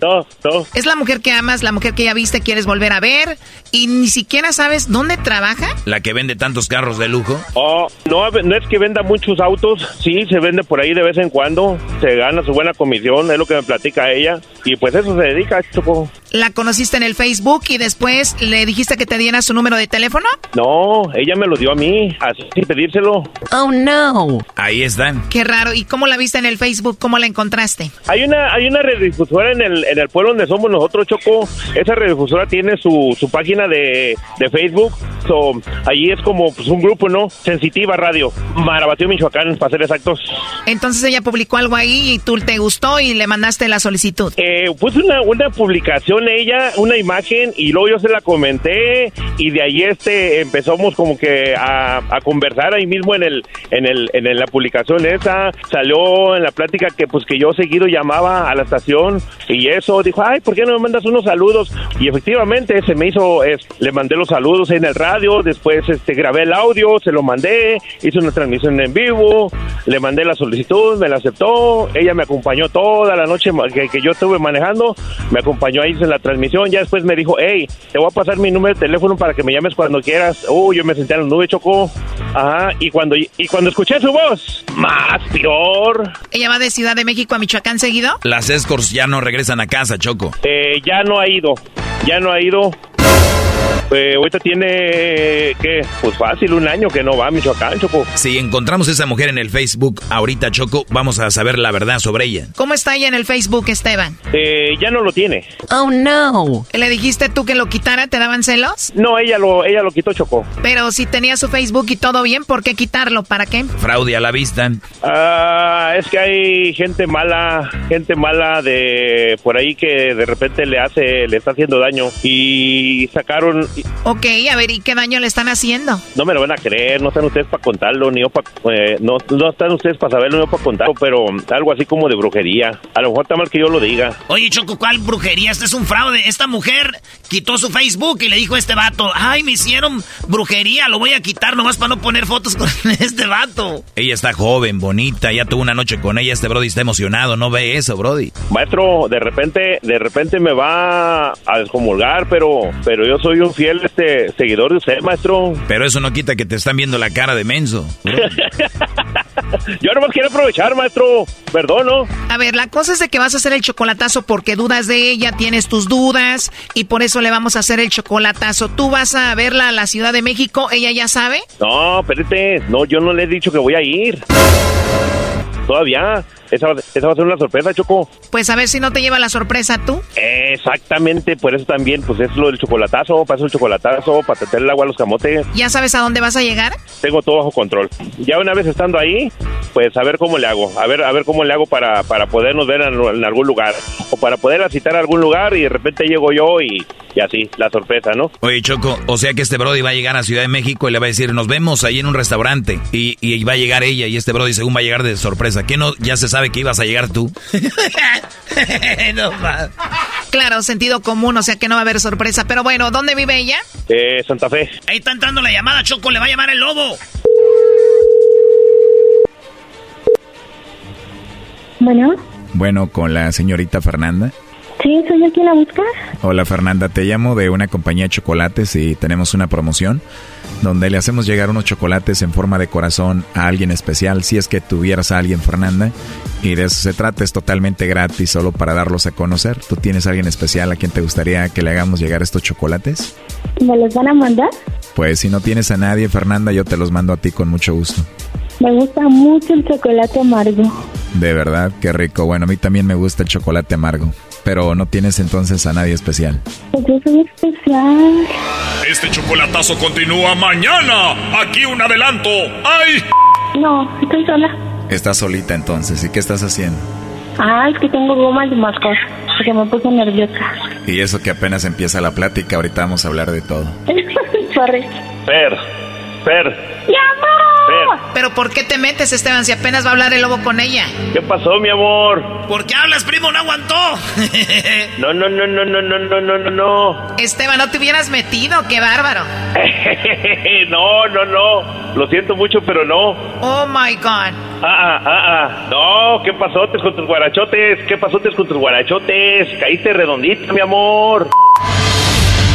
no, no. Es la mujer que amas, la mujer que ya viste, quieres volver a ver y ni siquiera sabes dónde trabaja. La que vende tantos carros de Oh, no, no es que venda muchos autos, sí, se vende por ahí de vez en cuando, se gana su buena comisión, es lo que me platica ella, y pues eso se dedica, Choco. ¿La conociste en el Facebook y después le dijiste que te diera su número de teléfono? No, ella me lo dio a mí, así sin pedírselo. Oh, no. Ahí están. Qué raro, ¿y cómo la viste en el Facebook? ¿Cómo la encontraste? Hay una, hay una redifusión en el, en el pueblo donde somos nosotros, Choco. Esa redifusora tiene su, su página de, de Facebook. So, allí es como pues, un grupo, ¿no? Sensitiva Radio. Marabatío, Michoacán, para ser exactos. Entonces ella publicó algo ahí y tú te gustó y le mandaste la solicitud. Eh, pues una, una publicación ella, una imagen, y luego yo se la comenté y de ahí este empezamos como que a, a conversar ahí mismo en el, en el, en la publicación esa. Salió en la plática que pues que yo seguido llamaba a la estación y eso dijo, ay, ¿por qué no me mandas unos saludos? Y efectivamente se me hizo, es, le mandé los saludos en el radio, después este grabé el audio, se lo mandé, hice una transmisión en vivo, le mandé la solicitud, me la aceptó, ella me acompañó toda la noche que, que yo estuve manejando, me acompañó ahí en la transmisión, ya después me dijo, hey, te voy a pasar mi número de teléfono para que me llames cuando quieras. Uh, yo me senté en la nube, Chocó. Ajá, y cuando, y cuando escuché su voz, más peor. ¿Ella va de Ciudad de México a Michoacán seguido? Las escorts ya no regresan a casa, Choco. Eh, ya no ha ido, ya no ha ido. Eh, ahorita tiene, ¿qué? Pues fácil, un año que no va a Michoacán, Choco. Si encontramos a esa mujer en el Facebook ahorita, Choco, vamos a saber la verdad sobre ella. ¿Cómo está ella en el Facebook, Esteban? Eh, ya no lo tiene. Oh, no. ¿Le dijiste tú que lo quitara? ¿Te daban celos? No, ella lo, ella lo quitó, Choco. Pero si tenía su Facebook y todo bien, ¿por qué quitarlo? ¿Para qué? Fraude a la vista. Ah, es que hay gente mala, gente mala de por ahí que de repente le hace, le está haciendo daño. Y sacaron, Ok, a ver, ¿y qué daño le están haciendo? No me lo van a creer, no están ustedes para contarlo, ni yo para... Eh, no, no están ustedes para saberlo, ni yo para contarlo, pero algo así como de brujería. A lo mejor está mal que yo lo diga. Oye, Choco, ¿cuál brujería? Este es un fraude. Esta mujer quitó su Facebook y le dijo a este vato, ay, me hicieron brujería, lo voy a quitar nomás para no poner fotos con este vato. Ella está joven, bonita, ya tuvo una noche con ella, este Brody está emocionado, no ve eso, Brody. Maestro, de repente, de repente me va a descomulgar, pero, pero yo soy un fiel este seguidor de usted, maestro. Pero eso no quita que te están viendo la cara de menso. Yo nomás quiero aprovechar, maestro. Perdón, ¿no? A ver, la cosa es de que vas a hacer el chocolatazo porque dudas de ella, tienes tus dudas y por eso le vamos a hacer el chocolatazo. ¿Tú vas a verla a la Ciudad de México? ¿Ella ya sabe? No, espérate. No, yo no le he dicho que voy a ir. Todavía. Esa, va a ser una sorpresa, Choco. Pues a ver si no te lleva la sorpresa tú. Exactamente, por eso también, pues es lo del chocolatazo, para eso el chocolatazo, para tener el agua a los camotes. ¿Ya sabes a dónde vas a llegar? Tengo todo bajo control. Ya una vez estando ahí, pues a ver cómo le hago, a ver, a ver cómo le hago para, para podernos ver en, algún lugar, o para poder citar a algún lugar y de repente llego yo y, y así, la sorpresa, ¿no? Oye, Choco, o sea que este Brody va a llegar a Ciudad de México y le va a decir, nos vemos ahí en un restaurante, y, y va a llegar ella, y este Brody según va a llegar de sorpresa. ¿Qué no? Ya se sabe que ibas a llegar tú. no, claro, sentido común, o sea que no va a haber sorpresa. Pero bueno, ¿dónde vive ella? Eh, Santa Fe. Ahí está entrando la llamada, Choco, le va a llamar el lobo. Bueno. Bueno, con la señorita Fernanda. Sí, soy yo quien la busca. Hola Fernanda, te llamo de una compañía de chocolates y tenemos una promoción donde le hacemos llegar unos chocolates en forma de corazón a alguien especial, si es que tuvieras a alguien Fernanda, y de eso se trata, es totalmente gratis, solo para darlos a conocer. ¿Tú tienes a alguien especial a quien te gustaría que le hagamos llegar estos chocolates? ¿Me los van a mandar? Pues si no tienes a nadie Fernanda, yo te los mando a ti con mucho gusto. Me gusta mucho el chocolate amargo. De verdad, qué rico. Bueno, a mí también me gusta el chocolate amargo. Pero no tienes entonces a nadie especial. Pues yo soy especial. Este chocolatazo continúa mañana. Aquí un adelanto. ¡Ay! No, estoy sola. Estás solita entonces. ¿Y qué estás haciendo? Ah, es que tengo gomas de mascar. Porque me puse nerviosa. Y eso que apenas empieza la plática. Ahorita vamos a hablar de todo. Sorry. Per, Per. ¡Llama! Pero ¿por qué te metes, Esteban, si apenas va a hablar el lobo con ella? ¿Qué pasó, mi amor? ¿Por qué hablas, primo? No aguantó. no, no, no, no, no, no, no, no, no. Esteban, no te hubieras metido, qué bárbaro. no, no, no. Lo siento mucho, pero no. Oh my God. Ah, ah, ah, ah. No, ¿qué pasotes con tus guarachotes? ¿Qué pasotes con tus guarachotes? Caíste redondita, mi amor.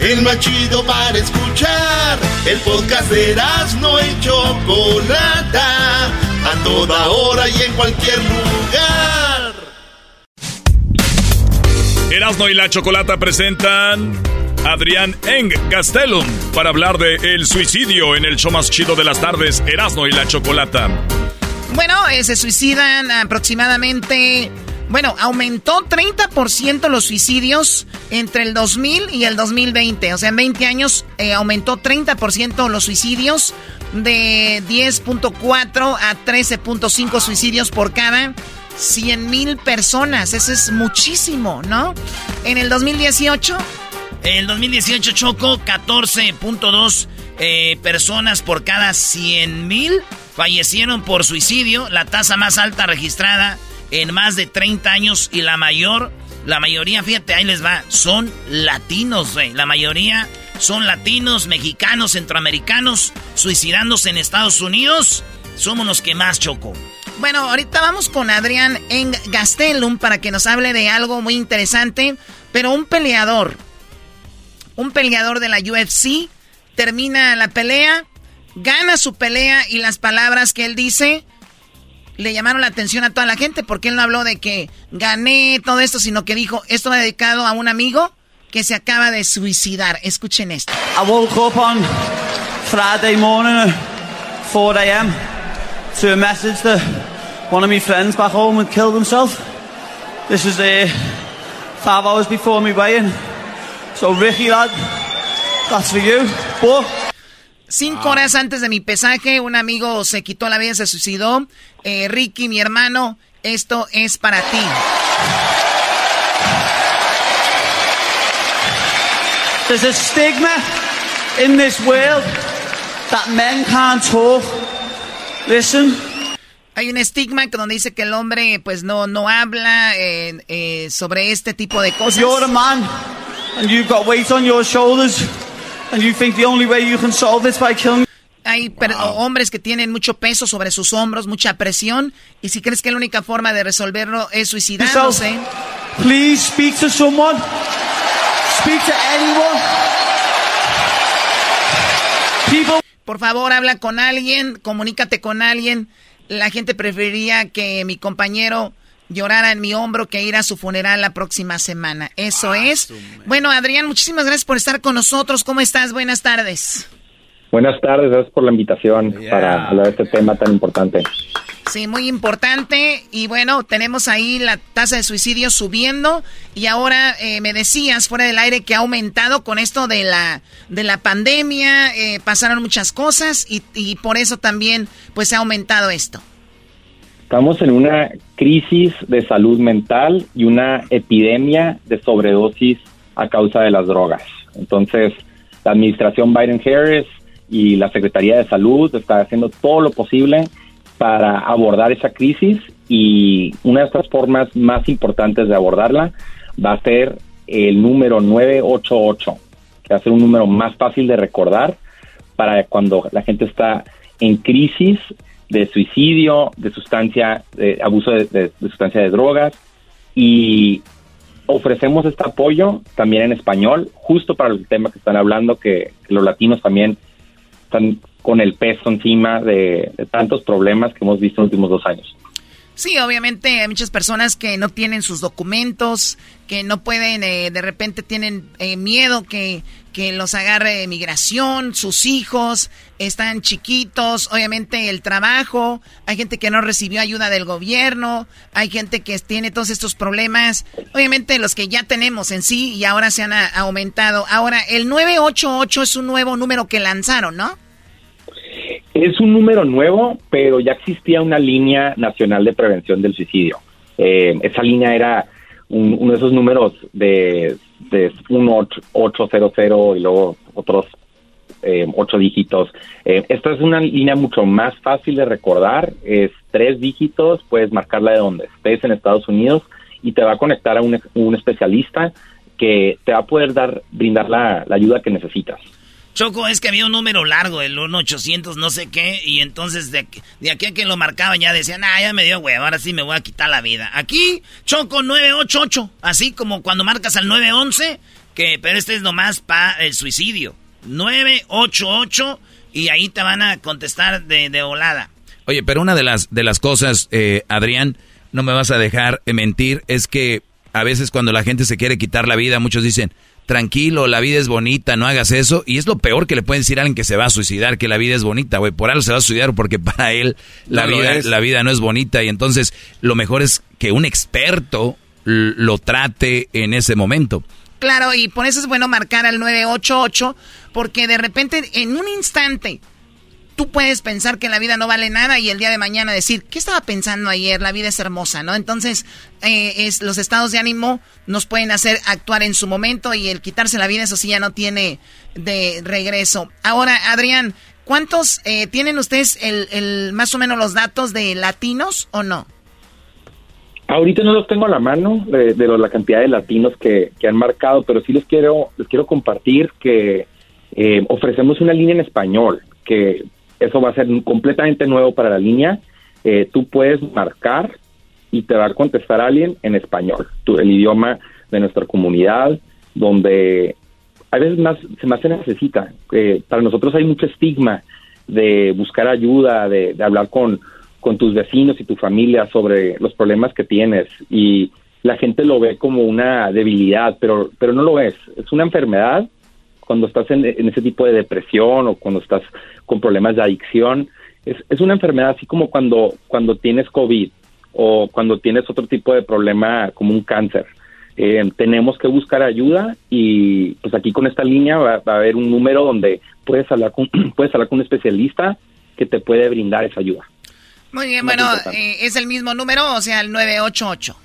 el más chido para escuchar. El podcast de Erasmo y Chocolata, a toda hora y en cualquier lugar. Erasmo y la Chocolata presentan Adrián Eng Gastelum para hablar de el suicidio en el show más chido de las tardes, Erasmo y la Chocolata. Bueno, eh, se suicidan aproximadamente bueno, aumentó 30% los suicidios entre el 2000 y el 2020. O sea, en 20 años eh, aumentó 30% los suicidios de 10.4 a 13.5 suicidios por cada 100 mil personas. Eso es muchísimo, ¿no? En el 2018... En el 2018 chocó 14.2 eh, personas por cada 100 mil fallecieron por suicidio, la tasa más alta registrada en más de 30 años y la mayor, la mayoría, fíjate, ahí les va, son latinos. La mayoría son latinos, mexicanos, centroamericanos, suicidándose en Estados Unidos. Somos los que más choco. Bueno, ahorita vamos con Adrián en Gastelum para que nos hable de algo muy interesante, pero un peleador, un peleador de la UFC, termina la pelea, gana su pelea y las palabras que él dice le llamaron la atención a toda la gente porque él no habló de que gané todo esto, sino que dijo, esto va dedicado a un amigo que se acaba de suicidar. Escuchen esto. I woke up on Friday morning at 4 a.m. to a message that one of my friends back home had killed himself. This was uh, five hours before me weigh-in. So Ricky, lad, that's for you. But Cinco horas antes de mi pesaje, un amigo se quitó la vida, se suicidó. Eh, Ricky, mi hermano, esto es para ti. There's a stigma in this world that men can't talk. Listen. Hay un estigma donde dice que el hombre pues no, no habla eh, eh, sobre este tipo de cosas. you're a man and you've got weight on your shoulders and you think the only way you can solve this by killing hay hombres que tienen mucho peso sobre sus hombros, mucha presión, y si crees que la única forma de resolverlo es suicidándose. Please speak to someone. Speak to anyone. Por favor, habla con alguien, comunícate con alguien. La gente preferiría que mi compañero llorara en mi hombro que ir a su funeral la próxima semana. Eso ah, es. Bueno, Adrián, muchísimas gracias por estar con nosotros. ¿Cómo estás? Buenas tardes. Buenas tardes, gracias por la invitación para hablar de este tema tan importante. Sí, muy importante. Y bueno, tenemos ahí la tasa de suicidio subiendo. Y ahora eh, me decías fuera del aire que ha aumentado con esto de la, de la pandemia. Eh, pasaron muchas cosas y, y por eso también pues ha aumentado esto. Estamos en una crisis de salud mental y una epidemia de sobredosis a causa de las drogas. Entonces, la administración Biden-Harris y la Secretaría de Salud está haciendo todo lo posible para abordar esa crisis y una de estas formas más importantes de abordarla va a ser el número 988, que va a ser un número más fácil de recordar para cuando la gente está en crisis de suicidio, de sustancia, de abuso de, sustancia de drogas y ofrecemos este apoyo también en español, justo para el tema que están hablando, que los latinos también están con el peso encima de, tantos problemas que hemos visto en los últimos dos años. Sí, obviamente hay muchas personas que no tienen sus documentos, que no pueden, eh, de repente tienen eh, miedo que, que los agarre migración, sus hijos están chiquitos, obviamente el trabajo, hay gente que no recibió ayuda del gobierno, hay gente que tiene todos estos problemas, obviamente los que ya tenemos en sí y ahora se han aumentado. Ahora, el 988 es un nuevo número que lanzaron, ¿no? Es un número nuevo, pero ya existía una línea nacional de prevención del suicidio. Eh, esa línea era uno de esos números de, de 1800 y luego otros eh, ocho dígitos. Eh, esta es una línea mucho más fácil de recordar. Es tres dígitos, puedes marcarla de donde estés en Estados Unidos y te va a conectar a un, un especialista que te va a poder dar brindar la ayuda que necesitas. Choco, es que había un número largo, el 1800 no sé qué, y entonces de, de aquí a que lo marcaban ya decían, ah, ya me dio huevo, ahora sí me voy a quitar la vida. Aquí, Choco 988, así como cuando marcas al 911, que, pero este es nomás para el suicidio. 988, y ahí te van a contestar de, de volada. Oye, pero una de las, de las cosas, eh, Adrián, no me vas a dejar mentir, es que a veces cuando la gente se quiere quitar la vida, muchos dicen, tranquilo, la vida es bonita, no hagas eso. Y es lo peor que le pueden decir a alguien que se va a suicidar, que la vida es bonita, güey. Por algo se va a suicidar porque para él la, vida, la vida no es bonita. Y entonces lo mejor es que un experto lo trate en ese momento. Claro, y por eso es bueno marcar al 988, porque de repente, en un instante, tú puedes pensar que la vida no vale nada y el día de mañana decir, ¿qué estaba pensando ayer? La vida es hermosa, ¿no? Entonces, eh, es, los estados de ánimo nos pueden hacer actuar en su momento y el quitarse la vida, eso sí ya no tiene de regreso. Ahora, Adrián, ¿cuántos eh, tienen ustedes el, más o menos los datos de latinos o no? Ahorita no los tengo a la mano de, la cantidad de latinos que, han marcado, pero sí les quiero, les quiero compartir que eh, ofrecemos una línea en español que eso va a ser completamente nuevo para la línea. Eh, tú puedes marcar y te va a contestar alguien en español, el idioma de nuestra comunidad, donde a veces más, se más se necesita. Eh, para nosotros hay mucho estigma de buscar ayuda, de, hablar con, con tus vecinos y tu familia sobre los problemas que tienes y la gente lo ve como una debilidad, pero, pero no lo es. Es una enfermedad cuando estás en, ese tipo de depresión o cuando estás con problemas de adicción. Es, es una enfermedad así como cuando, cuando tienes COVID o cuando tienes otro tipo de problema como un cáncer. Eh, tenemos que buscar ayuda y pues aquí con esta línea va, a haber un número donde puedes hablar con puedes hablar con un especialista que te puede brindar esa ayuda. Muy bien, bueno, eh, es el mismo número, o sea, el 988.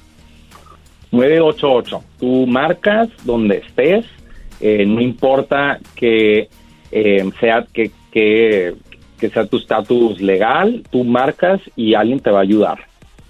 988. Tú marcas donde estés, eh, no importa que eh, sea que, que, sea tu estatus legal, tú marcas y alguien te va a ayudar.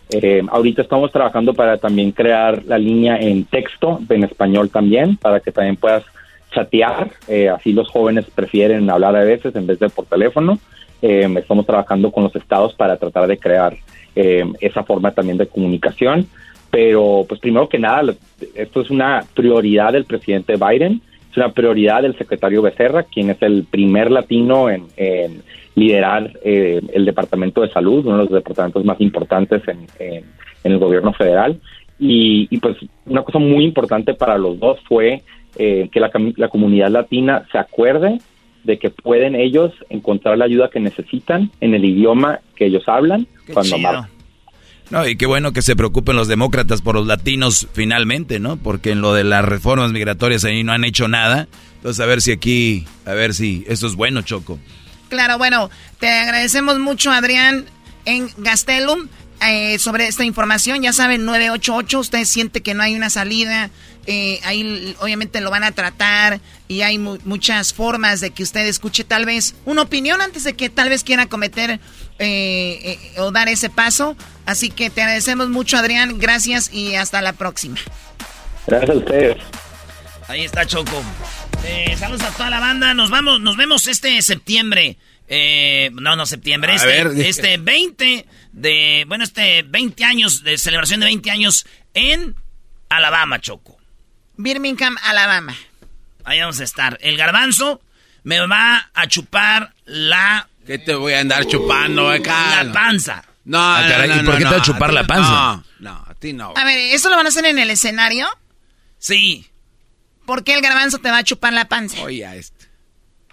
Eh, ahorita estamos trabajando para también crear la línea en texto, en español también, para que también puedas chatear. Eh, así los jóvenes prefieren hablar a veces en vez de por teléfono. Estamos trabajando con los estados para tratar de crear esa forma también de comunicación. Pero, pues primero que nada, esto es una prioridad del presidente Biden, es una prioridad del secretario Becerra, quien es el primer latino en, en liderar eh, el Departamento de Salud, uno de los departamentos más importantes en, en, el gobierno federal. Y, y, pues una cosa muy importante para los dos fue eh, que la, la, comunidad latina se acuerde de que pueden ellos encontrar la ayuda que necesitan en el idioma que ellos hablan cuando más No, y qué bueno que se preocupen los demócratas por los latinos finalmente, ¿no? Porque en lo de las reformas migratorias ahí no han hecho nada. Entonces, a ver si aquí, a ver si esto es bueno, Choco. Claro, bueno, te agradecemos mucho, Adrián, en Gastelum. Eh, sobre esta información, ya saben, 988, usted siente que no hay una salida, eh, ahí obviamente lo van a tratar y hay muchas formas de que usted escuche tal vez una opinión antes de que tal vez quiera cometer eh, o dar ese paso. Así que te agradecemos mucho, Adrián, gracias y hasta la próxima. Gracias a ustedes. Ahí está Choco. Eh, saludos a toda la banda. Nos vamos, nos vemos este septiembre. Eh, no, no septiembre, este, este 20 de, bueno, este 20 años, de celebración de 20 años en Alabama, Choco. Birmingham, Alabama. Ahí vamos a estar. El garbanzo me va a chupar la... ¿Qué te voy a andar chupando acá? La panza. No, ah, ¿Y por qué te va a chupar la panza? No, no, a ti no. A ver, ¿eso lo van a hacer en el escenario? Sí. ¿Por qué el garbanzo te va a chupar la panza? Oye, este.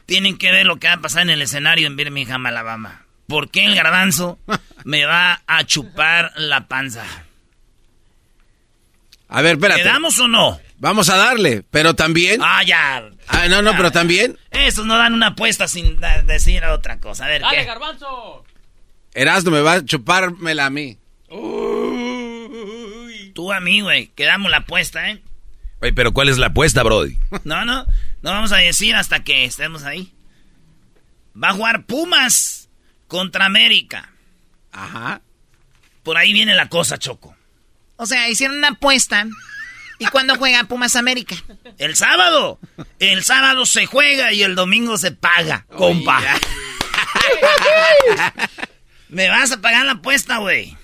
Tienen que ver lo que va a pasar en el escenario en Birmingham, Alabama. ¿Por qué el garbanzo me va a chupar la panza? A ver, espérate. ¿Quedamos o no? Vamos a darle, pero también. Ah, ya. Ah, no, no, pero también. Esos no dan una apuesta sin decir otra cosa. A ver, Dale, garbanzo! Erasmo me va a chupármela a mí. Uy. Tú a mí, güey. Quedamos la apuesta, ¿eh? Oye, pero ¿cuál es la apuesta, Brody? No, no, no vamos a decir hasta que estemos ahí. Va a jugar Pumas contra América. Ajá. Por ahí viene la cosa, Choco. O sea, hicieron una apuesta. ¿Y cuándo juega Pumas América? El sábado. El sábado se juega y el domingo se paga, compa. Me vas a pagar la apuesta, güey.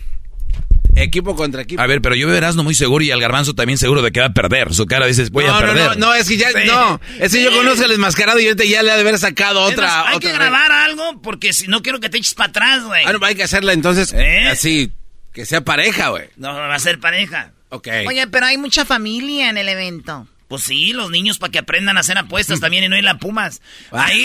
Equipo contra equipo. A ver, pero yo veo no muy seguro y al garbanzo también seguro de que va a perder. Su cara dice, voy a perder. No, no, no, es que ya, no. Es que yo conozco al desmascarado y ahorita ya le ha de haber sacado otra. hay que grabar algo porque si no quiero que te eches para atrás, güey. Ah, no, hay que hacerla entonces ¿Eh? así, que sea pareja, güey. No, va a ser pareja. Ok. Oye, pero hay mucha familia en el evento. Pues sí, los niños para que aprendan a hacer apuestas también y no ir a Pumas. Ahí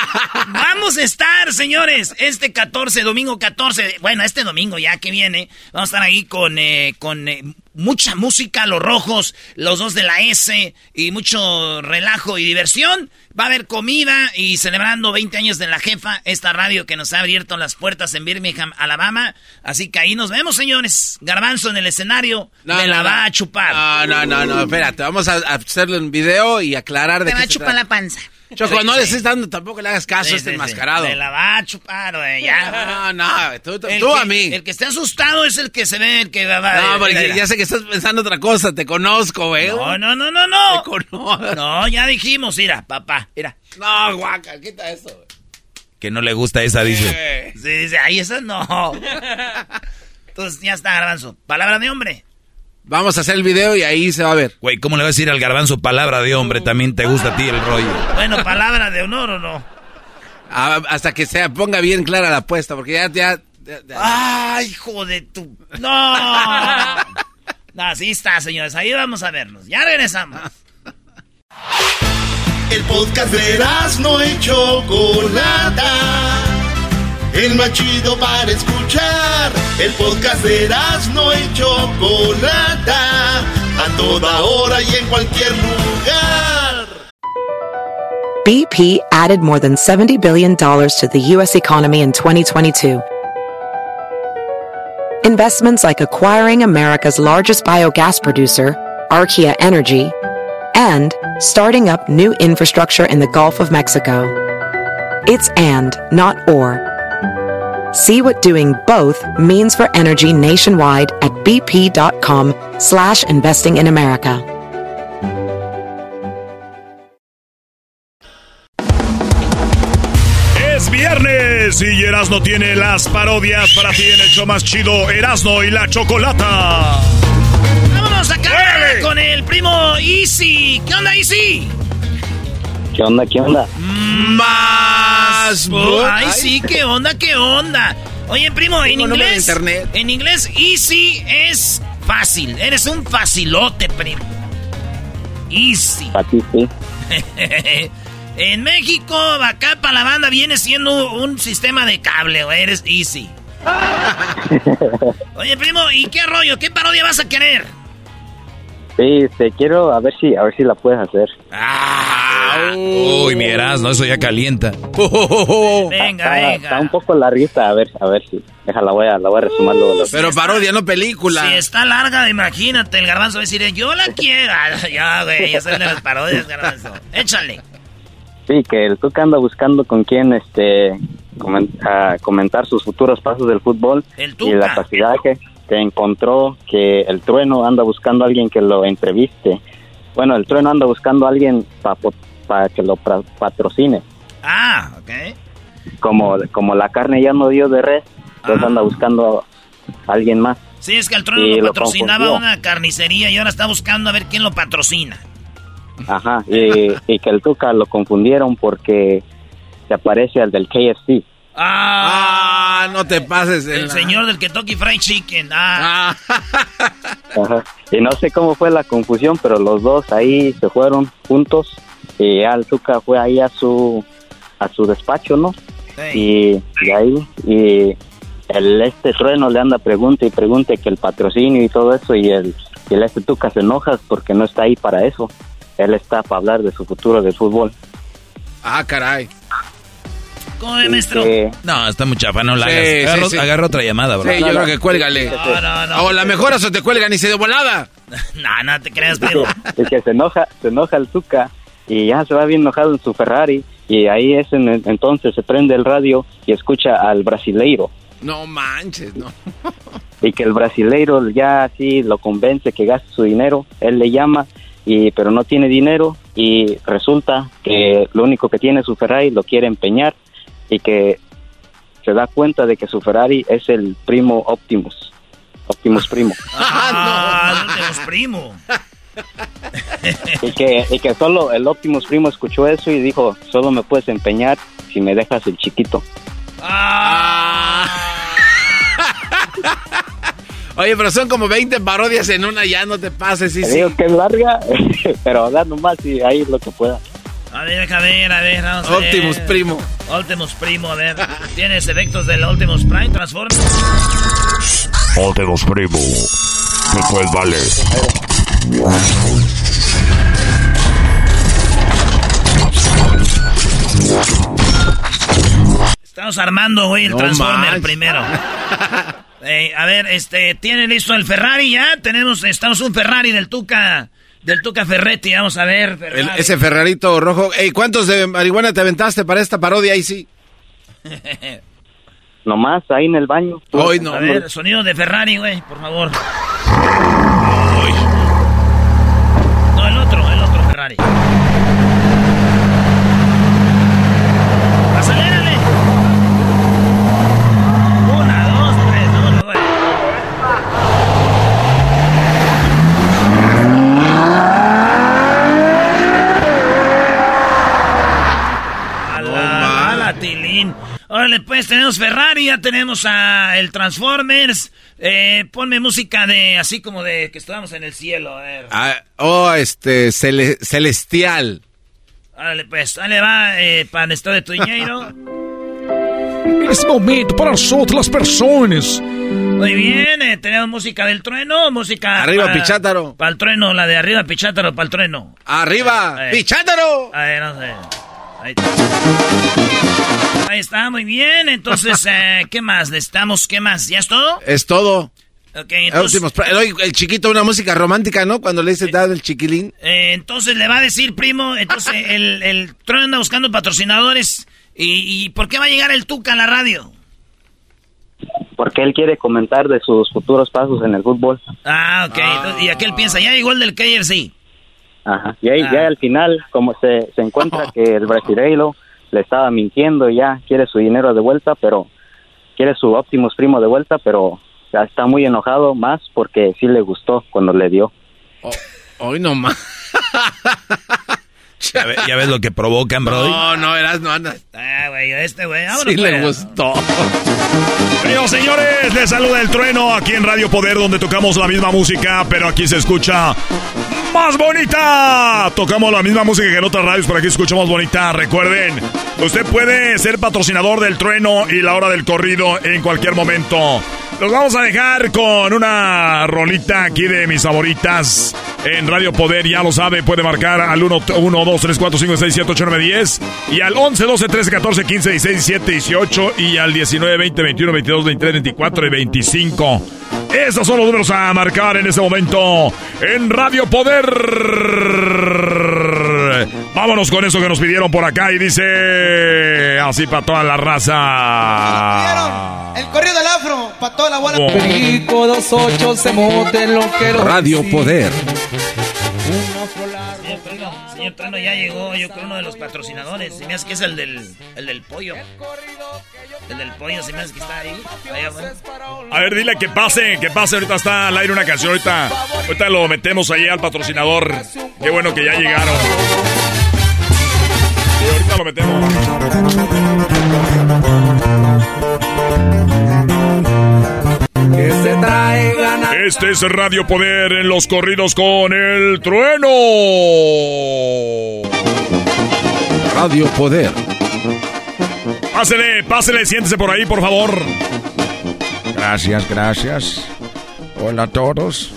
vamos a estar, señores, este 14, domingo 14, bueno, este domingo ya que viene, vamos a estar ahí con, eh, con eh, mucha música, los rojos, los dos de la S y mucho relajo y diversión. Va a haber comida y celebrando 20 años de la jefa, esta radio que nos ha abierto las puertas en Birmingham, Alabama. Así que ahí nos vemos, señores. Garbanzo en el escenario me la va a chupar. No, no, no, no, espérate, vamos a hacerle un video y aclarar de Te va a chupar la panza. Choco, no le estés dando, tampoco le hagas caso a este enmascarado. Me la va a chupar, güey, ya. No, no, tú, a mí. El que esté asustado es el que se ve, el que va No, porque ya sé que estás pensando otra cosa, te conozco, güey. No, no, no, no, no. Te conozco. No, ya dijimos, mira, papá, mira. No, guaca, quita eso, güey. Que no le gusta esa, dice. Sí, dice, ahí esa no. Entonces ya está, garbanzo. Palabra de hombre. Vamos a hacer el video y ahí se va a ver. Güey, ¿cómo le vas a decir al garbanzo palabra de hombre? También te gusta a ti el rollo. Bueno, palabra de honor o no. Ah, hasta que se ponga bien clara la apuesta, porque ya, ya, Ay, hijo de tu. No. no, así está, señores. Ahí vamos a vernos. Ya regresamos. El podcast de no hecho Chocolata el más chido para escuchar. El podcast de y Chocolata, a toda hora y en cualquier lugar. BP added more than $70 billion to the U.S. economy in 2022. Investments like acquiring America's largest biogas producer, Archaea Energy, and starting up new infrastructure in the Gulf of Mexico. It's and, not or. See what doing both means for energy nationwide at bp.com slash investing in America. Es viernes y Erasno tiene las parodias para ti en el show más chido, Erasno y la Chocolata. Vámonos a acabar con el primo Easy. ¿Qué onda, Easy? ¿Qué onda? ¿Qué onda? Más. Ay, sí, ¿qué onda? ¿Qué onda? Oye, primo, en inglés. En inglés, easy es fácil. Eres un facilote, primo. Easy. sí. en México, acá para la banda viene siendo un sistema de cable, o eres easy. Oye, primo, ¿y qué rollo? ¿Qué parodia vas a querer? Sí, te quiero a ver si a ver si la puedes hacer. Ah, uy, mi no, eso ya calienta. venga, venga. Está un poco larguita, a ver, a ver si. Déjala, voy a, la voy a resumir luego. Pero parodia, no película. Si está larga, imagínate, el garbanzo va a decir, yo la quiero. ya, güey, ya son de las parodias, garbanzo. Échale. Sí, que el Tuca anda buscando con quién este comentar sus futuros pasos del fútbol. El Y la capacidad que que encontró que el trueno anda buscando a alguien que lo entreviste. Bueno, el trueno anda buscando a alguien para que lo patrocine. Ah, ok. Como, como la carne ya no dio de res, entonces anda buscando a alguien más. Sí, es que el trueno lo patrocinaba una carnicería y ahora está buscando a ver quién lo patrocina. Ajá, y, y que el Tuca lo confundieron porque se aparece al del KFC. Ah, ah, no te pases. El señor del Kentucky Fried Chicken. Ah. ah. Y no sé cómo fue la confusión, pero los dos ahí se fueron juntos y Alzuca fue ahí a su a su despacho, ¿no? Y de ahí y el este trueno le anda pregunta y pregunta que el patrocinio y todo eso y el y el este Tuca se enoja porque no está ahí para eso. Él está para hablar de su futuro de fútbol. Ah, caray. ¿Cómo maestro? No, está muy chafa, no la hagas. Agarra, otra llamada, bro. Sí, yo creo que cuélgale. No, no, no. O la mejor eso te cuelgan y se de volada. no, no te creas, primo. Es que se enoja, se enoja el Zuka y ya se va bien enojado en su Ferrari y ahí es en, entonces se prende el radio y escucha al brasileiro. No manches, no. y que el brasileiro ya así lo convence que gaste su dinero, él le llama y pero no tiene dinero y resulta que lo único que tiene su Ferrari lo quiere empeñar y que se da cuenta de que su Ferrari es el primo Optimus. Optimus primo. Ah, no, Optimus primo. Y, que, y que solo el Optimus primo escuchó eso y dijo, solo me puedes empeñar si me dejas el chiquito. Ah. Oye, pero son como 20 parodias en una, ya no te pases. Sí, te digo que es larga, pero da nomás y ahí lo que pueda. A ver, a ver, a ver, vamos a Optimus Primo. Optimus Primo, a ver. ¿Tienes efectos del Optimus Prime Transform? Optimus Primo. Después vale. Estamos armando, güey, el Transformer primero. a ver, este, ¿tiene listo el Ferrari ya? Tenemos, estamos un Ferrari del Tuca del Tuca Ferretti, vamos a ver. ese Ferrarito rojo. Ey, ¿cuántos de marihuana te aventaste para esta parodia ahí sí? Nomás ahí en el baño. Hoy no. A ver, sonido de Ferrari, güey, por favor. No, el otro, el otro Ferrari. Órale, pues tenemos Ferrari, ya tenemos a el Transformers. Eh, ponme música de así como de que estábamos en el cielo. A ver. Ah, oh, este, celestial. Órale, pues, dale va eh, para el estado de tu dinero. Es momento para nosotros las personas. Muy bien, eh, tenemos música del trueno, música... Arriba, Pichátaro. Para el trueno, la de arriba, Pichátaro, para el trueno. Arriba, Pichátaro. A ver, no sé. Ahí está. muy bien. Entonces, eh, ¿qué más? ¿Necesitamos qué más? ¿Ya es todo? Es todo. Ok, entonces... El, chiquito, una música romántica, ¿no? Cuando le dice dado el chiquilín. Eh, entonces le va a decir, primo, entonces el, el anda buscando patrocinadores ¿Y, por qué va a llegar el Tuca a la radio? Porque él quiere comentar de sus futuros pasos en el fútbol. Ah, ok. y aquel piensa, ya llegó el del KFC. Ajá. Y ahí ya ah. al final, como se, se encuentra que el brasileiro le estaba mintiendo y ya quiere su dinero de vuelta, pero quiere su Optimus Primo de vuelta, pero ya está muy enojado más porque sí le gustó cuando le dio. hoy no más. ¿Ya, ves lo que provocan, bro? No, no, eras, no andas. Ah, güey, este güey, Sí le gustó. Bueno, señores, les saluda el trueno aquí en Radio Poder, donde tocamos la misma música, pero aquí se escucha más bonita. Tocamos la misma música que en otras radios, pero aquí escuchamos bonita. Recuerden, usted puede ser patrocinador del trueno y la hora del corrido en cualquier momento. Los vamos a dejar con una rolita aquí de mis favoritas en Radio Poder. Ya lo sabe, puede marcar al 1, 1 2, 3, 4, 5, 6, 7, 8, 9, 10. Y al 11, 12, 13, 14, 15, 16, 17, 18. Y al 19, 20, 21, 22, 23, 24 y 25. Esos son los números a marcar en este momento en Radio Poder. Vámonos con eso que nos pidieron por acá y dice así para toda la raza. El corrido del afro, para toda la bola. Radio Poder. Señor Trano ya llegó, yo creo uno de los patrocinadores. Se me hace que es el del, el del pollo. El del pollo se me hace que está ahí. A ver, dile que pase, que pase. Ahorita está al aire una canción. Ahorita, ahorita lo metemos ahí al patrocinador. Qué bueno que ya llegaron. Y ahorita lo metemos. Que se traigan Este es Radio Poder en los corridos con el trueno. Radio Poder. Pásele, pásele, siéntese por ahí, por favor. Gracias, gracias. Hola a todos.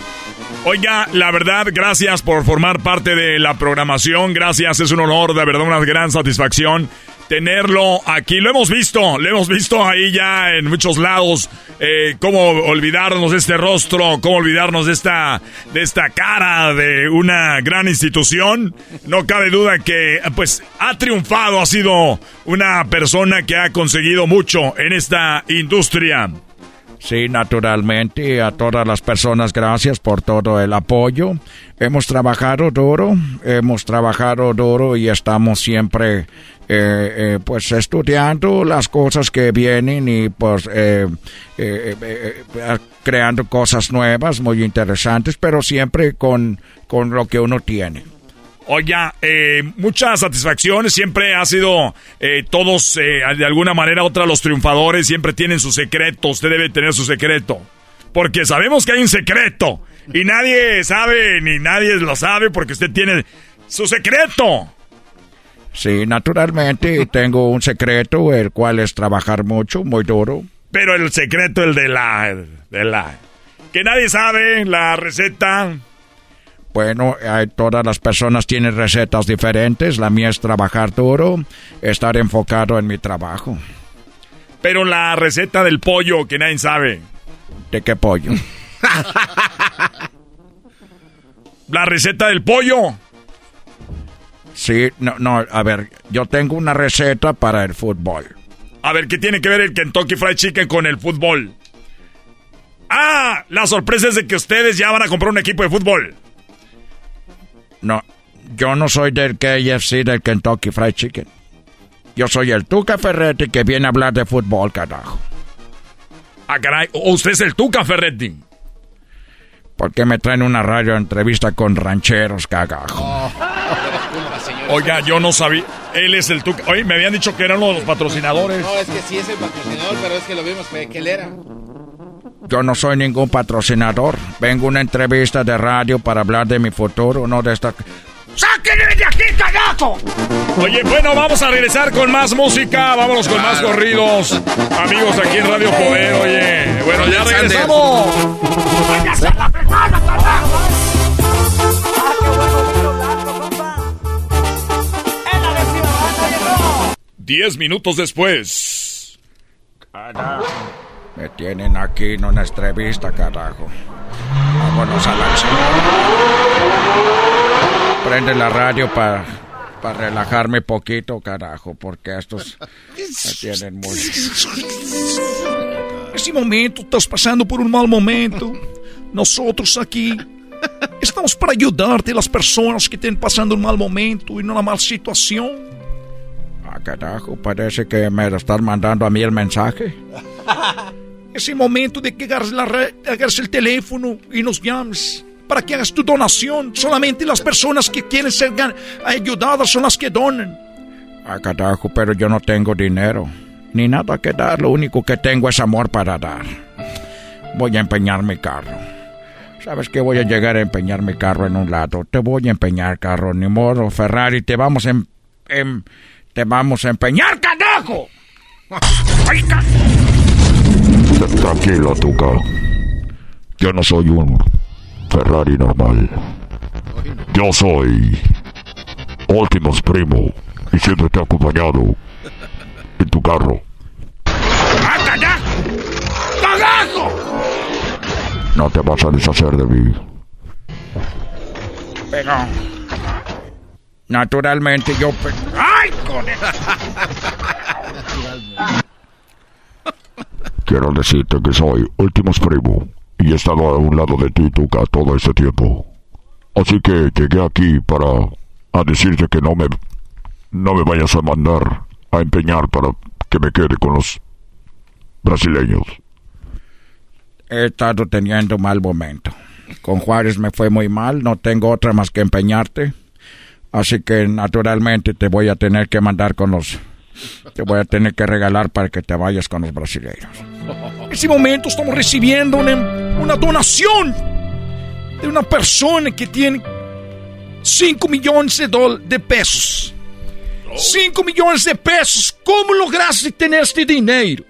Oiga, la verdad, gracias por formar parte de la programación. Gracias, es un honor, de verdad, una gran satisfacción tenerlo aquí. Lo hemos visto, lo hemos visto ahí ya en muchos lados. Eh, cómo olvidarnos de este rostro, cómo olvidarnos de esta, de esta cara de una gran institución. No cabe duda que, pues, ha triunfado, ha sido una persona que ha conseguido mucho en esta industria. Sí, naturalmente, a todas las personas gracias por todo el apoyo. Hemos trabajado duro, hemos trabajado duro y estamos siempre eh, eh, pues estudiando las cosas que vienen y pues eh, creando cosas nuevas, muy interesantes, pero siempre con, con lo que uno tiene. Oiga, eh, muchas satisfacciones, siempre ha sido eh, todos, eh, de alguna manera otra, los triunfadores siempre tienen su secreto, usted debe tener su secreto, porque sabemos que hay un secreto y nadie sabe ni nadie lo sabe porque usted tiene su secreto. Sí, naturalmente tengo un secreto, el cual es trabajar mucho, muy duro. Pero el secreto, el de la, de la, que nadie sabe, la receta. Bueno, todas las personas tienen recetas diferentes. La mía es trabajar duro, estar enfocado en mi trabajo. Pero la receta del pollo que nadie sabe. ¿De qué pollo? la receta del pollo. Sí, no, no, a ver, yo tengo una receta para el fútbol. A ver, ¿qué tiene que ver el Kentucky Fried Chicken con el fútbol? Ah, la sorpresa es de que ustedes ya van a comprar un equipo de fútbol. No, yo no soy del KFC del Kentucky Fried Chicken. Yo soy el Tuca Ferretti que viene a hablar de fútbol, carajo. Ah, caray, usted es el Tuca Ferretti. ¿Por qué me traen una radio entrevista con rancheros, cagajo? Oh. Oiga, yo no sabía. Él es el Tuca. Oye, me habían dicho que era uno de los patrocinadores. No, es que sí es el patrocinador, pero es que lo vimos que él era. Yo no soy ningún patrocinador. Vengo a una entrevista de radio para hablar de mi futuro, no de esta... ¡Sáquenme de aquí, cagazo! Oye, bueno, vamos a regresar con más música. Vámonos con más corridos. Amigos aquí en Radio Poder, oye. Bueno, ya regresamos. Diez minutos después. Me tienen aquí en una entrevista, carajo. Vámonos a la Prende la radio para para relajarme poquito, carajo, porque estos me tienen muy... Ese momento, estás pasando por un mal momento. Nosotros aquí estamos para ayudarte a las personas que estén pasando un mal momento y una mala situación. Ah, carajo, parece que me estás mandando a mí el mensaje. Ese momento de que agarres, la agarres el teléfono y nos llames para que hagas tu donación. Solamente las personas que quieren ser ayudadas son las que donan. Ah, carajo, pero yo no tengo dinero. Ni nada que dar, lo único que tengo es amor para dar. Voy a empeñar mi carro. ¿Sabes que voy a llegar a empeñar mi carro en un lado? Te voy a empeñar carro, ni modo, Ferrari, te vamos a... Em, em, te vamos a empeñar, carajo. Tranquilo, Tuca. Yo no soy un Ferrari normal. Yo soy Ultimus Primo y siempre te he acompañado en tu carro. ¡Cagajo! No te vas a deshacer de mí. Pero... Naturalmente yo... ¡Ay, con Quiero decirte que soy Ultimus Primo y he estado a un lado de ti, Tuca, todo este tiempo. Así que llegué aquí para a decirte que no me no me vayas a mandar a empeñar para que me quede con los brasileños. He estado teniendo mal momento. Con Juárez me fue muy mal, no tengo otra más que empeñarte. Así que naturalmente te voy a tener que mandar con los... Te voy a tener que regalar para que te vayas con los brasileños. En ese momento estamos recibiendo una, una donación de una persona que tiene 5 millones de, de pesos. 5 millones de pesos. ¿Cómo lograste tener este dinero?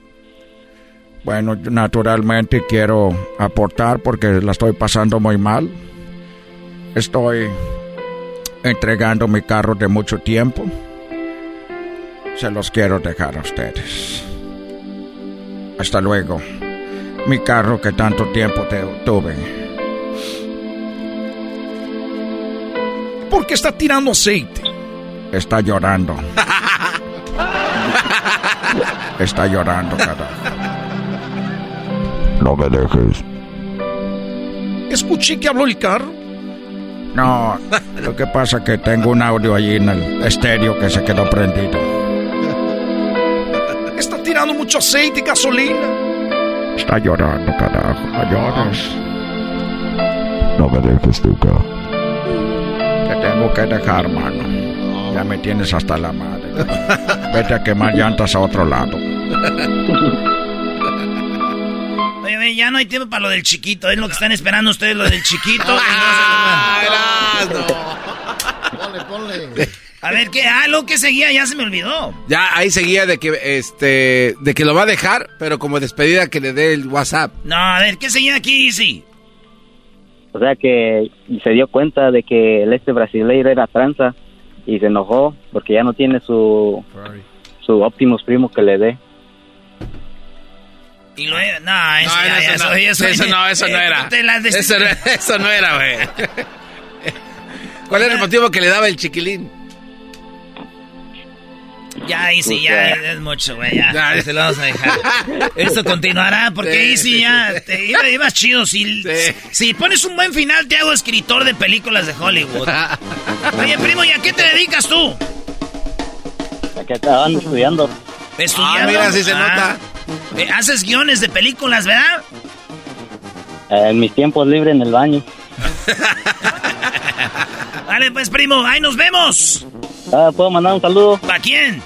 Bueno, naturalmente quiero aportar porque la estoy pasando muy mal. Estoy entregando mi carro de mucho tiempo. Se los quiero dejar a ustedes. Hasta luego. Mi carro que tanto tiempo te tuve. ¿Por qué está tirando aceite? Está llorando. Está llorando, carajo. No me dejes. Escuché que habló el carro. No, lo que pasa es que tengo un audio allí en el estéreo que se quedó prendido. Mucho aceite y gasolina. Está llorando, carajo. No llores. No me dejes, Tuca. Te tengo que dejar, mano. Ya me tienes hasta la madre. Vete a quemar llantas a otro lado. Oye, ya no hay tiempo para lo del chiquito. Es lo que están esperando ustedes, lo del chiquito. Ah, ponle, ponle. A ver, ¿qué? Ah, lo que seguía ya se me olvidó. Ya, ahí seguía de que, este, de que lo va a dejar, pero como despedida que le dé el WhatsApp. No, a ver, ¿qué seguía aquí, sí? O sea que se dio cuenta de que el este brasileiro era tranza y se enojó porque ya no tiene su su Optimus Primo que le dé. Y lo no, eso, no, eso, no, eso, no, eso no era. Eso, eso no era, güey. ¿Cuál era el motivo que le daba el chiquilín? Ya, Easy, ya, es mucho, güey, ya. Se lo vamos a dejar. Esto continuará porque Easy ya te iba, ibas chido. Si, si pones un buen final, te hago escritor de películas de Hollywood. Oye, primo, ¿y a qué te dedicas tú? A que estaban estudiando. ¿Estudiando? Ah, mira, si se nota. Eh, ¿Haces guiones de películas, verdad? Eh, en mis tiempos libres en el baño. Vale, pues, primo, ahí nos vemos. Ah, ¿Puedo mandar un saludo? ¿Para quién?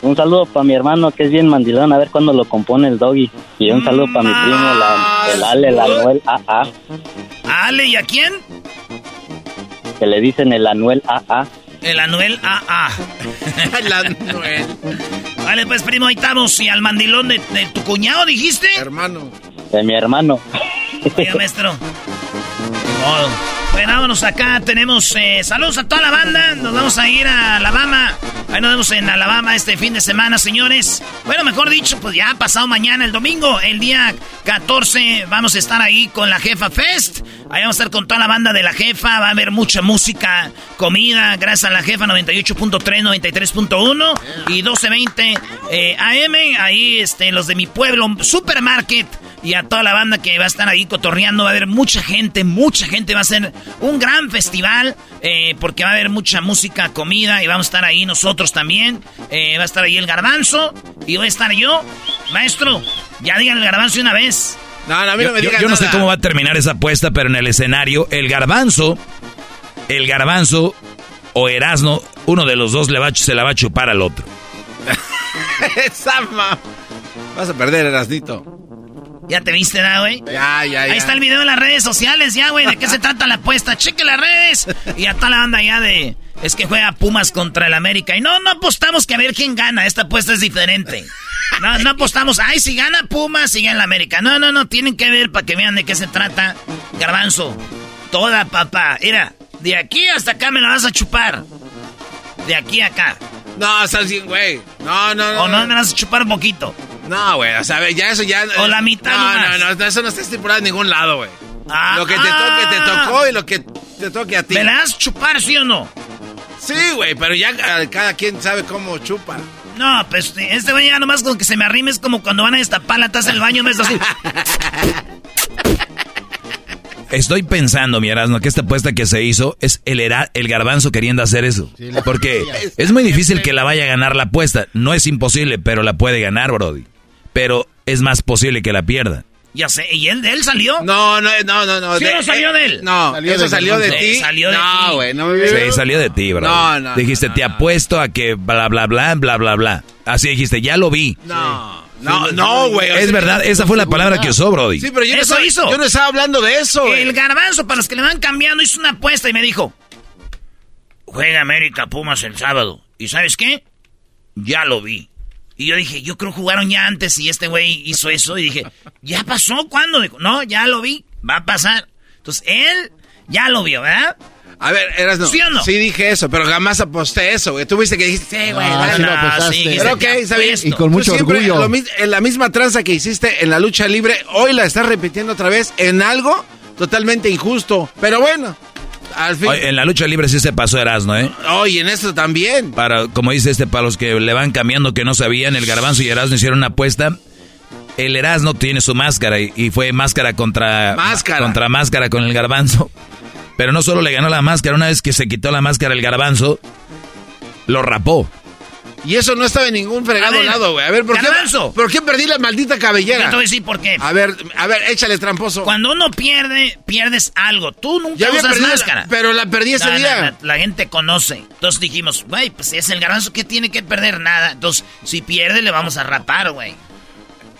Un saludo para mi hermano que es bien mandilón, a ver cuándo lo compone el doggy. Y un saludo para mi primo, la, el Ale, el Anuel AA. ¿Ale y a quién? Que le dicen el Anuel AA. El Anuel AA. el Anuel. Vale, pues primo, ahí estamos. ¿Y al mandilón de, de tu cuñado dijiste? Hermano. De mi hermano. Oye, maestro. Modo. Bueno, vámonos acá. Tenemos eh, saludos a toda la banda. Nos vamos a ir a Alabama. Ahí nos vemos en Alabama este fin de semana, señores. Bueno, mejor dicho, pues ya pasado mañana, el domingo, el día 14, vamos a estar ahí con la Jefa Fest. Ahí vamos a estar con toda la banda de la Jefa. Va a haber mucha música, comida, gracias a la Jefa 98.3, 93.1 y 1220 eh, AM. Ahí este, los de mi pueblo, Supermarket y a toda la banda que va a estar ahí cotorreando. Va a haber mucha gente, mucha gente. Va a ser un gran festival eh, porque va a haber mucha música, comida y vamos a estar ahí nosotros también. Eh, va a estar ahí el garbanzo y voy a estar yo. Maestro, ya digan el garbanzo una vez. No, no, a mí no me yo, yo no sé cómo va a terminar esa apuesta, pero en el escenario, el garbanzo, el garbanzo o Erasno, uno de los dos le va, se la va a chupar al otro. Vas a perder, Erasnito. ¿Ya te viste, ¿no, güey? Ya, ya, ya. Ahí está el video en las redes sociales, ya, güey. ¿De qué se trata la apuesta? Cheque las redes. Y a toda la banda ya de... Es que juega Pumas contra el América. Y no, no apostamos que a ver quién gana. Esta apuesta es diferente. No, no apostamos. Ay, si gana Pumas, sigue en el América. No, no, no. Tienen que ver para que vean de qué se trata. Garbanzo. Toda, papá. Mira, de aquí hasta acá me la vas a chupar. De aquí a acá. No, estás bien, güey. No, no, no. O no me vas a chupar un poquito. No, güey, o sea, ya eso ya... O la mitad No, no, no, eso no está estipulado en ningún lado, güey. Ah, lo que te toque, te ah. tocó y lo que te toque a ti. ¿Me a chupar, sí o no? Sí, güey, pero ya cada quien sabe cómo chupa. No, pues este güey ya nomás con que se me arrime es como cuando van a destapar la taza del baño, me así. Estoy pensando, mi Erasmo, que esta apuesta que se hizo es el, el garbanzo queriendo hacer eso. Porque es muy difícil que la vaya a ganar la apuesta. No es imposible, pero la puede ganar, Brody pero es más posible que la pierda. Ya sé, ¿y él de él salió? No, no, no, no. no ¿Sí no salió de él? No, eso salió de ti. Salió de no, güey, no me Sí, salió de ti, bro. No, no. Dijiste, te apuesto a que bla, bla, bla, bla, bla, bla. Así dijiste, ya lo vi. No. No, no, güey. Es verdad, esa fue la palabra que usó, Brody. Sí, pero yo eso no hizo. Yo no estaba hablando de eso, El garbanzo, para los que le van cambiando, hizo una apuesta y me dijo: Juega América Pumas el sábado. ¿Y sabes qué? Ya lo vi. Y yo dije, yo creo jugaron ya antes y este güey hizo eso. Y dije, ¿ya pasó? ¿Cuándo? Dijo, no, ya lo vi, va a pasar. Entonces, él ya lo vio, ¿verdad? A ver, eras no. ¿Sí o no? Sí dije eso, pero jamás aposté eso, güey. Tú viste que dijiste, sí, güey, ah, no, no, sí, Pero ok, ¿sabes? Y con mucho orgullo. en la misma tranza que hiciste en la lucha libre, hoy la estás repitiendo otra vez en algo totalmente injusto. Pero bueno, en la lucha libre sí se pasó Erasmo, ¿eh? Oye, en esto también. Para, como dice este, para los que le van cambiando que no sabían, el Garbanzo y Erasmo hicieron una apuesta. El Erasmo tiene su máscara y, fue máscara contra máscara. contra máscara con el Garbanzo. Pero no solo le ganó la máscara, una vez que se quitó la máscara el Garbanzo, lo rapó. Y eso no estaba en ningún fregado lado, güey. A ver, ¿por qué, ¿por qué perdí la maldita cabellera? Yo te voy a decir por qué. A ver, a ver, échale tramposo. Cuando uno pierde, pierdes algo. Tú nunca ya usas máscara. pero la perdí ese día. la, gente conoce. Entonces dijimos, güey, pues es el garbanzo que tiene que perder nada. Entonces, si pierde, le vamos a rapar, güey.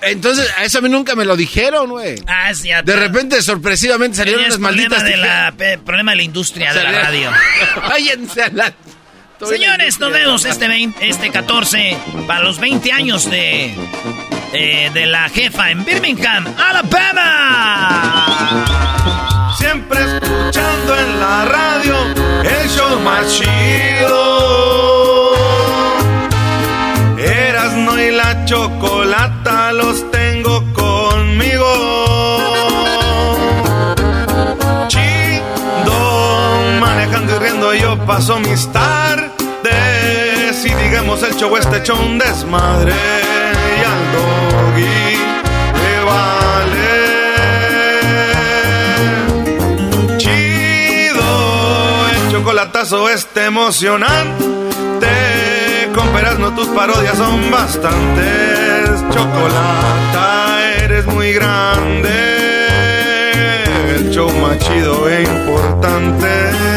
Entonces, a eso a mí nunca me lo dijeron, güey. Ah, sí. De repente, sorpresivamente, salieron unas malditas... De la, problema de la industria de la radio. Váyanse a la... Señores, nos vemos este, este 14 para los 20 años de, eh, de la jefa en Birmingham, Alabama. Siempre escuchando en la radio el show más chido. Eras no y la chocolata los tengo conmigo. manejando y riendo yo paso mis tardes. Este hecho un desmadre y al doggy le vale. Chido, el chocolatazo este emocionante. Con no tus parodias son bastantes. Chocolata, eres muy grande el show más chido e importante.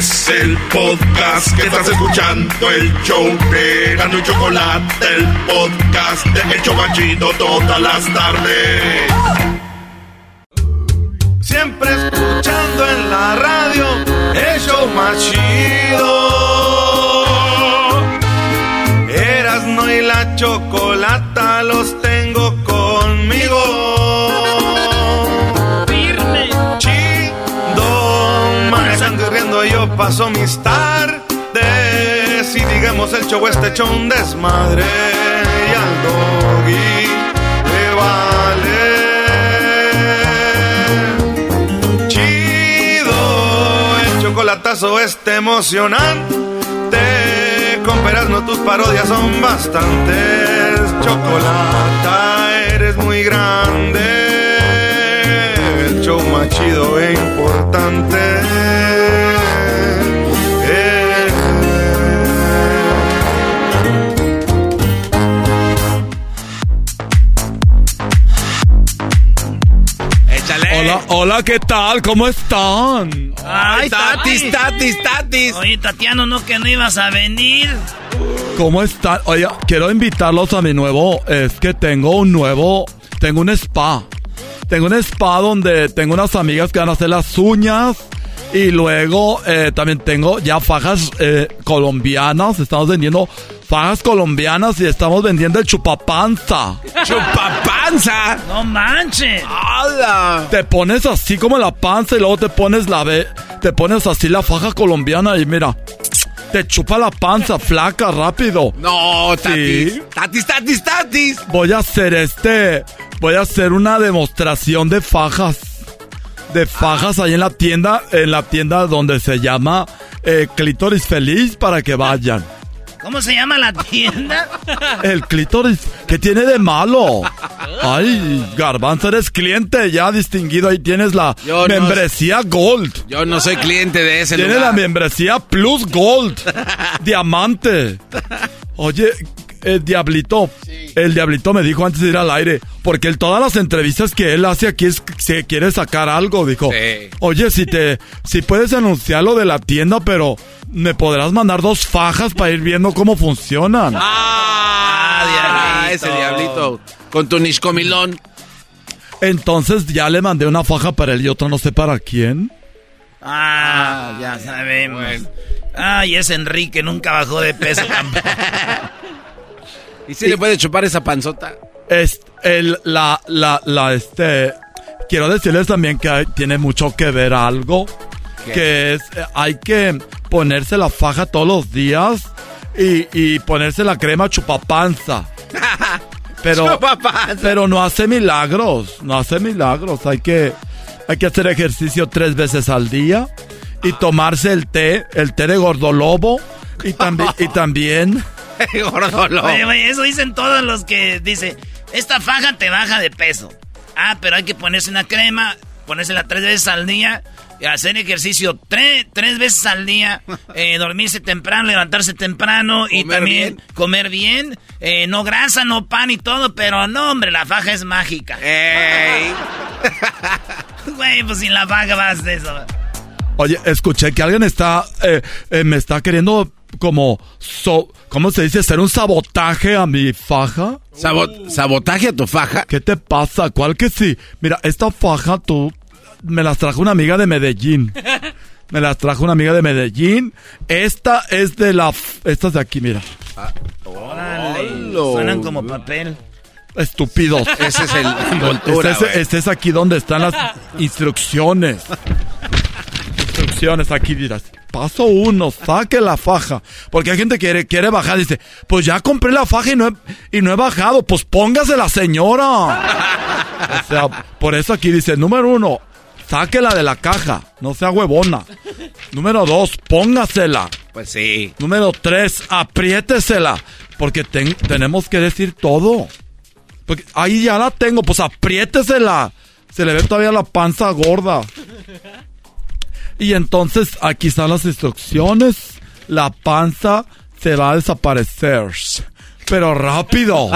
Es el podcast que estás escuchando, el show de Gano y Chocolate, el podcast de El Chocachito todas las tardes. Siempre escuchando en la radio, el show más chido chocolata los paso mis tardes. Y digamos el show este hecho un desmadre. Y al doggy le vale. Chido, el chocolatazo este emocionante con no tus parodias son bastantes. Chocolata, eres muy grande. El show más chido e importante. Hola, hola, ¿qué tal? ¿Cómo están? Ay, Tatis, Tatis, Tatis. Oye, Tatiano, ¿no que no ibas a venir? ¿Cómo están? Oye, quiero invitarlos a mi nuevo, es que tengo un nuevo, tengo un spa. Tengo un spa donde tengo unas amigas que van a hacer las uñas. Y luego eh, también tengo ya fajas eh, colombianas. Estamos vendiendo fajas colombianas y estamos vendiendo el chupapanza. ¿Chupapanza? No manches. ¡Hala! Te pones así como la panza y luego te pones la ve, te pones así la faja colombiana y mira. Te chupa la panza, flaca, rápido. No, tatis. Tatis, tatis, tatis. Voy a hacer este. Voy a hacer una demostración de fajas. De fajas ahí en la tienda. En la tienda donde se llama eh, Clitoris Feliz para que vayan. ¿Cómo se llama la tienda? El clítoris. ¿Qué tiene de malo? Ay, Garbanzo, eres cliente ya distinguido. Ahí tienes la membresía Gold. Yo no soy cliente de ese Tiene la membresía Plus Gold. Diamante. Oye, el diablito, el diablito me dijo antes de ir al aire, porque él todas las entrevistas que él hace aquí es que se quiere sacar algo, dijo. Oye, si te, si puedes anunciar lo de la tienda, pero me podrás mandar dos fajas para ir viendo cómo funcionan. Ah, ah ese diablito. Con tu niscomilón. Entonces ya le mandé una faja para él y otra no sé para quién. Ah, ya sabemos. Ay, ese Enrique nunca bajó de peso tampoco. ¿Y si le puede chupar esa panzota? Es el, la, la, la, este... Quiero decirles también que tiene mucho que ver algo. Que es, hay que ponerse la faja todos los días y, y ponerse la crema chupapanza. Pero, pero no hace milagros, no hace milagros. Hay que, hay que hacer ejercicio tres veces al día y tomarse el té, el té de gordolobo y también, y también Oye, eso dicen todos los que dice, esta faja te baja de peso. Ah, pero hay que ponerse una crema, ponérsela tres veces al día, hacer ejercicio tres, tres veces al día, eh, dormirse temprano, levantarse temprano y también comer bien. Eh, no grasa, no pan y todo, pero no, hombre, la faja es mágica. Güey, pues sin la faja vas de eso. Oye, escuché que alguien está, eh, me está queriendo como, ¿cómo se dice? ¿Ser un sabotaje a mi faja? ¿Sabotaje a tu faja? ¿Qué te pasa? ¿Cuál que sí? Mira, esta faja tú me las trajo una amiga de Medellín. Me las trajo una amiga de Medellín. Esta es de la... Esta es de aquí, mira. Ah, Suenan como papel. Estúpidos. Ese es el envoltura, este, este, es aquí donde están las instrucciones. Instrucciones aquí dirás. Paso uno, saque la faja. Porque hay gente que quiere, quiere bajar. Dice, pues ya compré la faja y no, he, y no he bajado. Pues póngase la señora. o sea, por eso aquí dice, número uno, sáquela de la caja. No sea huevona. Número dos, póngasela. Pues sí. Número tres, apriétesela. Porque tenemos que decir todo. Porque ahí ya la tengo, pues apriétesela. Se le ve todavía la panza gorda. Y entonces aquí están las instrucciones. La panza se va a desaparecer. Pero rápido.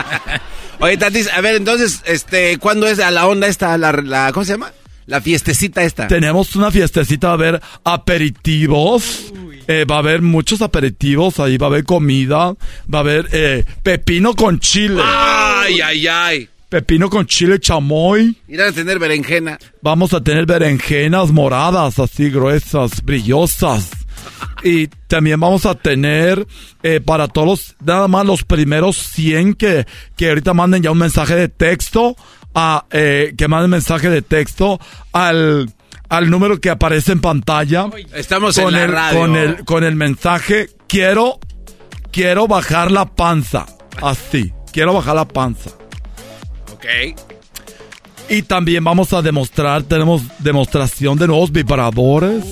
Oye, Tatis, a ver, entonces, este, ¿cuándo es a la onda esta, la, ¿cómo se llama? La fiestecita esta. Tenemos una fiestecita, va a haber aperitivos. Eh, va a haber muchos aperitivos, ahí va a haber comida, va a haber eh, pepino con chile. Ay, ay, ay. Pepino con chile chamoy. Irán a tener berenjena. Vamos a tener berenjenas moradas, así gruesas, brillosas. Y también vamos a tener eh, para todos, nada más los primeros 100 que, que ahorita manden ya un mensaje de texto, a, eh, que manden mensaje de texto al, al número que aparece en pantalla. Estamos con en la el, radio. Con el, con el mensaje, quiero, quiero bajar la panza. Así, quiero bajar la panza. Ok. Y también vamos a demostrar, tenemos demostración de nuevos vibradores.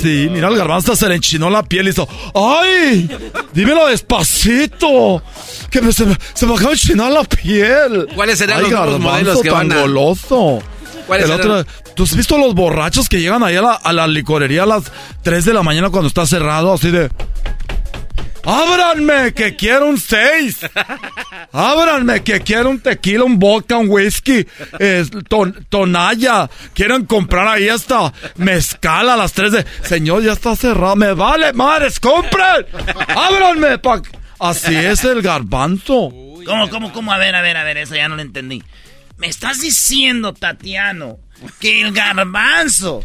Sí, mira, el garbanzo se le enchinó la piel y hizo, ¡ay! Dímelo despacito. Que me- se, me, se me acaba de enchinar la piel. ¿Cuáles serán Ay, los nuevos modelos que tan van a- goloso. ¿Cuáles El otro- ¿Tú has visto los borrachos que llegan ahí a la, a la licorería a las 3 de la mañana cuando está cerrado? Así de... ¡Ábranme! ¡Que quiero un 6! ¡Ábranme! ¡Que quiero un tequila, un vodka, un whisky! eh, ton- tonalla. Quieren comprar ahí hasta mezcal a las 3 de... Señor, ya está cerrado. ¡Me vale, madres! ¡Compren! ¡Ábranme! pa- Así es el garbanzo. ¿Cómo, cómo, cómo? A ver, a ver, a ver, eso ya no lo entendí. Me estás diciendo, Tatiano, que el garbanzo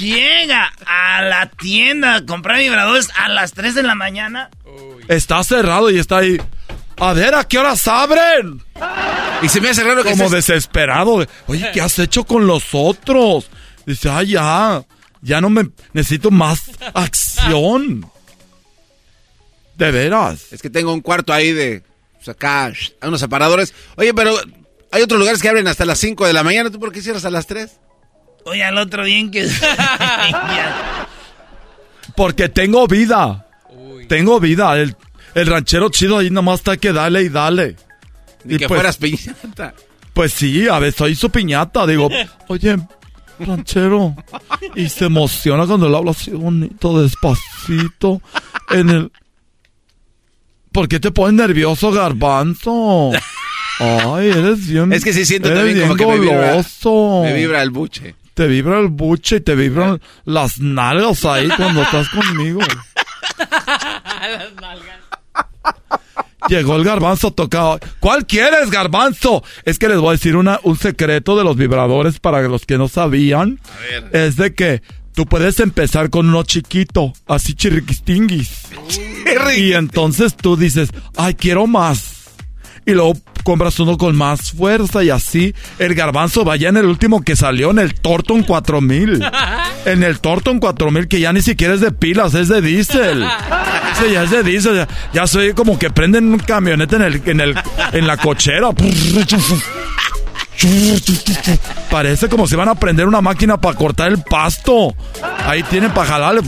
llega a la tienda a comprar vibradores a las 3 de la mañana. Está cerrado y está ahí. A ver, ¿a qué horas abren? Y se me hace raro que Como estés- desesperado. de, Oye, ¿qué has hecho con los otros? Dice, ay, ya. Ya no me... Necesito más acción. De veras. Es que tengo un cuarto ahí de. Pues acá, hay unos separadores. Oye, pero hay otros lugares que abren hasta las 5 de la mañana. ¿Tú por qué cierras a las 3? Oye, al otro bien que... Porque tengo vida. Tengo vida. El, el ranchero chido ahí nomás está que dale y dale. Ni que pues- fueras piñata. Pues sí, a veces soy su piñata. Digo, oye, ranchero. Y se emociona cuando le hablo así bonito, despacito. En el. ¿Por qué te pones nervioso, garbanzo? Ay, eres bien. Es que sí siento también como que me vibra- goloso. me vibra el buche. Te vibra el buche y te vibran las nalgas ahí cuando estás conmigo. Llegó el garbanzo tocado. ¿Cuál quieres, garbanzo? Es que les voy a decir una, un secreto de los vibradores para los que no sabían. Es de que tú puedes empezar con uno chiquito, así chirriquistinguis. Y entonces tú dices, ay, quiero más. Y luego compras uno con más fuerza y así. El garbanzo vaya en el último que salió, en el Torton 4000. En el Torton 4000 que ya ni siquiera es de pilas, es de diésel. Sí, ya es de diésel. Ya, ya soy como que prenden un camionete en, el, en, el, en la cochera. Parece como si van a prender una máquina para cortar el pasto. Ahí tienen para jalarle.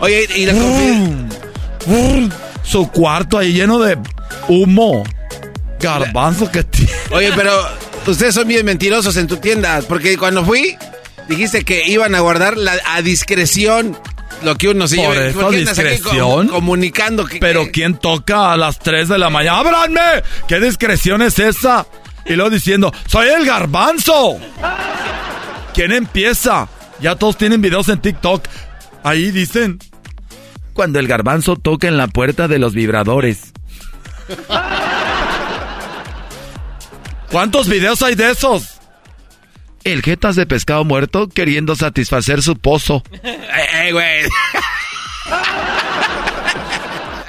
Oye, y la Su cuarto ahí lleno de humo. Garbanzo que tiene. Oye, pero ustedes son bien mentirosos en tu tienda. Porque cuando fui, dijiste que iban a guardar la, a discreción lo que uno se Por lleva. eso, ¿Por qué andas aquí discreción. com- comunicando que. Pero ¿quién toca a las 3 de la mañana? ¡Ábranme! ¿Qué discreción es esa? Y luego diciendo, ¡soy el garbanzo! ¿Quién empieza? Ya todos tienen videos en TikTok. Ahí dicen. Cuando el garbanzo toca en la puerta de los vibradores. ¿Cuántos videos hay de esos? El jetas de pescado muerto queriendo satisfacer su pozo. ¡Eh, güey!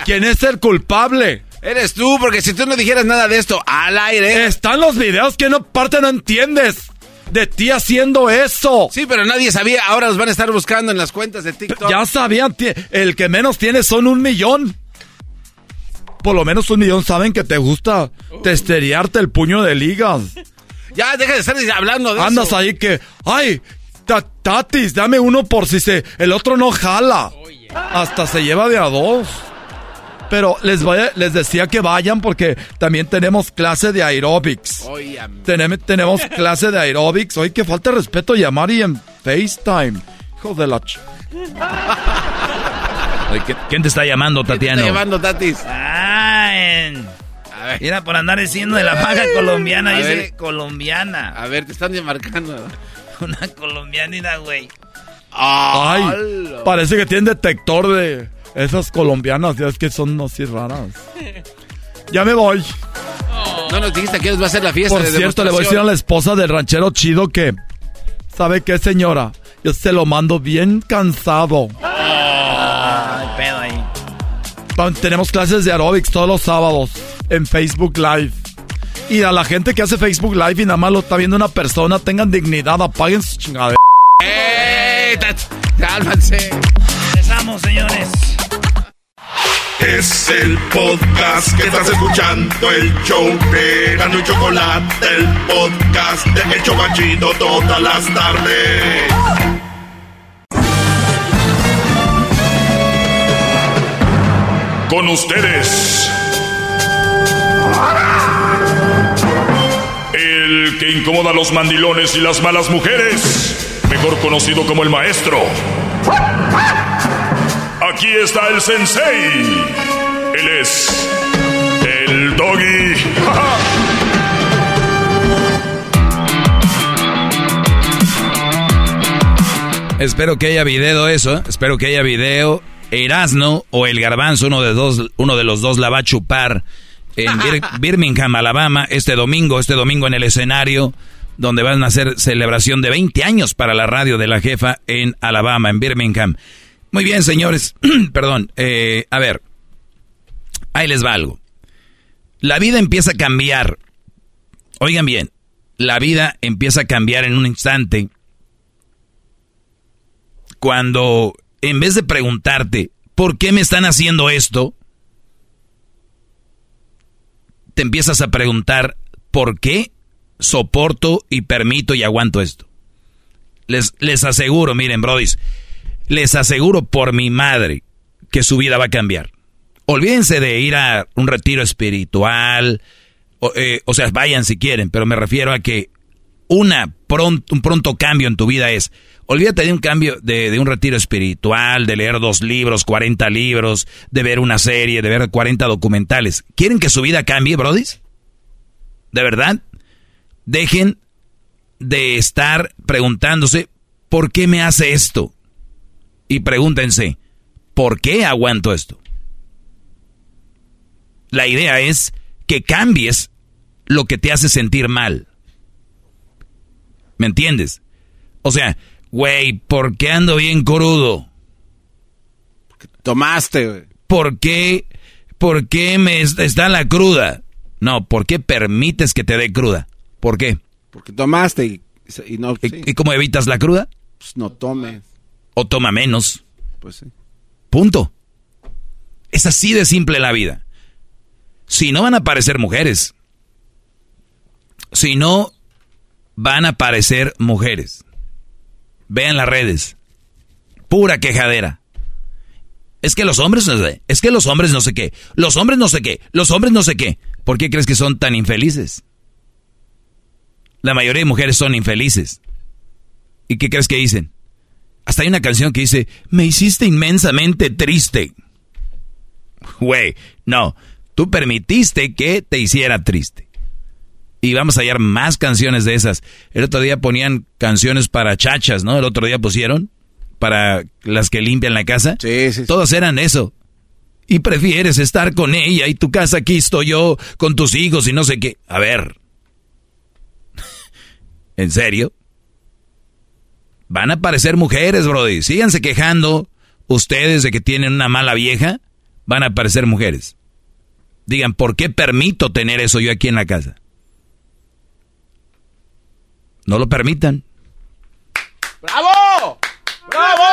¿Quién es el culpable? Eres tú, porque si tú no dijeras nada de esto al aire. Están los videos que no parte no entiendes. De ti haciendo eso. Sí, pero nadie sabía. Ahora los van a estar buscando en las cuentas de TikTok. Ya sabían, el que menos tiene son un millón. Por lo menos un millón saben que te gusta testerearte el puño de ligas. Ya, deja de estar hablando de Andas eso. ahí que, ay, ta- tatis, dame uno por si se, el otro no jala. Hasta se lleva de a dos. Pero les, voy a- les decía que vayan porque también tenemos clase de aerobics. Tenem- tenemos clase de aerobics. Hoy que falta respeto llamar y en FaceTime. Hijo de la... ch- Oye, ¿qui- ¿Quién te está llamando, Tatiano? Está llevando Tatis. Ah, en- Mira, por andar diciendo de la paga colombiana, A dice ver. colombiana. A ver, te están marcando. Una colombianina, güey. Ay, parece que tienen detector de esas colombianas. Ya es que son así raras. Ya me voy. No nos dijiste que va a ser la fiesta Por de cierto, le voy a decir a la esposa del ranchero chido que... ¿Sabe qué, señora? Yo se lo mando bien cansado. Tenemos clases de aerobics todos los sábados en Facebook Live. Y a la gente que hace Facebook Live y nada más lo está viendo una persona, tengan dignidad, apaguen su chingadera. ¡Ey! ¡Cálmanse! Empezamos, señores. Es el podcast que estás escuchando, el show de Gano y Chocolate, el podcast de El Chocachito todas las tardes. Con ustedes. El que incomoda a los mandilones y las malas mujeres, mejor conocido como el maestro. Aquí está el sensei. Él es el doggy. Espero que haya video eso, ¿eh? espero que haya video. Erasno o el Garbanzo, uno de, dos, uno de los dos la va a chupar en Birmingham, Alabama, este domingo, este domingo en el escenario donde van a hacer celebración de 20 años para la radio de la jefa en Alabama, en Birmingham. Muy bien, señores. Perdón. Eh, a ver. Ahí les va algo. La vida empieza a cambiar. Oigan bien. La vida empieza a cambiar en un instante. Cuando, en vez de preguntarte, ¿por qué me están haciendo esto? Te empiezas a preguntar, ¿por qué soporto y permito y aguanto esto? Les, les aseguro, miren, brodis, les aseguro por mi madre que su vida va a cambiar. Olvídense de ir a un retiro espiritual, o, eh, sea, vayan si quieren, pero me refiero a que una un pronto cambio en tu vida es, olvídate de un cambio, de, de, un retiro espiritual, de leer dos libros, 40 libros, de ver una serie, de ver 40 documentales. ¿Quieren que su vida cambie, brodis? ¿De verdad? Dejen de estar preguntándose, ¿por qué me hace esto? y pregúntense, ¿por qué aguanto esto? La idea es que cambies lo que te hace sentir mal. ¿Me entiendes? O sea, güey, ¿por qué ando bien crudo? Porque tomaste, güey. ¿Por qué? ¿Por qué me está la cruda? No, ¿por qué permites que te dé cruda? ¿Por qué? Porque tomaste y, no... ¿Y, cómo evitas la cruda? Pues no tomes o toma menos. Pues sí. Punto. Es así de simple la vida. Si no van a aparecer mujeres. Si no van a aparecer mujeres. Vean las redes. Pura quejadera. Es que los hombres no sé, es que los hombres no sé qué, los hombres no sé qué, los hombres no sé qué. ¿Por qué crees que son tan infelices? La mayoría de mujeres son infelices. ¿Y qué crees que dicen? Hasta hay una canción que dice, me hiciste inmensamente triste. Güey, no, tú permitiste que te hiciera triste. Y vamos a hallar más canciones de esas. El otro día ponían canciones para chachas, ¿no? El otro día pusieron para las que limpian la casa. Sí, sí, Todas eran eso. Y prefieres estar con ella y tu casa aquí estoy yo con tus hijos y no sé qué. A ver. ¿En serio? Van a aparecer mujeres, Brody. Síganse quejando ustedes de que tienen una mala vieja. Van a aparecer mujeres. Digan, ¿por qué permito tener eso yo aquí en la casa? No lo permitan. ¡Bravo! ¡Bravo!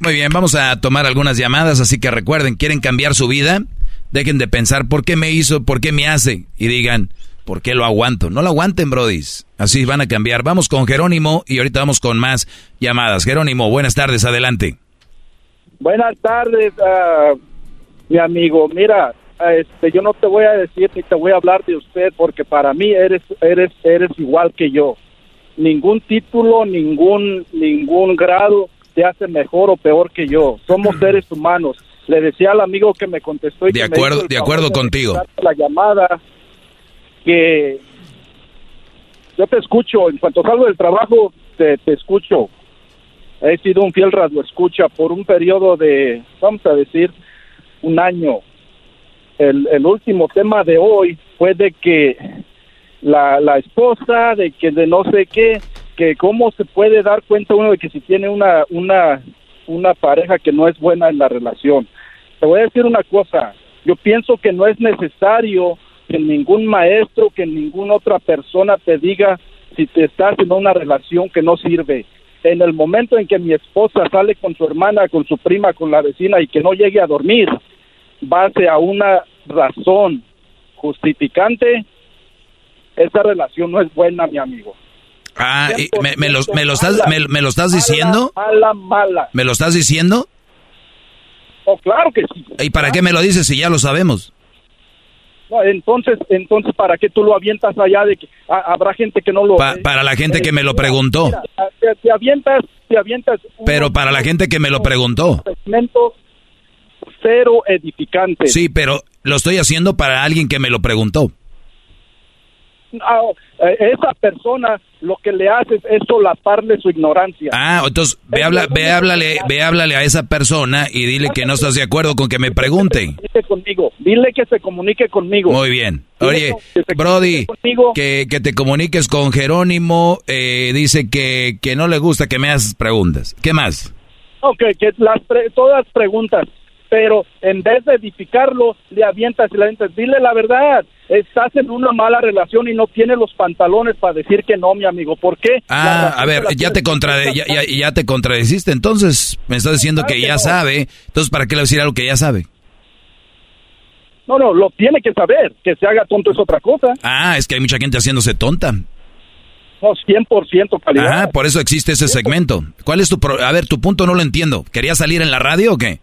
Muy bien, vamos a tomar algunas llamadas, así que recuerden, ¿quieren cambiar su vida? Dejen de pensar por qué me hizo, por qué me hace y digan, ¿por qué lo aguanto? No lo aguanten, brodis. Así van a cambiar. Vamos con Jerónimo y ahorita vamos con más llamadas. Jerónimo, buenas tardes, adelante. Buenas tardes, uh, mi amigo. Mira, este, yo no te voy a decir ni te voy a hablar de usted porque para mí eres, eres, eres igual que yo. Ningún título, ningún, ningún grado te hace mejor o peor que yo. Somos seres humanos le decía al amigo que me contestó y de acuerdo de acuerdo contigo la llamada que yo te escucho en cuanto salgo del trabajo te, te escucho he sido un fiel radio escucha por un periodo de vamos a decir un año el, el último tema de hoy fue de que la, la esposa de que de no sé qué que cómo se puede dar cuenta uno de que si tiene una, una, una pareja que no es buena en la relación. Te voy a decir una cosa, yo pienso que no es necesario que ningún maestro, que ninguna otra persona te diga si te estás en una relación que no sirve. En el momento en que mi esposa sale con su hermana, con su prima, con la vecina y que no llegue a dormir, base a una razón justificante, esa relación no es buena, mi amigo. Ah, me, me, lo, me, lo estás, me, lo estás diciendo? Mala, mala. ¿Me lo estás diciendo? Oh, claro que sí. ¿Y para qué me lo dices si ya lo sabemos? Entonces, entonces, ¿para qué tú lo avientas allá de que habrá gente que no lo... para la gente que me lo preguntó. te, avientas, te avientas... Pero para la gente que me lo preguntó. Cero edificante. Sí, pero lo estoy haciendo para alguien que me lo preguntó. A eh, esa persona lo que le haces es solaparle su ignorancia. Ah, entonces ve, habla, ve, háblale, ve, háblale a esa persona y dile que no estás de acuerdo con que me pregunte. Dile conmigo, dile que se comunique conmigo. Muy bien. Oye, Brody, que, que, te comuniques con Jerónimo, eh, dice que, que no le gusta que me hagas preguntas. ¿Qué más? Ok, que las todas preguntas pero en vez de edificarlo, le avientas y le avientas. Dile la verdad, estás en una mala relación y no tienes los pantalones para decir que no, mi amigo. ¿Por qué? Ah, a ver, ya te, ya, ya, te contradeciste, entonces me estás diciendo que ya sabe, entonces ¿para qué le decir algo que ya sabe? No, no, lo tiene que saber, que se haga tonto es otra cosa. Ah, es que hay mucha gente haciéndose tonta. No, 100% calidad. Ah, por eso existe ese segmento. ¿Cuál es tu... a ver, tu punto no lo entiendo. ¿Querías salir en la radio o qué?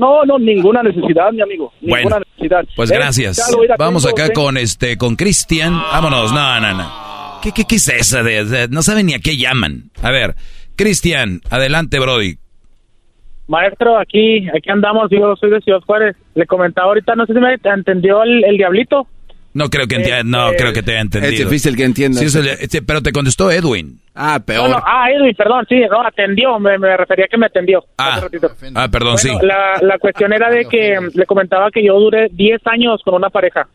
No, no, ninguna necesidad, mi amigo. Ninguna bueno, necesidad. Pues gracias. Vamos acá con este, con Cristian. Vámonos. No, no, no. ¿Qué, qué, qué es esa de, no saben ni a qué llaman? A ver, Cristian, adelante, Brody. Maestro, aquí, aquí andamos. Yo soy de Ciudad Juárez. Le comentaba ahorita, no sé si me entendió el, el diablito. No creo que no este, creo que te haya entendido. Es difícil que entienda. Sí, pero te contestó Edwin. Ah, peor. ah, Edwin, perdón, sí, no, atendió, me, refería que me atendió. Ah, ah perdón, sí. La, la cuestión era de que le comentaba que yo duré 10 años con una pareja.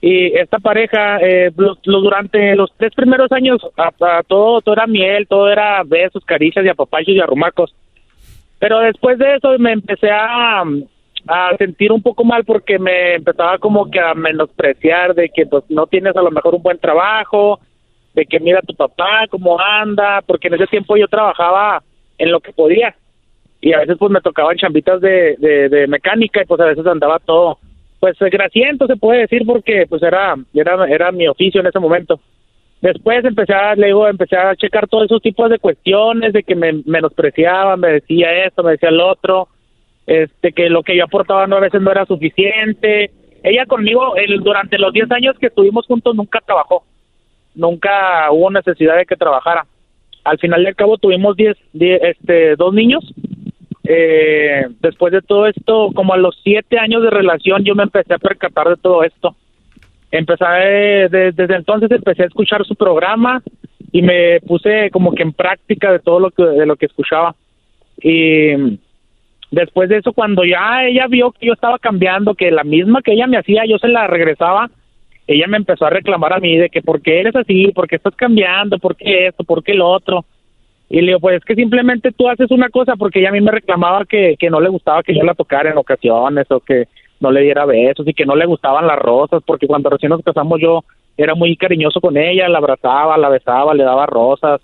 Y esta pareja, eh, durante los tres primeros años, todo, todo era miel, todo era besos, caricias y apapachos y arrumacos. Pero después de eso me empecé a, a sentir un poco mal porque me empezaba como que a menospreciar de que pues no tienes a lo mejor un buen trabajo, de que mira tu papá cómo anda, porque en ese tiempo yo trabajaba en lo que podía. Y a veces pues me tocaban chambitas de, de, mecánica y pues a veces andaba todo pues grasiento se puede decir porque pues era era era mi oficio en ese momento. Después empecé a luego empecé a checar todos esos tipos de cuestiones de que me menospreciaban me decía esto me decía lo otro este que lo que yo aportaba no a veces no era suficiente. Ella conmigo el, durante los 10 años que estuvimos juntos nunca trabajó, nunca hubo necesidad de que trabajara. Al final del cabo tuvimos 10, este, dos niños. Eh, después de todo esto, como a los 7 años de relación, yo me empecé a percatar de todo esto. Empecé, desde entonces empecé a escuchar su programa y me puse como que en práctica de todo lo que, de lo que escuchaba. Y Después de eso, cuando ya ella vio que yo estaba cambiando, que la misma que ella me hacía, yo se la regresaba, ella me empezó a reclamar a mí de que por qué eres así, por qué estás cambiando, por qué esto, por qué lo otro. Y le digo, pues es que simplemente tú haces una cosa porque ella a mí me reclamaba que, que no le gustaba que yo la tocara en ocasiones o que no le diera besos y que no le gustaban las rosas porque cuando recién nos casamos yo era muy cariñoso con ella, la abrazaba, la besaba, le daba rosas,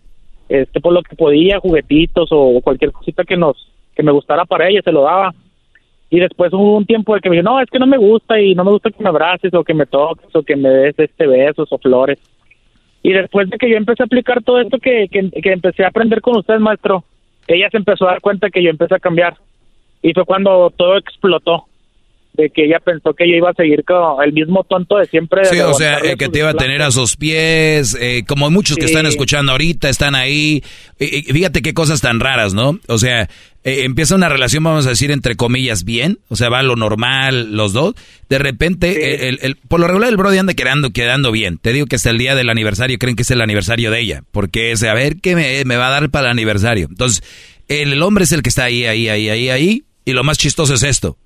este por lo que podía, juguetitos o cualquier cosita que nos que me gustara para ella, se lo daba. Y después hubo un tiempo de que me dijo, no, es que no me gusta y no me gusta que me abraces o que me toques o que me des este besos o flores. Y después de que yo empecé a aplicar todo esto que, que, que empecé a aprender con usted, maestro, ella se empezó a dar cuenta que yo empecé a cambiar. Y fue cuando todo explotó de que ella pensó que yo iba a seguir con el mismo tonto de siempre. sí, o sea, eh, que te iba a tener a sus pies, eh, como muchos que están escuchando ahorita, están ahí. fíjate qué cosas tan raras, ¿no? O sea, eh, empieza una relación, vamos a decir, entre comillas, bien, o sea, va lo normal los dos. De repente, el, por lo regular el Brody anda quedando, quedando bien. Te digo que hasta el día del aniversario creen que es el aniversario de ella, porque es, a ver, ¿qué me, me va a dar para el aniversario? Entonces, el hombre es el que está ahí, ahí, ahí, ahí, ahí, y lo más chistoso es esto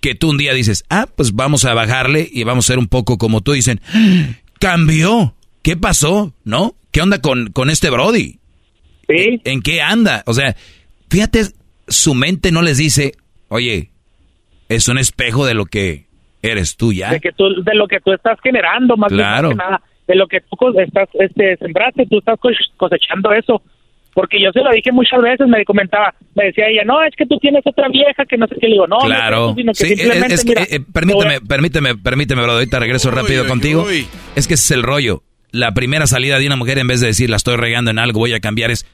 que tú un día dices, ah, pues vamos a bajarle y vamos a ser un poco como tú dicen, cambió, ¿qué pasó? ¿No? ¿qué onda con, con este Brody? ¿Sí? ¿En qué anda? O sea, fíjate, su mente no les dice, oye, es un espejo de lo que eres tú ya. De, que tú, de lo que tú estás generando, más, claro. que nada. De lo que tú estás, este, sembraste, tú estás cosechando eso. Porque yo se lo dije muchas veces, me comentaba, me decía ella, no, es que tú tienes otra vieja que no sé qué. Le digo, no, claro. no es simplemente, eh, permíteme, permíteme, permíteme, bro, ahorita regreso rápido contigo. Es que ese es el rollo. La primera salida de una mujer, en vez de decir, la estoy regando en algo, voy a cambiar, es,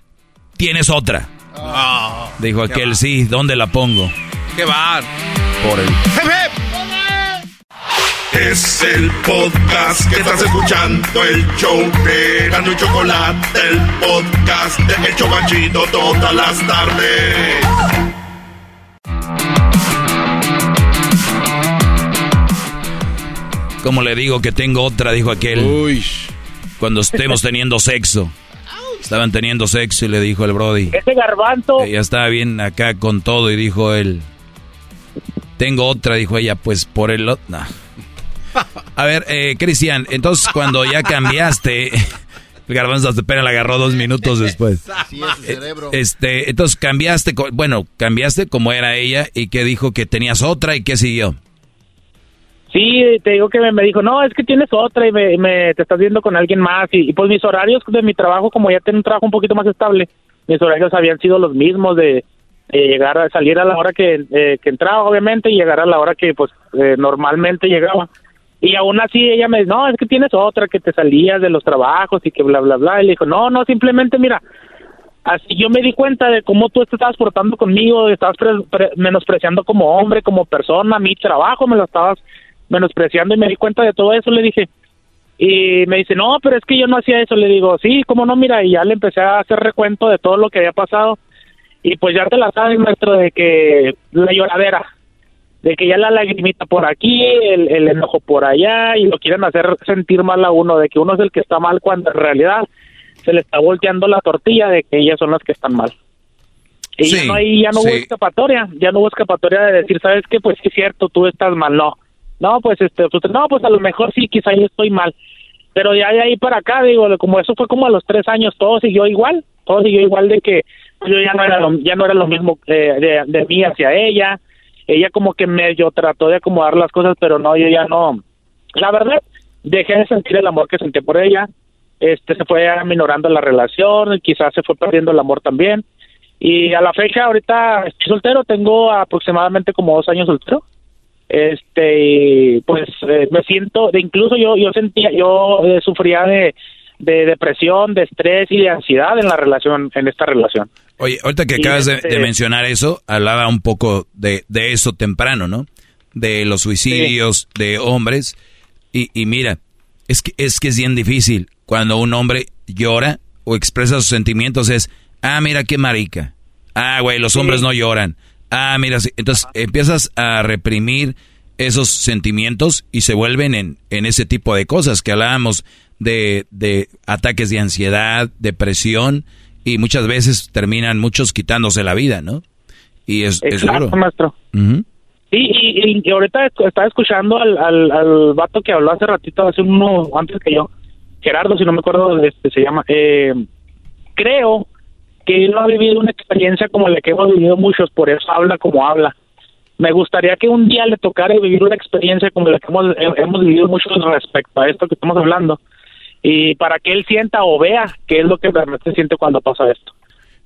tienes otra. Oh, Dijo aquel, sí, ¿dónde la pongo? ¡Qué bar! Por el... Es el podcast que estás escuchando, el show de Gano y Chocolate, el podcast de El Chocachito todas las tardes. Como le digo que tengo otra, dijo aquel. Uy. Cuando estemos teniendo sexo. Estaban teniendo sexo y le dijo el Brody. Ese garbanzo. Ella estaba bien acá con todo y dijo él. Tengo otra, dijo ella, pues por el... No. A ver, eh, Cristian, entonces cuando ya cambiaste, el garbanzo de pena la agarró dos minutos después. Este, entonces cambiaste, bueno, cambiaste como era ella y que dijo que tenías otra y qué siguió. Sí, te digo que me, dijo, no, es que tienes otra y me, te estás viendo con alguien más. Y, pues mis horarios de mi trabajo, como ya tengo un trabajo un poquito más estable, mis horarios habían sido los mismos de, llegar a salir a la hora que, eh, que entraba, obviamente, y llegar a la hora que pues eh, normalmente llegaba. Y aún así ella me dice, no, es que tienes otra que te salías de los trabajos y que bla, bla, bla. Y le dijo, no, no, simplemente mira, así yo me di cuenta de cómo tú estabas portando conmigo, estabas menospreciando como hombre, como persona, mi trabajo me lo estabas menospreciando y me di cuenta de todo eso, le dije. Y me dice, no, pero es que yo no hacía eso. Le digo, sí, cómo no, mira, y ya le empecé a hacer recuento de todo lo que había pasado. Y pues ya te la sabes, maestro, de que la lloradera, de que ya la lagrimita por aquí, el, el, enojo por allá, y lo quieren hacer sentir mal a uno, de que uno es el que está mal cuando en realidad se le está volteando la tortilla de que ellas son las que están mal. Y ya no, hay, ya no hubo escapatoria, ya no hubo escapatoria de decir, ¿sabes qué? Pues sí es cierto, tú estás mal, no. No, pues este, pues, no, pues a lo mejor sí, quizá yo estoy mal. Pero ya de ahí para acá, digo, como eso fue como a los tres años, todo siguió igual, todo siguió igual de que yo ya no era lo, ya no era lo mismo eh, de, de mí hacia ella, ella como que medio trató de acomodar las cosas, pero no, yo ya no. La verdad, dejé de sentir el amor que sentí por ella. Este se fue aminorando la relación, quizás se fue perdiendo el amor también. Y a la fecha, ahorita estoy soltero, tengo aproximadamente como dos años soltero. Este, pues eh, me siento, incluso yo, yo sentía, yo eh, sufría de, de depresión, de estrés y de ansiedad en la relación, en esta relación. Oye, ahorita que acabas de, este mencionar eso, hablaba un poco de, de eso temprano, ¿no? De los suicidios de hombres. Y, y mira, es que, es que es bien difícil. Cuando un hombre llora o expresa sus sentimientos es, ah, mira qué marica. Ah, güey, los hombres no lloran. Ah, mira, entonces empiezas a reprimir esos sentimientos y se vuelven en, en ese tipo de cosas que hablábamos de, de ataques de ansiedad, depresión y muchas veces terminan muchos quitándose la vida, ¿no? Y es, es duro. maestro. Sí, y, y, ahorita estaba escuchando al, al, al, vato que habló hace ratito, hace uno antes que yo, Gerardo, si no me acuerdo, este se llama. Eh, creo que él no ha vivido una experiencia como la que hemos vivido muchos, por eso habla como habla. Me gustaría que un día le tocara vivir una experiencia como la que hemos, hemos vivido muchos respecto a esto que estamos hablando y para que él sienta o vea qué es lo que realmente siente cuando pasa esto.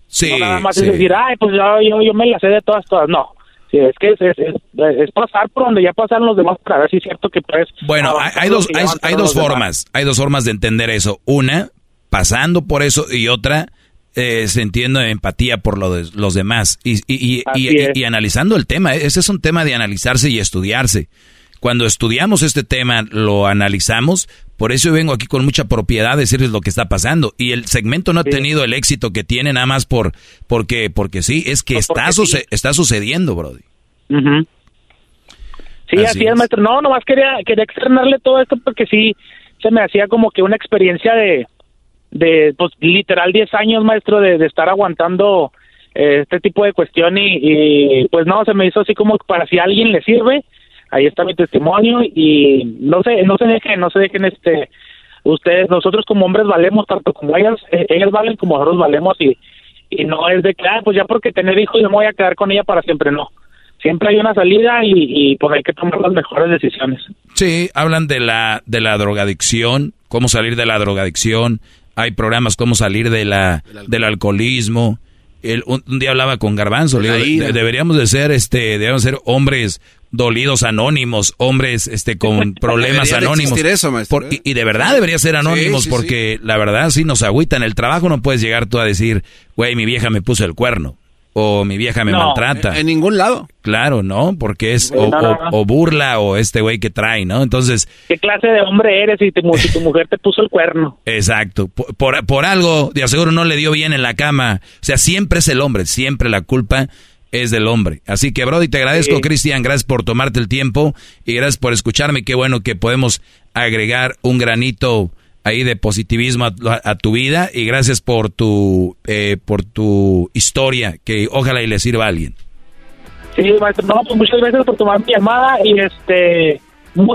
Sí, no nada más sí. es decir, ay, pues yo, yo, yo me la sé de todas, todas. No, sí, es que es, es, es, es pasar por donde ya pasaron los demás para ver si es cierto que puedes... Bueno, hay, hay dos, hay, hay dos formas, hay dos formas de entender eso. Una, pasando por eso y otra... Eh, sintiendo empatía por lo de, los demás y, y, y, y, analizando el tema. Ese es un tema de analizarse y estudiarse. Cuando estudiamos este tema, lo analizamos, por eso yo vengo aquí con mucha propiedad a decirles lo que está pasando. Y el segmento no ha tenido el éxito que tiene nada más por porque porque sí, es que está, suce está sucediendo, Brody. Uh Sí, así, así es, maestro. No, nomás quería, quería externarle todo esto porque sí se me hacía como que una experiencia de, de pues literal 10 años, maestro, de, de estar aguantando eh, este tipo de cuestión y, y pues no, se me hizo así como para si alguien le sirve, ahí está mi testimonio y no se no se dejen no se dejen este ustedes, nosotros como hombres valemos tanto como ellas, eh, ellas valen como nosotros valemos y, y no es de que, ah, pues ya porque tener hijos yo me voy a quedar con ella para siempre, no. Siempre hay una salida y, y pues hay que tomar las mejores decisiones. Sí, hablan de la, de la drogadicción, cómo salir de la drogadicción, hay programas cómo salir de la, del alcoholismo. El, un, día hablaba con Garbanzo, le digo, deberíamos de ser, este, deberíamos ser hombres dolidos anónimos, hombres este con problemas anónimos. Eso, ¿eh? y, de verdad debería ser anónimos porque la verdad sí nos agüita en el trabajo no puedes llegar tú a decir, güey, mi vieja me puso el cuerno o mi vieja me maltrata. En, ningún lado. Claro, ¿no? Porque es o, burla o este güey que trae, ¿no? Entonces... ¿Qué clase de hombre eres si, tu mujer te puso el cuerno? Exacto. Por, por, algo, de aseguro no le dio bien en la cama. O sea, siempre es el hombre, siempre la culpa es del hombre. Así que, Brody, te agradezco, Cristian, gracias por tomarte el tiempo y gracias por escucharme. Qué bueno que podemos agregar un granito ahí de positivismo a, tu vida y gracias por tu eh, por tu historia que ojalá y le sirva a alguien. Sí, maestro, no, pues muchas gracias por tomar mi llamada y este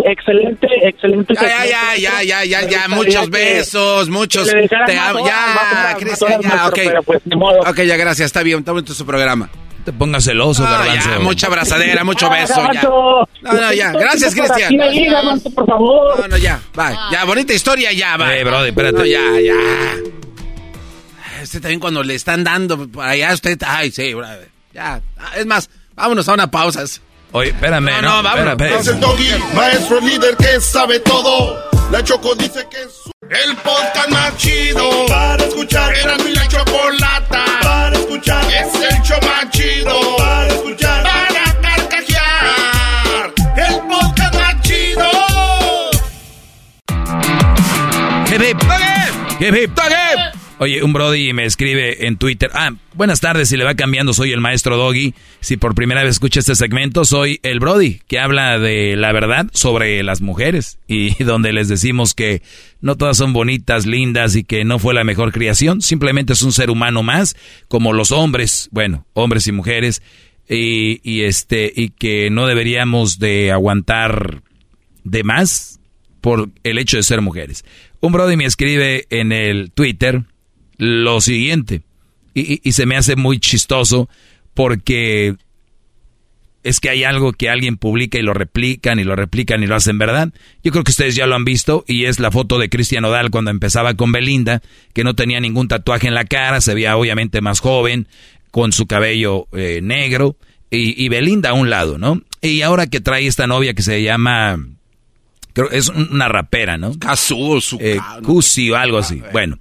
excelente, excelente. Ya, ya, ya, ya, ya, ya, muchos besos, muchos. Te amo, ya, Cristian, ya, ok. Pues, ok, ya, gracias, está bien, está bonito su programa te pongas celoso, no, mucha abrazadera, mucho beso, ya. No, no, ya. Gracias, Cristian. por favor. No, no, ya. Bye. Ya, bonita historia, ya, va. Eh, brother, espérate. ya, ya. Usted también cuando le están dando para allá, usted... Ay, sí, brother. Ya. Es más, vámonos a una pausa. Oye, espérame, no, no, no vámonos. el doggy, maestro líder que sabe todo. La Choco dice que es el podcast más chido para escuchar. Era mi la chocolata escuchar. Es el show más chido para escuchar. Para carcajear. El podcast más chido. Hip hip. Hip hip. Oye, un Brody me escribe en Twitter. Ah, buenas tardes, si le va cambiando, soy el maestro Doggy. Si por primera vez escucha este segmento, soy el Brody, que habla de la verdad sobre las mujeres. Y donde les decimos que no todas son bonitas, lindas y que no fue la mejor creación. Simplemente es un ser humano más, como los hombres, bueno, hombres y mujeres. Y, y este, y que no deberíamos de aguantar de más por el hecho de ser mujeres. Un Brody me escribe en el Twitter lo siguiente. Y, se me hace muy chistoso porque es que hay algo que alguien publica y lo replican y lo replican y lo hacen verdad. Yo creo que ustedes ya lo han visto y es la foto de Cristian Odal cuando empezaba con Belinda, que no tenía ningún tatuaje en la cara, se veía obviamente más joven, con su cabello eh, negro y, Belinda a un lado, ¿no? Y ahora que trae esta novia que se llama, creo es una rapera, ¿no? Cazú, su eh, Cusi o algo así. Bueno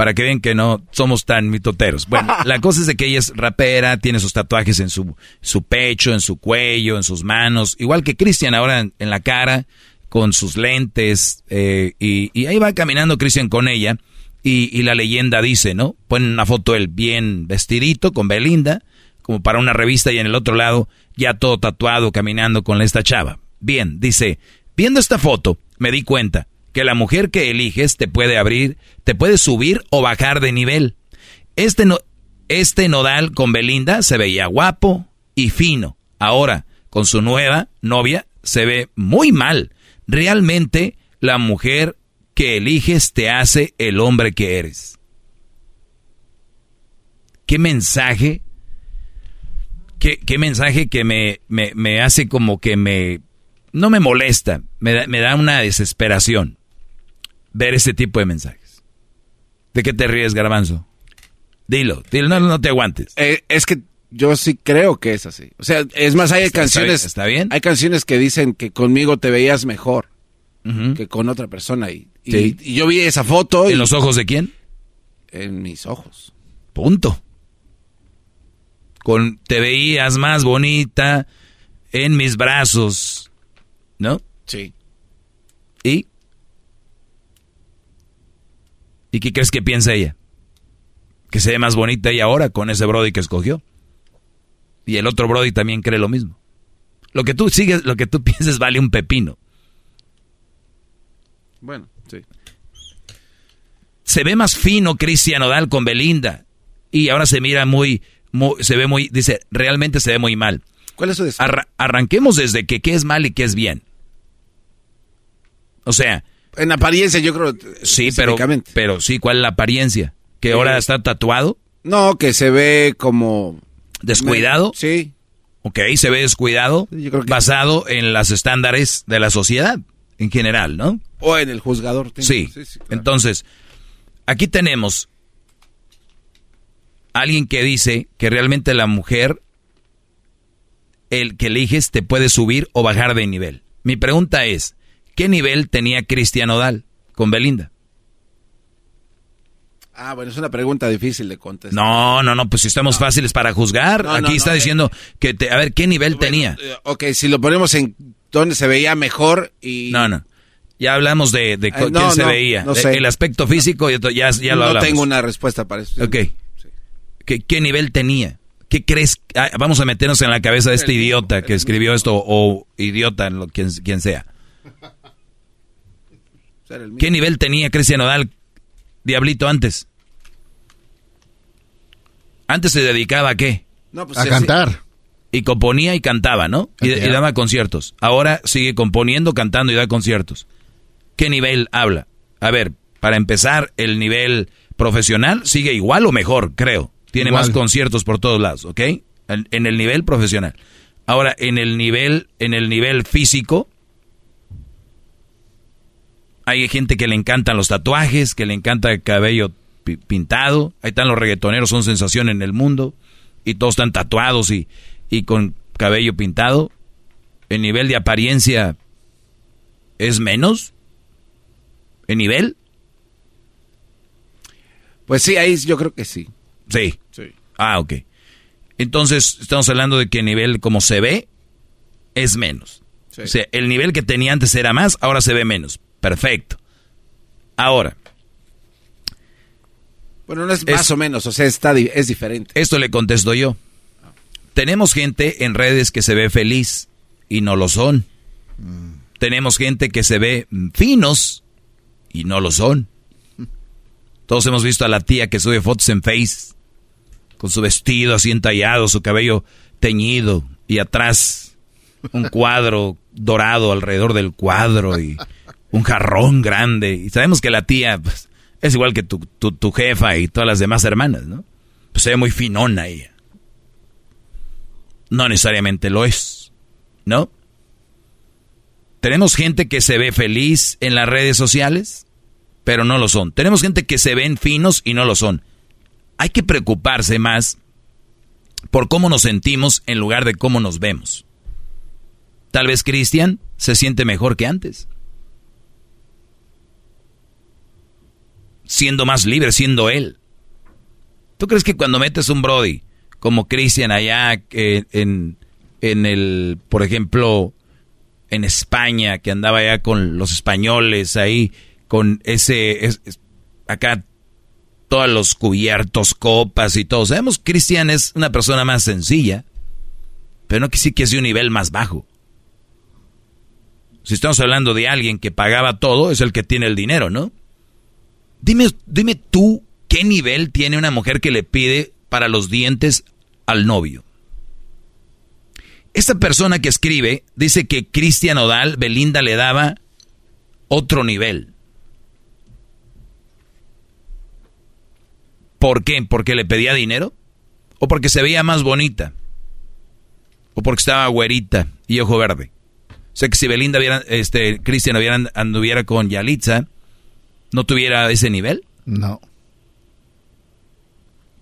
para que vean que no somos tan mitoteros. Bueno, la cosa es de que ella es rapera, tiene sus tatuajes en su, su pecho, en su cuello, en sus manos, igual que Cristian ahora en, la cara, con sus lentes, eh, y, ahí va caminando Cristian con ella, y, la leyenda dice, ¿no? Ponen una foto él bien vestidito, con Belinda, como para una revista, y en el otro lado, ya todo tatuado, caminando con esta chava. Bien, dice, viendo esta foto, me di cuenta que la mujer que eliges te puede abrir, te puede subir o bajar de nivel. Este, no, este nodal con Belinda se veía guapo y fino. Ahora, con su nueva novia, se ve muy mal. Realmente, la mujer que eliges te hace el hombre que eres. ¿Qué mensaje? ¿Qué, mensaje que me, me, me, hace como que me... No me molesta, me me da una desesperación ver ese tipo de mensajes. ¿De qué te ríes, Garbanzo? Dilo, dilo, no, te aguantes. Eh, es que yo sí creo que es así. O sea, es más, hay canciones. Está bien, Hay canciones que dicen que conmigo te veías mejor que con otra persona. Y, y, yo vi esa foto. ¿En los ojos de quién? En mis ojos. Punto. Con te veías más bonita en mis brazos. ¿No? Sí. ¿Y? ¿Y qué crees que piensa ella? Que se ve más bonita ella ahora con ese Brody que escogió. Y el otro Brody también cree lo mismo. Lo que tú sigues, lo que tú pienses vale un pepino. Bueno, sí. Se ve más fino Cristian Odal con Belinda. Y ahora se mira muy, se ve muy, dice, realmente se ve muy mal. ¿Cuál es su arranquemos desde que qué es mal y qué es bien. O sea, En apariencia, yo creo. Sí, pero, pero sí, ¿cuál es la apariencia? ¿Que ahora está tatuado? No, que se ve como... ¿Descuidado? Sí. Ok, se ve descuidado, basado en los estándares de la sociedad en general, ¿no? O en el juzgador. Sí, entonces, aquí tenemos alguien que dice que realmente la mujer, el que eliges, te puede subir o bajar de nivel. Mi pregunta es, ¿qué nivel tenía Cristian Odal con Belinda? Ah, bueno, es una pregunta difícil de contestar. No, no, no, pues si estamos fáciles para juzgar. Aquí está diciendo que, te, a ver, ¿qué nivel tenía? Eh, ok, si lo ponemos en donde se veía mejor y... No, no. Ya hablamos de, de quién se veía. No sé. El aspecto físico, ya, ya lo hablamos. No tengo una respuesta para eso. Ok. ¿Qué, nivel tenía? ¿Qué crees? Ah, vamos a meternos en la cabeza de este idiota que escribió esto o idiota, quien, quien sea. ¿Qué nivel tenía Cristian Odal, Diablito, antes? Antes se dedicaba a qué? Pues a cantar. Y componía y cantaba, ¿no? Y, y, daba conciertos. Ahora sigue componiendo, cantando y da conciertos. ¿Qué nivel habla? A ver, para empezar, el nivel profesional sigue igual o mejor, creo. Tiene más conciertos por todos lados, ¿ok? En, en, el nivel profesional. Ahora, en el nivel, en el nivel físico, hay gente que le encantan los tatuajes, que le encanta el cabello pintado. Ahí están los reggaetoneros, son sensación en el mundo. Y todos están tatuados y, y con cabello pintado. El nivel de apariencia es menos en nivel? Pues sí, ahí yo creo que sí. Sí. Sí. Ah, ok. Entonces, estamos hablando de que el nivel como se ve es menos. O sea, el nivel que tenía antes era más, ahora se ve menos. Perfecto. Ahora. Bueno, no es, más o menos, o sea, está, es diferente. Esto le contesto yo. Tenemos gente en redes que se ve feliz y no lo son. Mm. Tenemos gente que se ve finos y no lo son. Todos hemos visto a la tía que sube fotos en Face con su vestido así entallado, su cabello teñido y atrás un cuadro dorado alrededor del cuadro y un jarrón grande. Y sabemos que la tía pues, es igual que tu, tu, jefa y todas las demás hermanas, ¿no? Pues se ve muy finona ella. No necesariamente lo es, ¿no? Tenemos gente que se ve feliz en las redes sociales, pero no lo son. Tenemos gente que se ven finos y no lo son. Hay que preocuparse más por cómo nos sentimos en lugar de cómo nos vemos. Tal vez Cristian se siente mejor que antes. Siendo más libre, siendo él. ¿Tú crees que cuando metes un Brody como Cristian allá en, en el, por ejemplo, en España, que andaba ya con los españoles ahí, con ese, acá todos los cubiertos, copas y todo. Sabemos que Cristian es una persona más sencilla, pero no que sí que es de un nivel más bajo. Si estamos hablando de alguien que pagaba todo, es el que tiene el dinero, ¿no? Dime, dime tú qué nivel tiene una mujer que le pide para los dientes al novio. Esta persona que escribe dice que Cristian Odal, Belinda le daba otro nivel. ¿Por qué? ¿Porque le pedía dinero? ¿O porque se veía más bonita? ¿O porque estaba güerita y ojo verde? O sea que si Belinda hubiera, este, Cristian anduviera con Yalitza, ¿no tuviera ese nivel? No.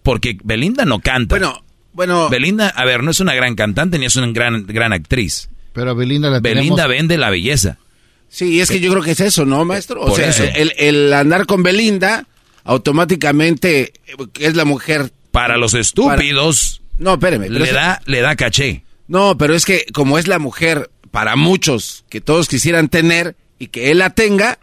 Porque Belinda no canta. Bueno, bueno. Belinda, a ver, no es una gran cantante ni es una gran, gran actriz. Pero Belinda la Belinda vende la belleza. Sí, es que yo creo que es eso, ¿no, maestro? O sea, El, andar con Belinda automáticamente es la mujer. Para los estúpidos. No, espéreme. Le, da, le da caché. No, pero es que como es la mujer para muchos que todos quisieran tener y que él la tenga,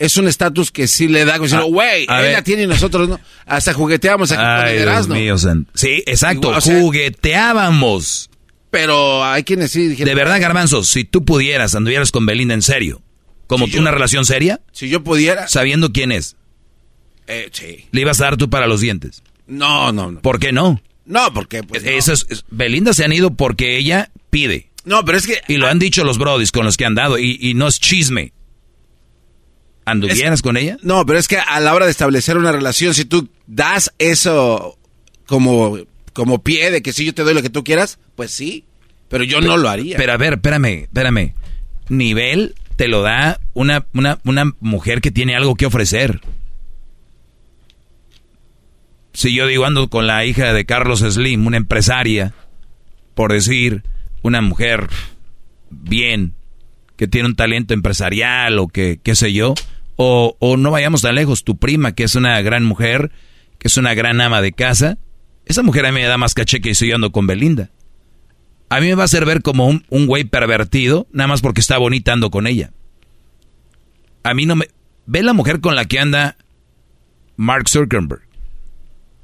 es un estatus que sí le da, como ah, güey, él la tiene y nosotros no. Hasta jugueteábamos aquí Ay, con el mío, Sí, exacto, jugueteábamos. Pero hay quienes sí dijeron... De verdad, Garbanzo, si tú pudieras, anduvieras con Belinda en serio, como tú, una relación seria... Si yo pudiera... Sabiendo quién es. Eh, sí. ¿Le ibas a dar tú para los dientes? No, no, no. ¿Por qué no? No, porque... Pues, Belinda se han ido porque ella pide. No, pero es que... Y lo han dicho los brodis con los que han dado, y, y no es chisme anduvieras con ella. No, pero es que a la hora de establecer una relación, si tú das eso como, como pie de que si yo te doy lo que tú quieras, pues sí. Pero yo no lo haría. Pero a ver, espérame, espérame. Nivel te lo da una, una, una mujer que tiene algo que ofrecer. Si yo digo ando con la hija de Carlos Slim, una empresaria, por decir, una mujer bien, que tiene un talento empresarial o que, qué sé yo, o, o no vayamos tan lejos, tu prima, que es una gran mujer, que es una gran ama de casa, esa mujer a mí me da más caché que si yo ando con Belinda. A mí me va a hacer ver como un, un güey pervertido, nada más porque está bonita ando con ella. A mí no me... Ve la mujer con la que anda Mark Zuckerberg.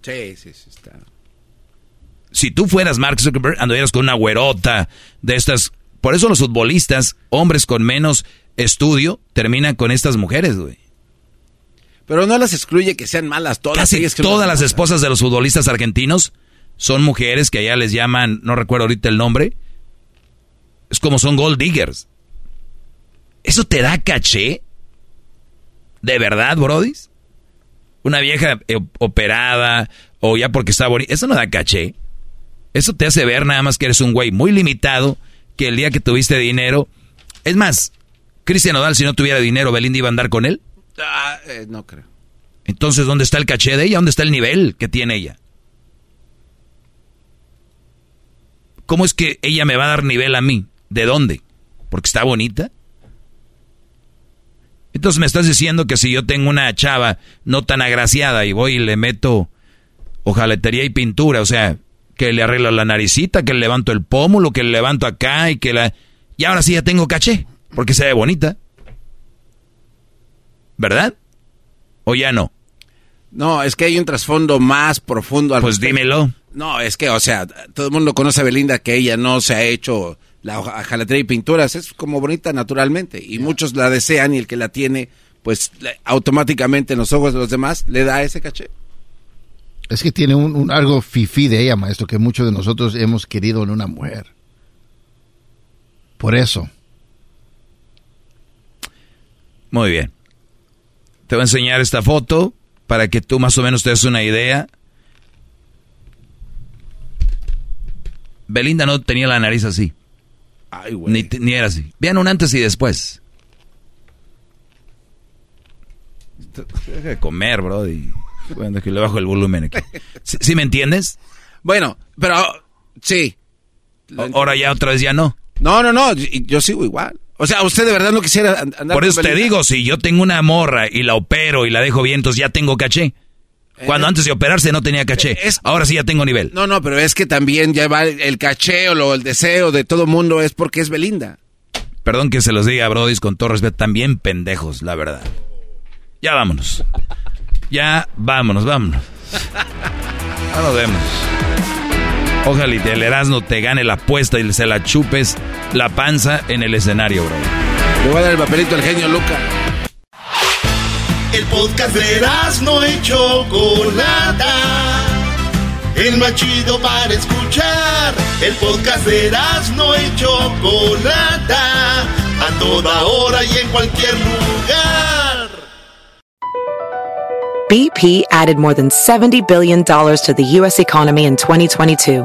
Sí, sí, sí, está. Si tú fueras Mark Zuckerberg, andarías con una güerota de estas por eso los futbolistas, hombres con menos estudio, terminan con estas mujeres, güey. Pero no las excluye que sean malas todas. Casi todas las esposas de los futbolistas argentinos son mujeres que allá les llaman, no recuerdo ahorita el nombre, es como son gold diggers. ¿Eso te da caché? ¿De verdad, brodis? Una vieja eh, operada o ya porque está bonita, eso no da caché. Eso te hace ver nada más que eres un güey muy limitado que el día que tuviste dinero... Es más, Cristian Odal, si no tuviera dinero, ¿Belinda iba a andar con él? Ah, eh, no creo. Entonces, ¿dónde está el caché de ella? ¿Dónde está el nivel que tiene ella? ¿Cómo es que ella me va a dar nivel a mí? ¿De dónde? ¿Porque está bonita? Entonces me estás diciendo que si yo tengo una chava no tan agraciada y voy y le meto ojaletería y pintura, o sea, que le arreglo la naricita, que le levanto el pómulo, que le levanto acá y que la... Y ahora sí ya tengo caché, porque se ve bonita. ¿Verdad? ¿O ya no? No, es que hay un trasfondo más profundo. Al pues dímelo. No, es que, o sea, todo el mundo conoce a Belinda que ella no se ha hecho la jalatería y pinturas, es como bonita naturalmente. Y muchos la desean y el que la tiene, pues automáticamente en los ojos de los demás le da ese caché. Es que tiene un, algo fifí de ella, maestro, que muchos de nosotros hemos querido en una mujer. Por eso. Muy bien. Te voy a enseñar esta foto para que tú más o menos te des una idea. Belinda no tenía la nariz así. Ay, güey. Ni, ni, era así. Vean un antes y después. Deja de comer, bro. Y... Bueno, que le bajo el volumen aquí. ¿Sí, me entiendes? Bueno, pero sí. Ahora ya otra vez ya no. No, no, no, yo sigo igual. O sea, usted de verdad no quisiera andar Por eso te digo, si yo tengo una morra y la opero y la dejo bien, entonces ya tengo caché. Cuando eh, antes de operarse no tenía caché. Ahora sí ya tengo nivel. No, no, pero es que también ya va el caché o lo, el deseo de todo mundo es porque es Belinda. Perdón que se los diga, Brody, con todo respeto, también pendejos, la verdad. Ya vámonos. Ya, vámonos, vámonos. Ya nos vemos. Ojalá y el Erasmo te gane la apuesta y se la chupes la panza en el escenario, bro. Le voy a dar el papelito al genio Luca. El podcast de Erasmo y Chocolata. El más chido para escuchar. El podcast de Erasmo y Chocolata. A toda hora y en cualquier lugar. BP added more than $70 billion to the U.S. economy in 2022